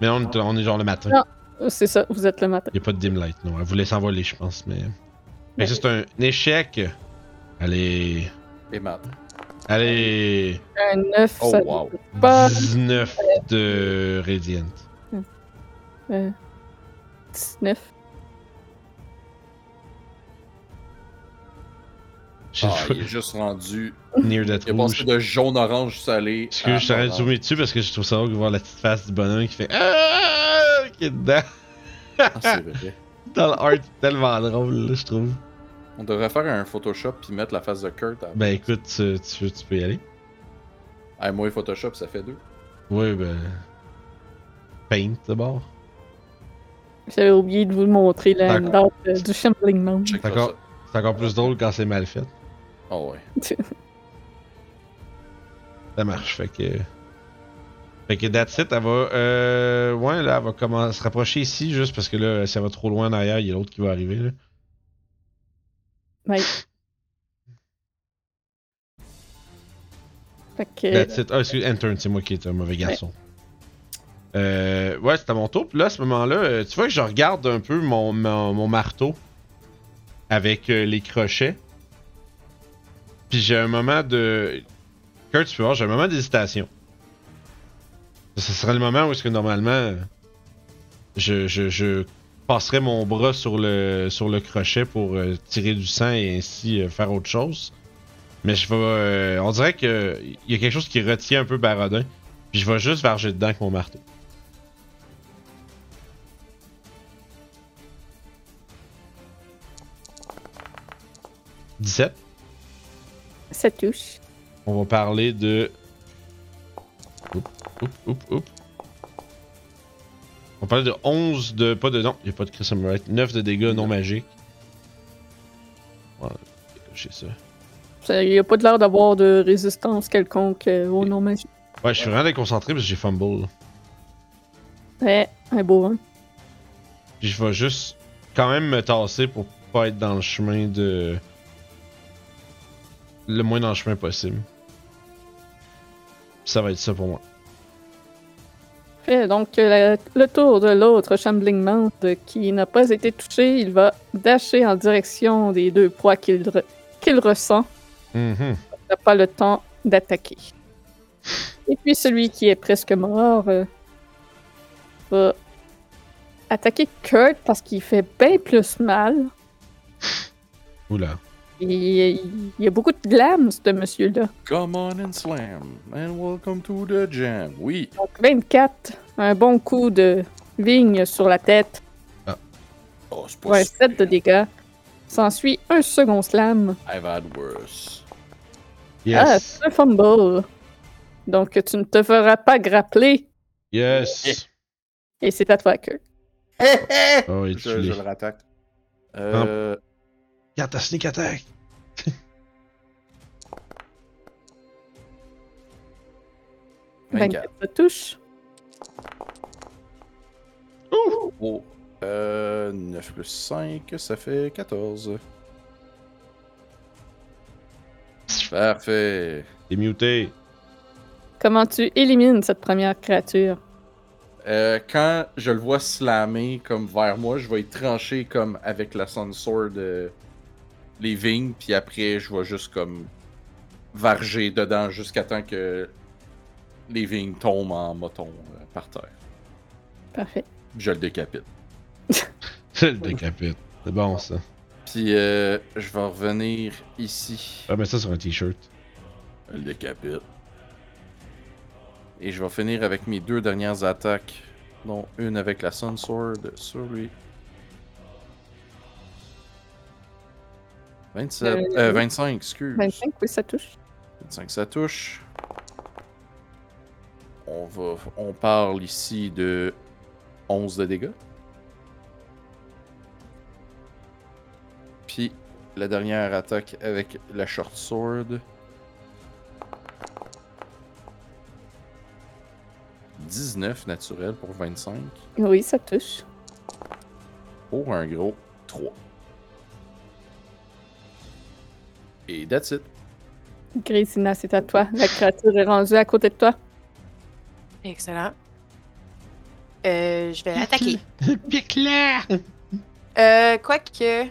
Mais on, est- on est genre le matin. Non. C'est ça, vous êtes le matin. Il a pas de dim light, non. Elle voulait s'envoler, je pense, mais. Ça, c'est un échec. Allez. Allez. Un 9, Oh, ça wow. pas 19 de Radiant. euh, 19. Ah, il est juste rendu. near that Il rouge. de jaune-orange salé. Excuse, à je t'arrête de zoomer dessus parce que je trouve ça drôle de voir la petite face du bonhomme qui fait. Ah! qui est dedans? Ah, c'est vrai. Dans le art, tellement drôle, là, je trouve. On devrait faire un Photoshop puis mettre la face de Kurt. À... Ben écoute, tu, tu, tu peux y aller. Ah, moi, Photoshop, ça fait deux. Oui, ben. Paint d'abord. J'avais oublié de vous montrer la date euh, du Shambling ça. C'est encore plus drôle quand c'est mal fait. Oh, ouais. Ça marche, fait que. Fait que that's it, elle va. Euh. Ouais, là, elle va commencer, se rapprocher ici, juste parce que là, si elle va trop loin en arrière, il y a l'autre qui va arriver, là. Ouais. Fait que. That's it. Ah, excuse, Intern, c'est moi qui est un mauvais garçon. Euh. Ouais, c'est à mon tour. Puis là, à ce moment-là, euh, tu vois que je regarde un peu mon, mon, mon marteau avec euh, les crochets. Puis j'ai un moment de. Kurt, tu peux voir, j'ai un moment d'hésitation. Ce serait le moment où est-ce que normalement je, je, je passerais mon bras sur le, sur le crochet pour euh, tirer du sang et ainsi euh, faire autre chose. Mais je vais. euh, on dirait que il y a quelque chose qui retient un peu Barodin. Puis je vais juste varger dedans avec mon marteau. « 17. Ça touche. On va parler de. Oup, oup, oup, oup. On va parler de 11 de. Pas de. Non, il n'y a pas de Chris Right. 9 de dégâts non magiques. Voilà, décocher ça. Ça- Il n'y a pas de l'air d'avoir de résistance quelconque euh, au nom magique. Ouais, je suis vraiment déconcentré parce que j'ai fumble. Ouais, un beau hein. Puis je vais juste quand même me tasser pour pas être dans le chemin de. Le moins dans le chemin possible. Ça va être ça pour moi. Fait donc euh, la- le tour de l'autre Shambling Mound euh, qui n'a pas été touché, il va dasher en direction des deux proies qu'il re- qu'il ressent. Mhm. Il n'a pas le temps d'attaquer. Et puis celui qui est presque mort euh, va attaquer Kurt parce qu'il fait bien plus mal. Oula. Il, y a beaucoup de glam, ce monsieur-là. Come on and slam. And welcome to the jam. Oui. Donc 24, un bon coup de vigne sur la tête. Oh, c'est pas Ouais, super. 7 de dégâts. S'ensuit un second slam. I've had worse. Ah, Yes. c'est un fumble. Donc tu ne te feras pas grappler. Yes. Et c'est à toi, Kurt. Oh, je, je le rattaque. Euh, Regarde ta sneak attack. Ça touche. Oh. Euh, 9 plus 5, ça fait 14. Parfait. T'es muté. Comment tu élimines cette première créature? Euh, quand je le vois slammer comme vers moi, je vais y trancher comme avec la Sun Sword euh, les vignes, puis après je vais juste comme varger dedans jusqu'à temps que les vignes tombent en moton euh, par terre. Parfait. Puis Je le décapite. Je le décapite. C'est bon ça. Puis euh, je vais revenir ici. Ah, mais ça sur un t-shirt. Le décapite. Et je vais finir avec mes deux dernières attaques. Dont une avec la Sun Sword sur lui. 27. Euh, Euh. 25, excuse. 25, oui, ça touche. 25, ça touche. On va. On parle ici de 11 de dégâts. Puis la dernière attaque avec la short sword. 19 naturel pour 25. Oui, ça touche. Pour un gros 3. Et that's it. Grésina, c'est à toi. La créature est rendue à côté de toi. Excellent. Euh, je vais l'attaquer. Pique-la! Euh, quoique.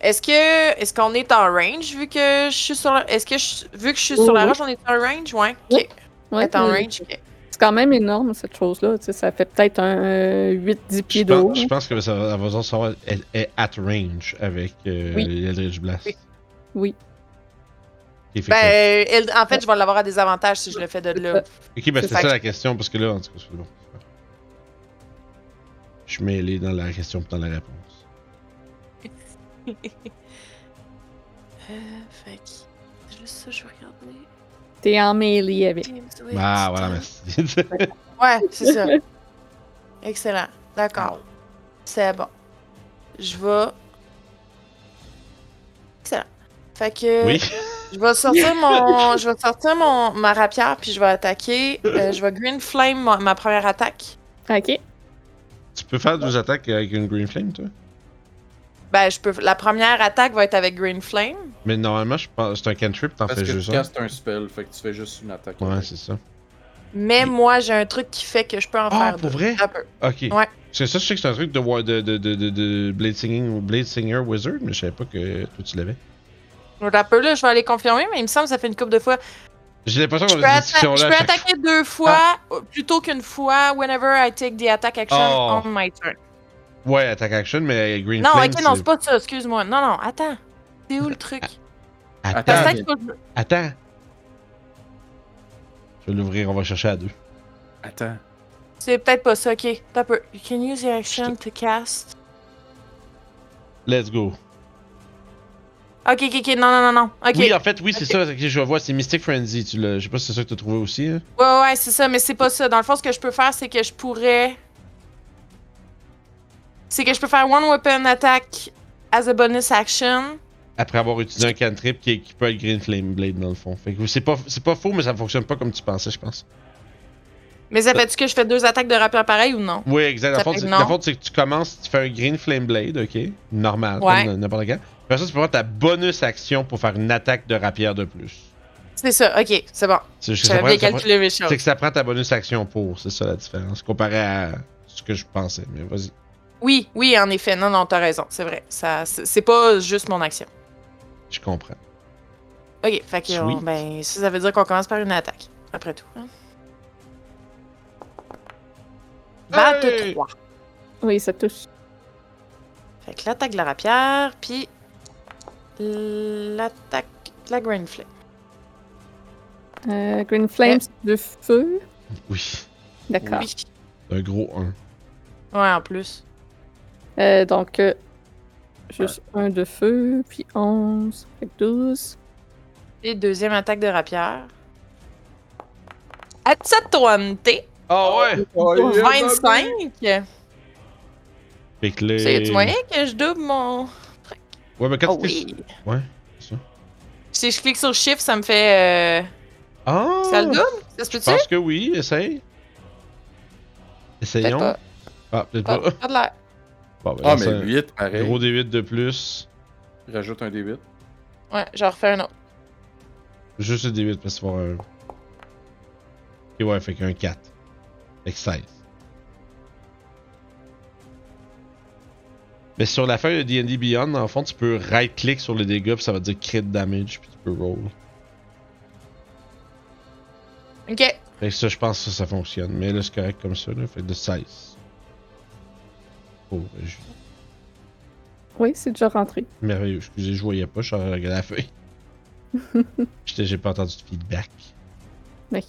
Est-ce que est-ce qu'on est en range vu que je suis sur la... est-ce que je... vu que je suis Oui, sur la oui. roche on est en range? Ouais ok Oui. Être en range ok. C'est quand même énorme, cette chose-là. Tu sais, ça fait peut-être un euh, 8-10 Je pieds de haut. pense, je pense que ça va, va savoir, elle est at range avec euh, Oui. l'Eldritch Blast. Oui. Ben elle- en fait je vais l'avoir à des avantages si je le fais de là. ok, ben c'est ça que- la question, parce que là, en tout cas, c'est bon. Je suis mêlé dans la question et dans la réponse. Euh, fait que juste ça je vais regarder. T'es en mêlée avec. Ah, voilà, merci. Ouais c'est ça. Excellent d'accord. C'est bon. Je vais. Excellent. Fait que. oui. Je vais sortir mon, je vais sortir mon ma rapière puis je vais attaquer. euh, je vais green flame ma, ma première attaque. Ok. Tu peux faire deux attaques avec une Green Flame, toi? Ben je peux. La première attaque va être avec green flame. Mais normalement, je pense c'est un cantrip, t'en Parce fais que juste tu un. castes un spell, fait que tu fais juste une attaque. Ouais, avec. c'est ça. Mais moi j'ai un truc qui fait que je peux en Ah, faire pour deux. vrai? Un peu. Ok. Ouais. C'est ça, je sais que c'est un truc de, wa- de, de, de, de, de Blade Singing Blade Singer Wizard, mais je savais pas que toi tu l'avais. Donc, Un peu là, je vais aller confirmer, mais il me semble que ça fait une couple de fois. J'ai l'impression Je qu'on peux, a atta- cette discussion-là. je peux attaquer deux fois euh, plutôt qu'une fois whenever I take the attack action Oh. on my turn. Ouais, attack action, mais Green Non, Flame. ok, non, c'est pas ça, excuse-moi. Non, non, attends. Où le truc? Attends, Attends. Attends. Je vais l'ouvrir, on va chercher à deux. Attends. C'est peut-être pas ça, ok. T'as peu. You can use the action to cast? Let's go. Ok, ok, ok, non, non, non, non. Ok. Oui, en fait, oui, c'est Ok. ça. ok, je vois, c'est Mystic Frenzy. Tu Je sais pas si c'est ça que t'as trouvé aussi. hein. Ouais, ouais, c'est ça, mais c'est pas ça. Dans le fond, ce que je peux faire, c'est que je pourrais. C'est que je peux faire one weapon attack as a bonus action. Après avoir utilisé un cantrip qui, qui peut être Green Flame Blade dans le fond. Fait que c'est pas, c'est pas faux, mais ça fonctionne pas comme tu pensais, je pense. Mais ça fait-tu que je fais deux attaques de rapière pareil ou non? Oui, exact. Fond, fait c'est- que tu commences, tu fais un Green Flame Blade, ok? Normal, Ouais. comme n'importe quand. Après ça, tu peux prendre ta bonus action pour faire une attaque de rapière de plus. C'est ça, ok, c'est bon. C'est juste que ça J'avais prend- bien calculé mes choses. C'est que ça prend ta bonus action pour, c'est ça la différence, comparé à ce que je pensais. Mais vas-y. Oui, oui, en effet. Non, non, t'as raison, c'est vrai. Ça, c'est pas juste mon action. Je comprends. Ok, fait que, on- Sweet. ben, ça, ça veut dire qu'on commence par une attaque, après tout. Hein? Hey! 23. Oui, ça touche. Fait que l'attaque de la rapière, puis l'attaque de la Green Flame. Euh, Green Flame, c'est de feu. Oui. D'accord. Oui. Un gros 1. Ouais, en plus. Euh, donc, euh, juste un de feu, puis 11, fait que 12. Et deuxième attaque de rapière. À 20, Ah ouais! Oh, 25. Fait que les... C'est moyen que je double mon. Ouais, mais quand Oh tu oui. Ouais, c'est ça. Si je clique sur Shift, ça me fait. Euh... Ah! Ça le double? Ça se Je peut-tu? pense que oui, essaye. Essayons. Peut-être Ah, peut-être pas. pas. Pas, pas de l'air. Bon, ben, Ah, mais c'est un 8, pareil. Gros D8 de plus. Rajoute un D8. Ouais, j'en refais un autre. Juste le D8 parce qu'il va avoir un. Ok, ouais, fait qu'un 4. Fait que 16. Mais sur la feuille de D&D Beyond, dans le fond, tu peux right-click sur le dégât, puis ça va dire crit damage, puis tu peux roll. Ok. Fait que ça, je pense que ça, ça fonctionne. Mais là, c'est correct comme ça, là. Fait que de 16. Oh, je- Oui, c'est déjà rentré. merveilleux. Excusez, je voyais pas, je suis regardé la feuille. J'ai pas entendu de feedback. Oui.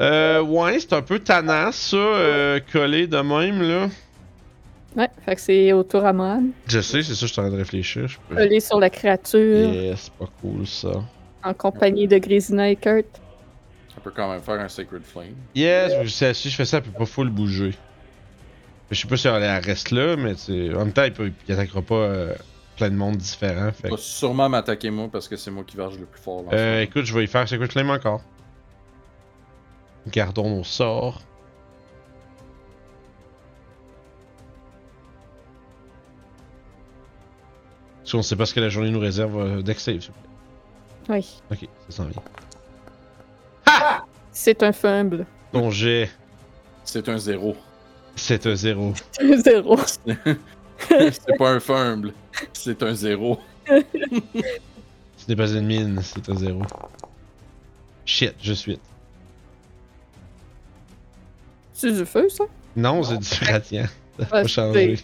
Euh, ouais, c'est un peu tannant, ça, euh, collé de même, là. Ouais, fait que c'est au tour à Mohan. Je sais, c'est ça, je suis en train de réfléchir. Je peux... Collé sur la créature, Yes, c'est pas cool, ça. en compagnie de Grisina et Kurt. Ça peut quand même faire un Sacred Flame. Yes, je si je fais ça, elle peut pas full bouger. Je sais pas si elle reste là, mais en même temps, il, peut, il attaquera pas euh, plein de monde différents. Fait Il va sûrement m'attaquer moi parce que c'est moi qui verge le plus fort. Euh, écoute, je vais y faire Secret Flame encore. Gardons nos sorts. Parce qu'on sait pas ce que la journée nous réserve euh, deck save, s'il vous plaît. Oui. Ok, ça s'en vient. C'est un fumble. Ton jet, C'est un zéro. C'est un zéro. Un zéro. c'est pas un fumble. C'est un zéro. Ce n'est pas une mine, c'est un zéro. Shit, je suis. C'est du feu, ça? Non, c'est du radiant. Ça a Ouais, pas changé.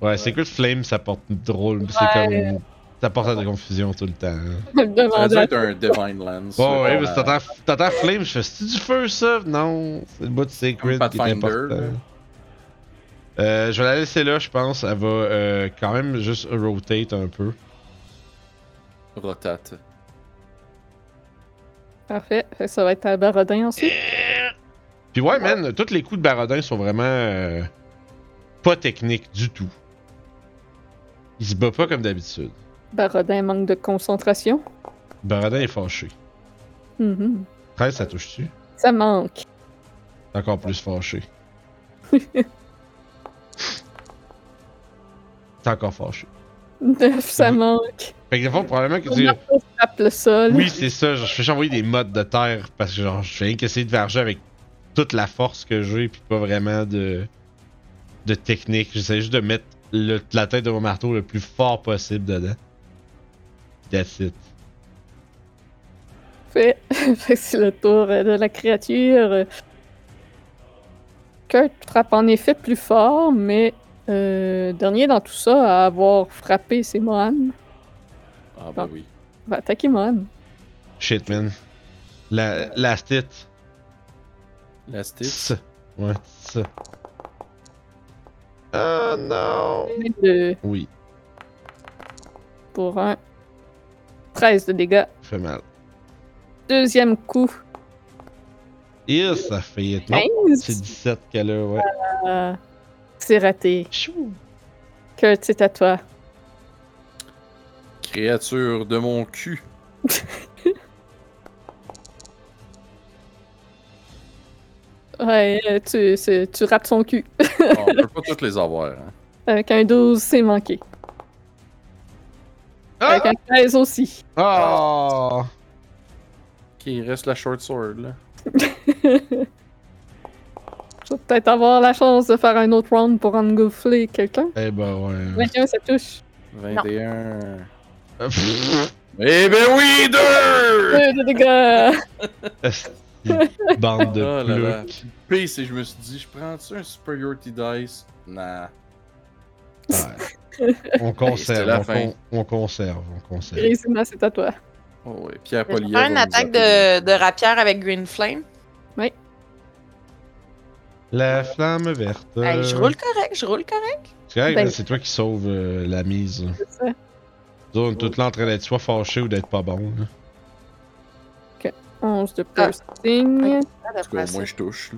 ouais, Secret Flame, ça porte drôle. C'est Ouais. comme. Ça porte à de la confusion tout le temps. hein. Ça à- être un Divine Lance. Bon, ouais, Euh, mais t'entends Flame, je fais c'est du feu ça? Non, c'est le bout de Sacred qui est important. Euh, je vais la laisser là, je pense. Elle va euh, quand même juste rotate un peu. Rotate. Parfait. Fait que ça va être à Barodin ensuite. Puis ouais, man, tous les coups de Barodin sont vraiment euh, pas techniques du tout. Il se bat pas comme d'habitude. Barodin manque de concentration? Barodin est fâché. Mhm. 13, ça touche-tu? Ça manque. Encore plus fâché. T'es encore fâché. Neuf, ça manque. Fait que des fois, probablement que tu. frappe le sol. Oui, c'est ça. genre, je fais envoyer des modes de terre parce que genre, je fais rien qu'essayer de verger avec toute la force que j'ai puis pas vraiment de de technique. J'essaie juste de mettre le- la tête de mon marteau le plus fort possible dedans. That's it. Fait, c'est le tour euh, de la créature. Kurt frappe en effet plus fort, mais euh, dernier dans tout ça à avoir frappé, c'est Mohan. Ah, bah oui. Va attaquer Mohan. Shit, man. La, last hit. Last hit. Ouais, ça. Oh non. Oui, pour un 13 de dégâts. ça fait mal. Deuxième coup, Et ça fait. Non, c'est 15. 17 qu'elle a, ouais. Euh, c'est raté. Chou. Kurt, c'est à toi. Créature de mon cul. Ouais, euh, tu, c'est- tu rates son cul. On peut pas toutes les avoir. Hein. Avec un 12, c'est manqué. Avec Ah! un 13 aussi. Ah! Ok, il reste la short sword là. Je vais peut-être avoir la chance de faire un autre round pour engouffler quelqu'un. Eh ben ouais. 21, ça touche. 21. Pff, Eh ben oui, deux! 2 de dégâts. Bande de Oh là là. c'est je me suis dit, je prends-tu un Superiority Dice? Nah. Ouais. On conserve, la on, fin. con- on conserve, on conserve. Grisina, c'est à toi. Oh Pierre Je faire une attaque de, de rapière avec Green Flame. La flamme verte. Hey, je roule correct, je roule correct. C'est correct, Ben- c'est toi qui sauves euh, la mise. C'est ça. Nous autres, On est là en train d'être soit fâché ou d'être pas bon. là. 11 de Ah. piercing. En tout cas, au moins je touche.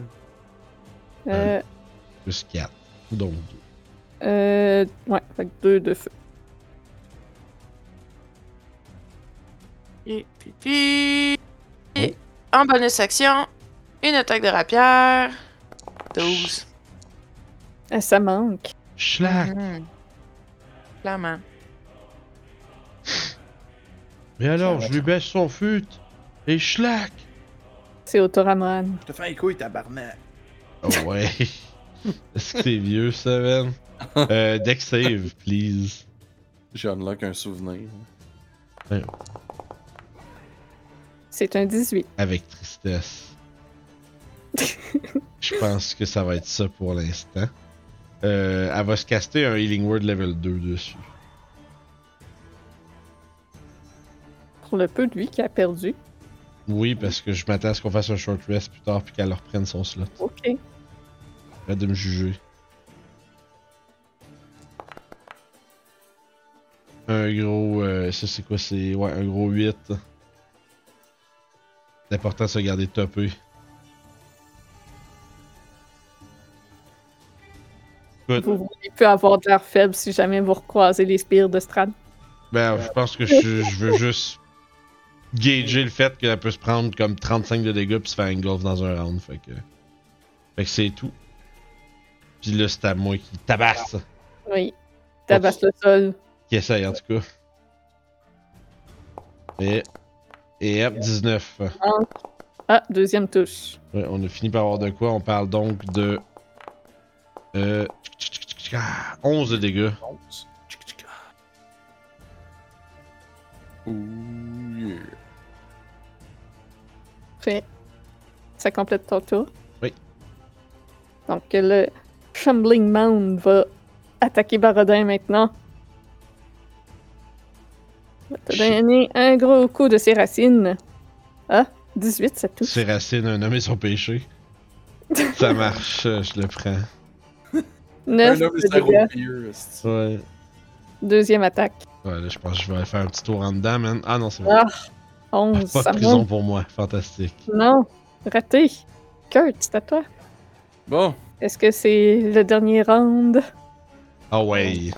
Là. Euh, Plus 4. Donc 2. Euh, ouais, fait que 2 de feu. Et puis, puis- et en bonus action, une attaque de rapière. 12. Euh, ça manque. Schlack! Mhm. Clairement. Mais alors, je lui baisse son fut. Et schlack! C'est au tour à Mohan. Je te fais un couille, tabarnak. Oh ouais. Est-ce que c'est vieux ça, man? Euh, deck save, please. J'ai unlock un souvenir. C'est un 18. avec tristesse. Je pense que ça va être ça pour l'instant. Euh, elle va se caster un Healing Word level 2 dessus. Pour le peu de vie qu'il a perdu. Oui, parce que je m'attends à ce qu'on fasse un short rest plus tard puis qu'elle reprenne son slot. Ok. Arrête de me juger. Un gros. euh, ça, c'est quoi C'est. Ouais, un gros 8. L'important, c'est de garder topé. Vous voulez plus avoir de l'air faible si jamais vous recroisez les spires de Strad. ben, je pense que je, je veux juste gager le fait qu'elle peut se prendre comme 35 de dégâts puis se faire engulf dans un round. Fait que. Fait que c'est tout. Puis là, c'est à moi qui tabasse. Oui. Tabasse le sol. Qui essaye en tout cas. Et. Et hop, 19. Ah, deuxième touche. Ouais, on a fini par avoir de quoi? On parle donc de. Euh. 11 de dégâts. Ouh, yeah. Fait. Ça complète ton tour? Oui. Donc le Trembling Mound va attaquer Barodin maintenant. Va te donner un gros coup de ses racines. Ah, 18, ça touche. C'est Racine, un homme et son péché. Ça marche, euh, je le prends. 9 Un homme de et sa dégâts. rapier, esti. Ouais. Deuxième attaque. Ouais, là, je pense que je vais faire un petit tour en dedans, man. Ah non, c'est bon. Ah, 11, Pas ça de prison monte. pour moi. Fantastique. Non, raté. Kurt, c'est à toi. Bon, Est-ce que c'est le dernier round? Ah ouais.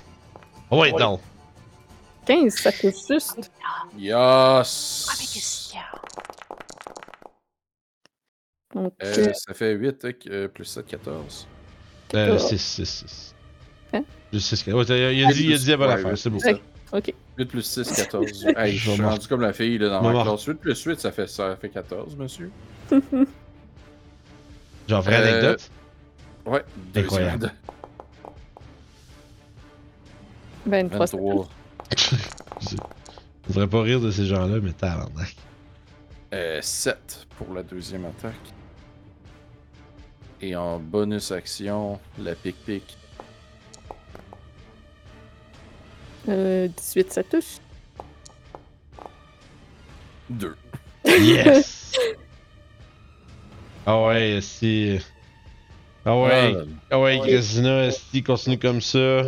Ah ouais, Ouais. non. 15, ça touche juste. yes! Donc, Euh, ça fait 8 euh, plus 7, 14. Euh, euh, 6, 6, 6. Hein? Le 6, ouais, t'as- il a dit, il a dit la Ouais, affaire, huit c'est beau. plus Ouais. ok. 8 plus 6, 14. hey, je suis rendu comme la fille là, dans ma classe. 8 plus 8, ça fait, ça fait 14, monsieur. Genre, vraie Euh, anecdote? Ouais, Incroyable. de- 23, ça 23. Je voudrais pas rire de ces gens-là, mais tabarnak. Euh, 7 pour la deuxième attaque. Et en bonus action, la pic-pic. Euh, 18, ça touche. 2. Yes! ah ouais, si. Ah ouais, ah ouais, Grisina, si continue comme ça.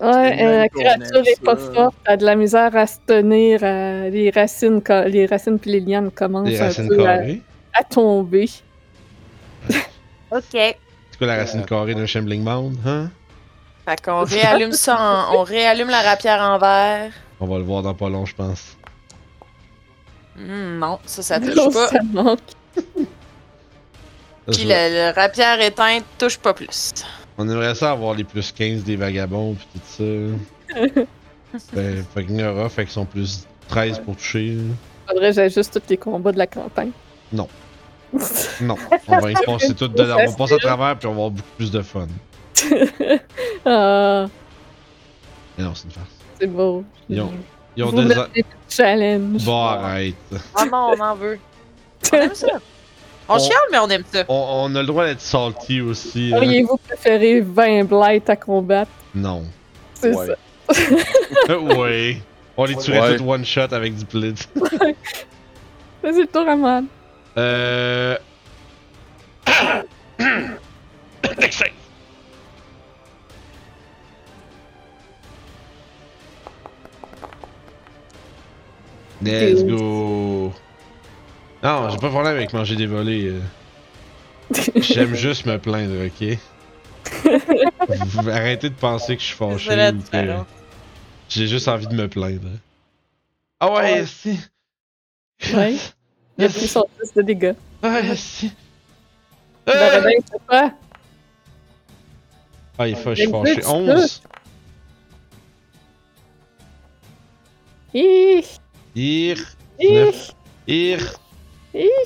Ouais, euh, la qu'on créature aime est pas forte, elle a de la misère à se tenir, euh, les racines, les racines puis les lianes commencent Les un peu à, tomber. Ok. C'est quoi la racine carrée d'un Shambling Mound, hein? Fait qu'on réallume ça, en- on réallume la rapière en verre. On va le voir dans pas long, je pense. Hmm, non, ça, ça touche Non, pas. ça manque. Puis le rapière éteinte touche pas plus. On aimerait ça avoir les plus 15 des vagabonds pis tout ça. ben, fucking aura, fait qu'ils sont plus 13 pour toucher. Faudrait que j'ajuste tous les combats de la campagne. Non. Non, on va y passer tout dedans. On va passer à travers puis on va avoir beaucoup plus de fun. ah, Mais non, c'est une farce. c'est beau. Ils ont- Ils ont Vous des. mettez le challenge. Bon, arrête. Ah non, on en veut. On aime ça. On On- chiale, mais on aime ça. On, on a le droit d'être salty aussi. hein. Auriez-vous préféré 20 blights à combattre? Non. C'est Ouais. ça. Ouais. On les tuerait Ouais. toutes one shot avec du blitz. Vas-y, le tour à moi. Euh. Let's go! Non, j'ai pas de problème avec manger des volets. euh. J'aime juste me plaindre, ok? Vous arrêtez de penser que je suis fâché ou que j'ai juste envie de me plaindre. Ah ouais, si! Ouais. Il a pris son 10 de dégâts. Ouais, si! Le Ah? Ah, il faut, je suis Exit, fâché. ça? 11! Hi! Ir, Hi! 9, Ir, Hi!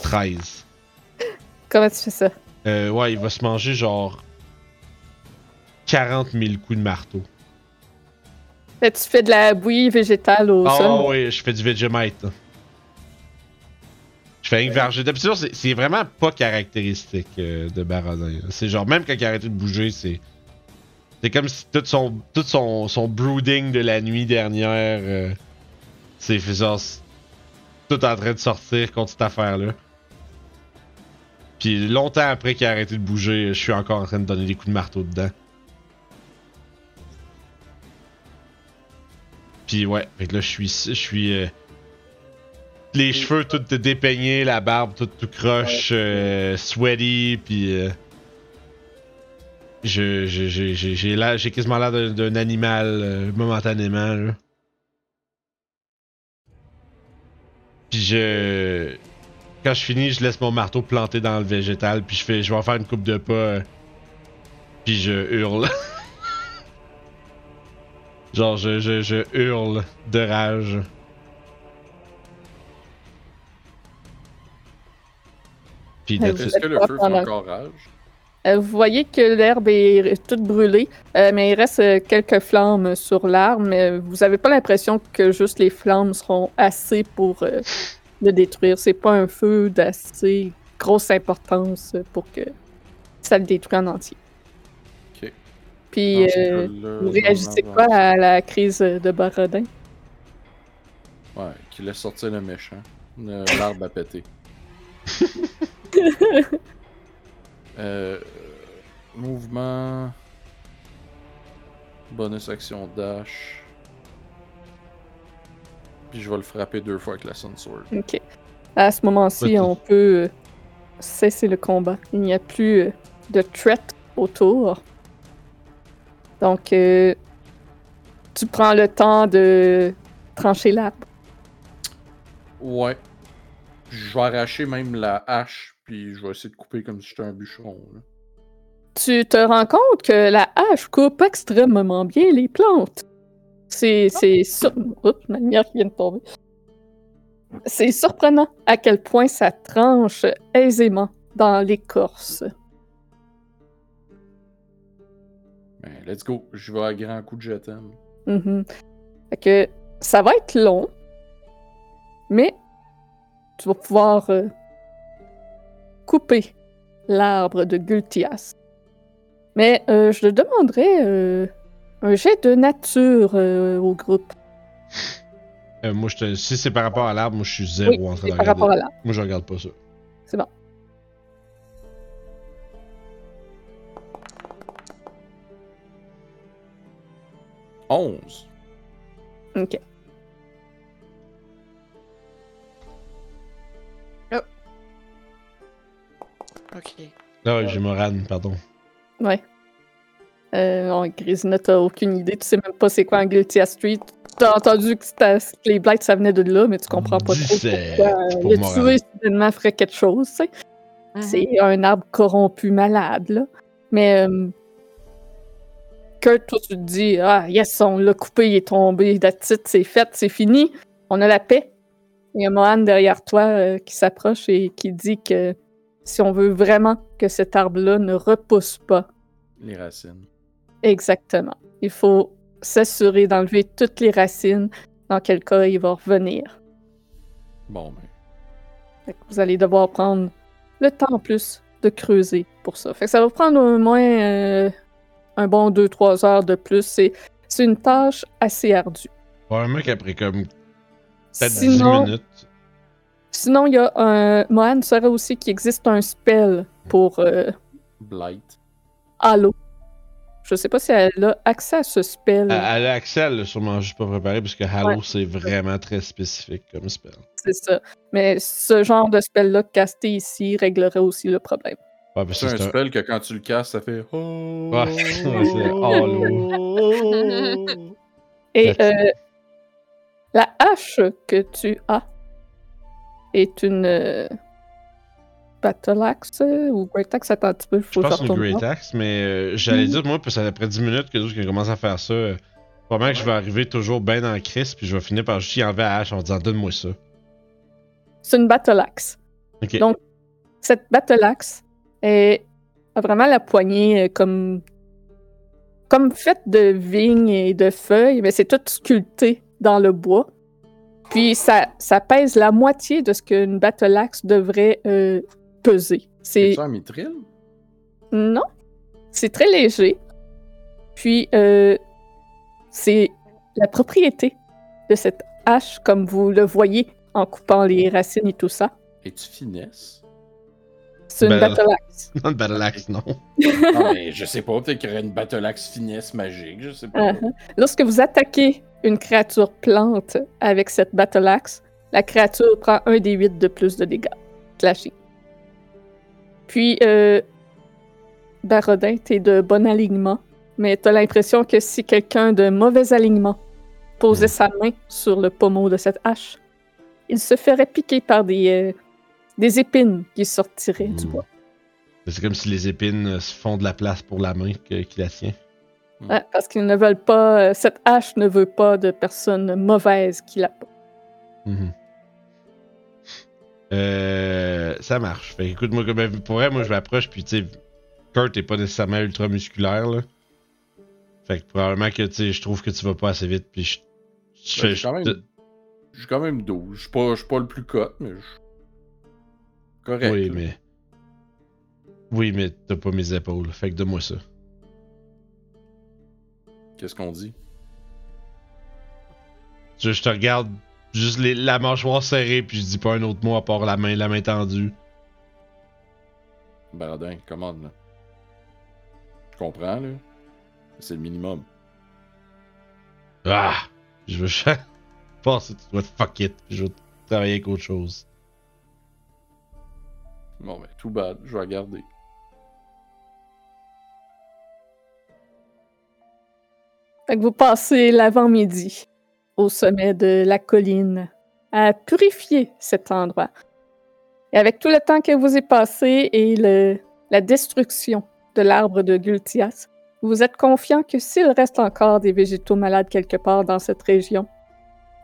13. Comment tu fais ça? Euh, ouais, il va se manger genre 40 000 coups de marteau. Fait, tu fais de la bouillie végétale au Ah sol. ouais, je fais du Vegemite. Je fais que verger. D'habitude, c'est- vraiment pas caractéristique euh, de Baradin. C'est genre, même quand il a arrêté de bouger, c'est. C'est comme si tout son, tout son, son brooding de la nuit dernière. euh, c'est genre. Tout en train de sortir contre cette affaire-là. Puis longtemps après qu'il a arrêté de bouger, je suis encore en train de donner des coups de marteau dedans. Puis ouais, fait que là je suis je suis euh, les cheveux tout dépeignés, la barbe toute tout croche, euh, sweaty, puis euh, je j'ai quasiment l'air d'un animal momentanément là. Puis je quand je finis, je laisse mon marteau planté dans le végétal, puis je fais je vais en faire une coupe de pas euh, puis je hurle. Genre je, je, je hurle de rage. Puis. Est-ce que le feu fait encore rage? Euh, vous voyez que l'herbe est toute brûlée, euh, mais il reste euh, quelques flammes sur l'arbre, vous avez pas l'impression que juste les flammes seront assez pour le détruire. C'est pas un feu d'assez grosse importance pour que ça le détruise en entier. Ok. Puis, euh, vous réagissez quoi à la crise de Barodin? Ouais, qui laisse sortir le méchant. L'arbre a pété. euh, mouvement. Bonus action dash. Puis je vais le frapper deux fois avec la Sun Sword. Ok. À ce moment-ci, on peut euh, cesser le combat. Il n'y a plus euh, de threat autour. Donc, euh, tu prends le temps de trancher l'arbre. Ouais. Je vais arracher même la hache, puis je vais essayer de couper comme si j'étais un bûcheron. là. Tu te rends compte que la hache coupe extrêmement bien les plantes. C'est c'est sur... Oups, ma lumière qui vient de tomber. C'est surprenant à quel point ça tranche aisément dans l'écorce. Ben, let's go. Je vais à grand coup de jetem. Mhm. Fait que ça va être long, mais tu vas pouvoir euh, couper l'arbre de Gultias. Mais euh, je te demanderais euh, un jet de nature euh, au groupe. Euh, moi, je te- si c'est par rapport à l'arbre, moi je suis zéro Oui, en train de par rapport regarder. à l'arbre. Moi je regarde pas ça. C'est bon. Onze. Ok. Ok. Ah ouais, j'ai Moran, pardon. Ouais. Euh, non, Grisina, t'as aucune idée. Tu sais même pas c'est quoi un Gultia Street. T'as entendu que, les blights ça venait de là, mais tu comprends pas trop 17 pourquoi euh, pour le tuer soudainement ferait quelque chose, tu sais. C'est un arbre corrompu malade, là. Mais euh, Kurt, toi, tu te dis Ah, yes, on l'a coupé, il est tombé, that's it, c'est fait, c'est fini, on a la paix. Il y a Mohan derrière toi euh, qui s'approche et qui dit que si on veut vraiment que cet arbre-là ne repousse pas, Les racines. exactement, il faut s'assurer d'enlever toutes les racines, dans quel cas il va revenir. Bon, ben. Fait que vous allez devoir prendre le temps en plus de creuser pour ça. Fait que ça va prendre au moins euh, un bon 2-3 heures de plus. C'est, c'est une tâche assez ardue. Probablement qu'après comme peut-être 10 Sinon, minutes. Sinon, il y a un. Mohan saurait aussi qu'il existe un spell pour euh, Blight. Halo. Je sais pas si elle a accès à ce spell. Elle elle a accès, elle l'a sûrement juste pas préparé parce que Halo c'est vraiment très spécifique comme spell. C'est ça. Mais ce genre de spell-là casté ici réglerait aussi le problème. Ouais, C'est que un spell que quand tu le casses, ça fait. Oh, Ouais, c'est Halo. Et euh, la hache que tu as est une euh, Battle Axe euh, ou Great Axe? Attends un petit peu, il Je faut que pense une Great. Axe, mais euh, j'allais Mhm. dire, moi, parce que après 10 minutes que je commence à faire ça, euh, probablement que je vais arriver toujours bien dans le crisp, puis je vais finir par juste y enlever la hache en disant donne-moi ça. C'est une Battle Axe. Donc, cette Battle Axe est, a vraiment la poignée euh, comme, comme faite de vignes et de feuilles, mais c'est tout sculpté dans le bois. Puis ça, ça pèse la moitié de ce qu'une battle axe devrait euh, peser. C'est un mithril? non, c'est très léger. Puis euh, c'est la propriété de cette hache, comme vous le voyez en coupant les racines et tout ça. Es-tu finesse? C'est une battle axe. Dans le Battle Axe, non. non, mais je sais pas, peut-être qu'il y aurait une battle axe finesse magique, je sais pas. Uh-huh. Lorsque vous attaquez une créature plante avec cette battle axe, la créature prend un des 8 de plus de dégâts. Slashing. Puis, euh, Barodin, t'es de bon alignement, mais t'as l'impression que si quelqu'un de mauvais alignement posait Mm. sa main sur le pommeau de cette hache, il se ferait piquer par des, euh, des épines qui sortiraient du Mm. bois. C'est comme si les épines euh, se font de la place pour la main qui la tient. Ouais, parce qu'ils ne veulent pas. euh, cette hache ne veut pas de personnes mauvaises qui la portent. Mhm. Euh, ça marche. Fait que, écoute, moi, comme, pour vrai, moi, je m'approche, puis, tu sais, Kurt est pas nécessairement ultra musculaire, là. Fait que probablement que, tu sais, je trouve que tu vas pas assez vite, puis je. je Ben, j'ai quand même- quand même 12. Je suis pas, suis pas le plus cut, mais je... Correct. Oui, là. mais. Oui, mais t'as pas mes épaules. Fait que donne-moi ça. Qu'est-ce qu'on dit? Je, je te regarde juste les- la mâchoire serrée, puis je dis pas un autre mot à part la main, la main tendue. Baradin, commande, là. Je comprends, là. C'est le minimum. Ah! Je veux. Je pense que tu dois te fuck it, puis je vais travailler avec autre chose. Bon, ben, tout bad. Je vais regarder. Fait vous passez l'avant-midi au sommet de la colline à purifier cet endroit. Et avec tout le temps que vous y passé et la destruction de l'arbre de Gultias, vous êtes confiant que s'il reste encore des végétaux malades quelque part dans cette région,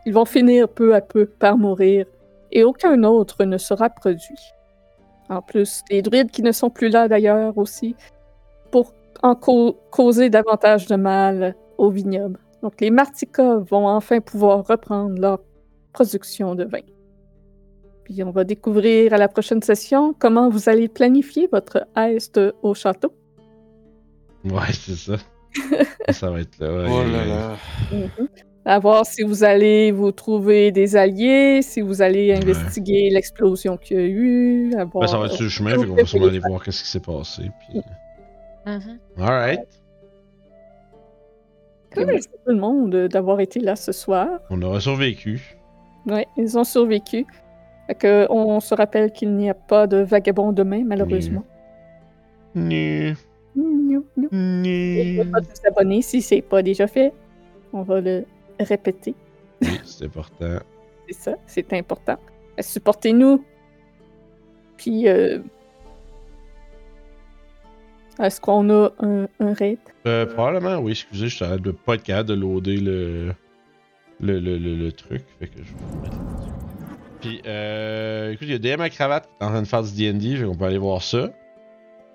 ils vont finir peu à peu par mourir et aucun autre ne sera produit. En plus, les druides qui ne sont plus là d'ailleurs aussi, pour en cau- causer davantage de mal au vignoble. Donc les Martika vont enfin pouvoir reprendre leur production de vin. Puis on va découvrir à la prochaine session comment vous allez planifier votre est au château. Ouais, c'est ça. ça va être là. ouais, Oh là là. À voir si vous allez vous trouver des alliés, si vous allez Ouais. investiguer l'explosion qu'il y a eu. À voir, Ben, ça va être sur le chemin, fait qu'on va sûrement aller voir qu'est-ce qui s'est passé. Puis... Mhm. Alright. Merci tout le monde euh, d'avoir été là ce soir. On aura survécu. Ouais, ils ont survécu. Fait que on se rappelle qu'il n'y a pas de vagabond demain, malheureusement. Nu. Miou, miou. N'oubliez Nu. pas de vous abonner si c'est pas déjà fait. On va le répéter. Oui, c'est important. C'est ça, c'est important. Euh, Supportez-nous. Puis, euh, est-ce qu'on a un, un raid? Euh, probablement, oui, excusez, je suis de pas être capable de loader le, le, le, le, le truc. Fait que je vais mettre. Puis, euh, écoute, il y a DM à cravate qui est en train de faire du DD, fait qu'on peut aller voir ça.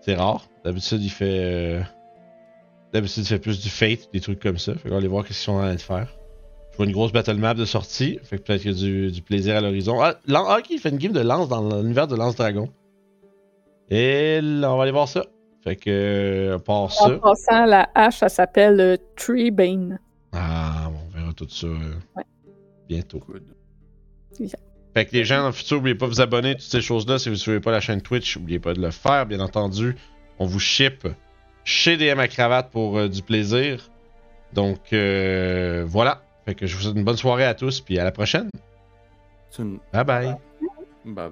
C'est rare. D'habitude, il fait. euh, D'habitude, il fait plus du Fate, des trucs comme ça. Fait qu'on va aller voir qu'est-ce qu'ils sont en train de faire. Vois une grosse battle map de sortie. Fait que peut-être qu'il y a du, du plaisir à l'horizon. Ah, ah, ok, il fait une game de lance dans l'univers de Lance Dragon. Et là, on va aller voir ça. Fait que, euh, à part ça. En passant, la hache, elle s'appelle euh, Treebane. Ah, on verra tout ça euh, Ouais. bientôt. Good. Fait que les gens dans le futur, n'oubliez pas de vous abonner, toutes ces choses-là. Si vous ne suivez pas la chaîne Twitch, n'oubliez pas de le faire, bien entendu. On vous ship chez DM à cravate pour euh, du plaisir. Donc euh, voilà. Fait que je vous souhaite une bonne soirée à tous, puis à la prochaine. Une... Bye bye. Bye bye.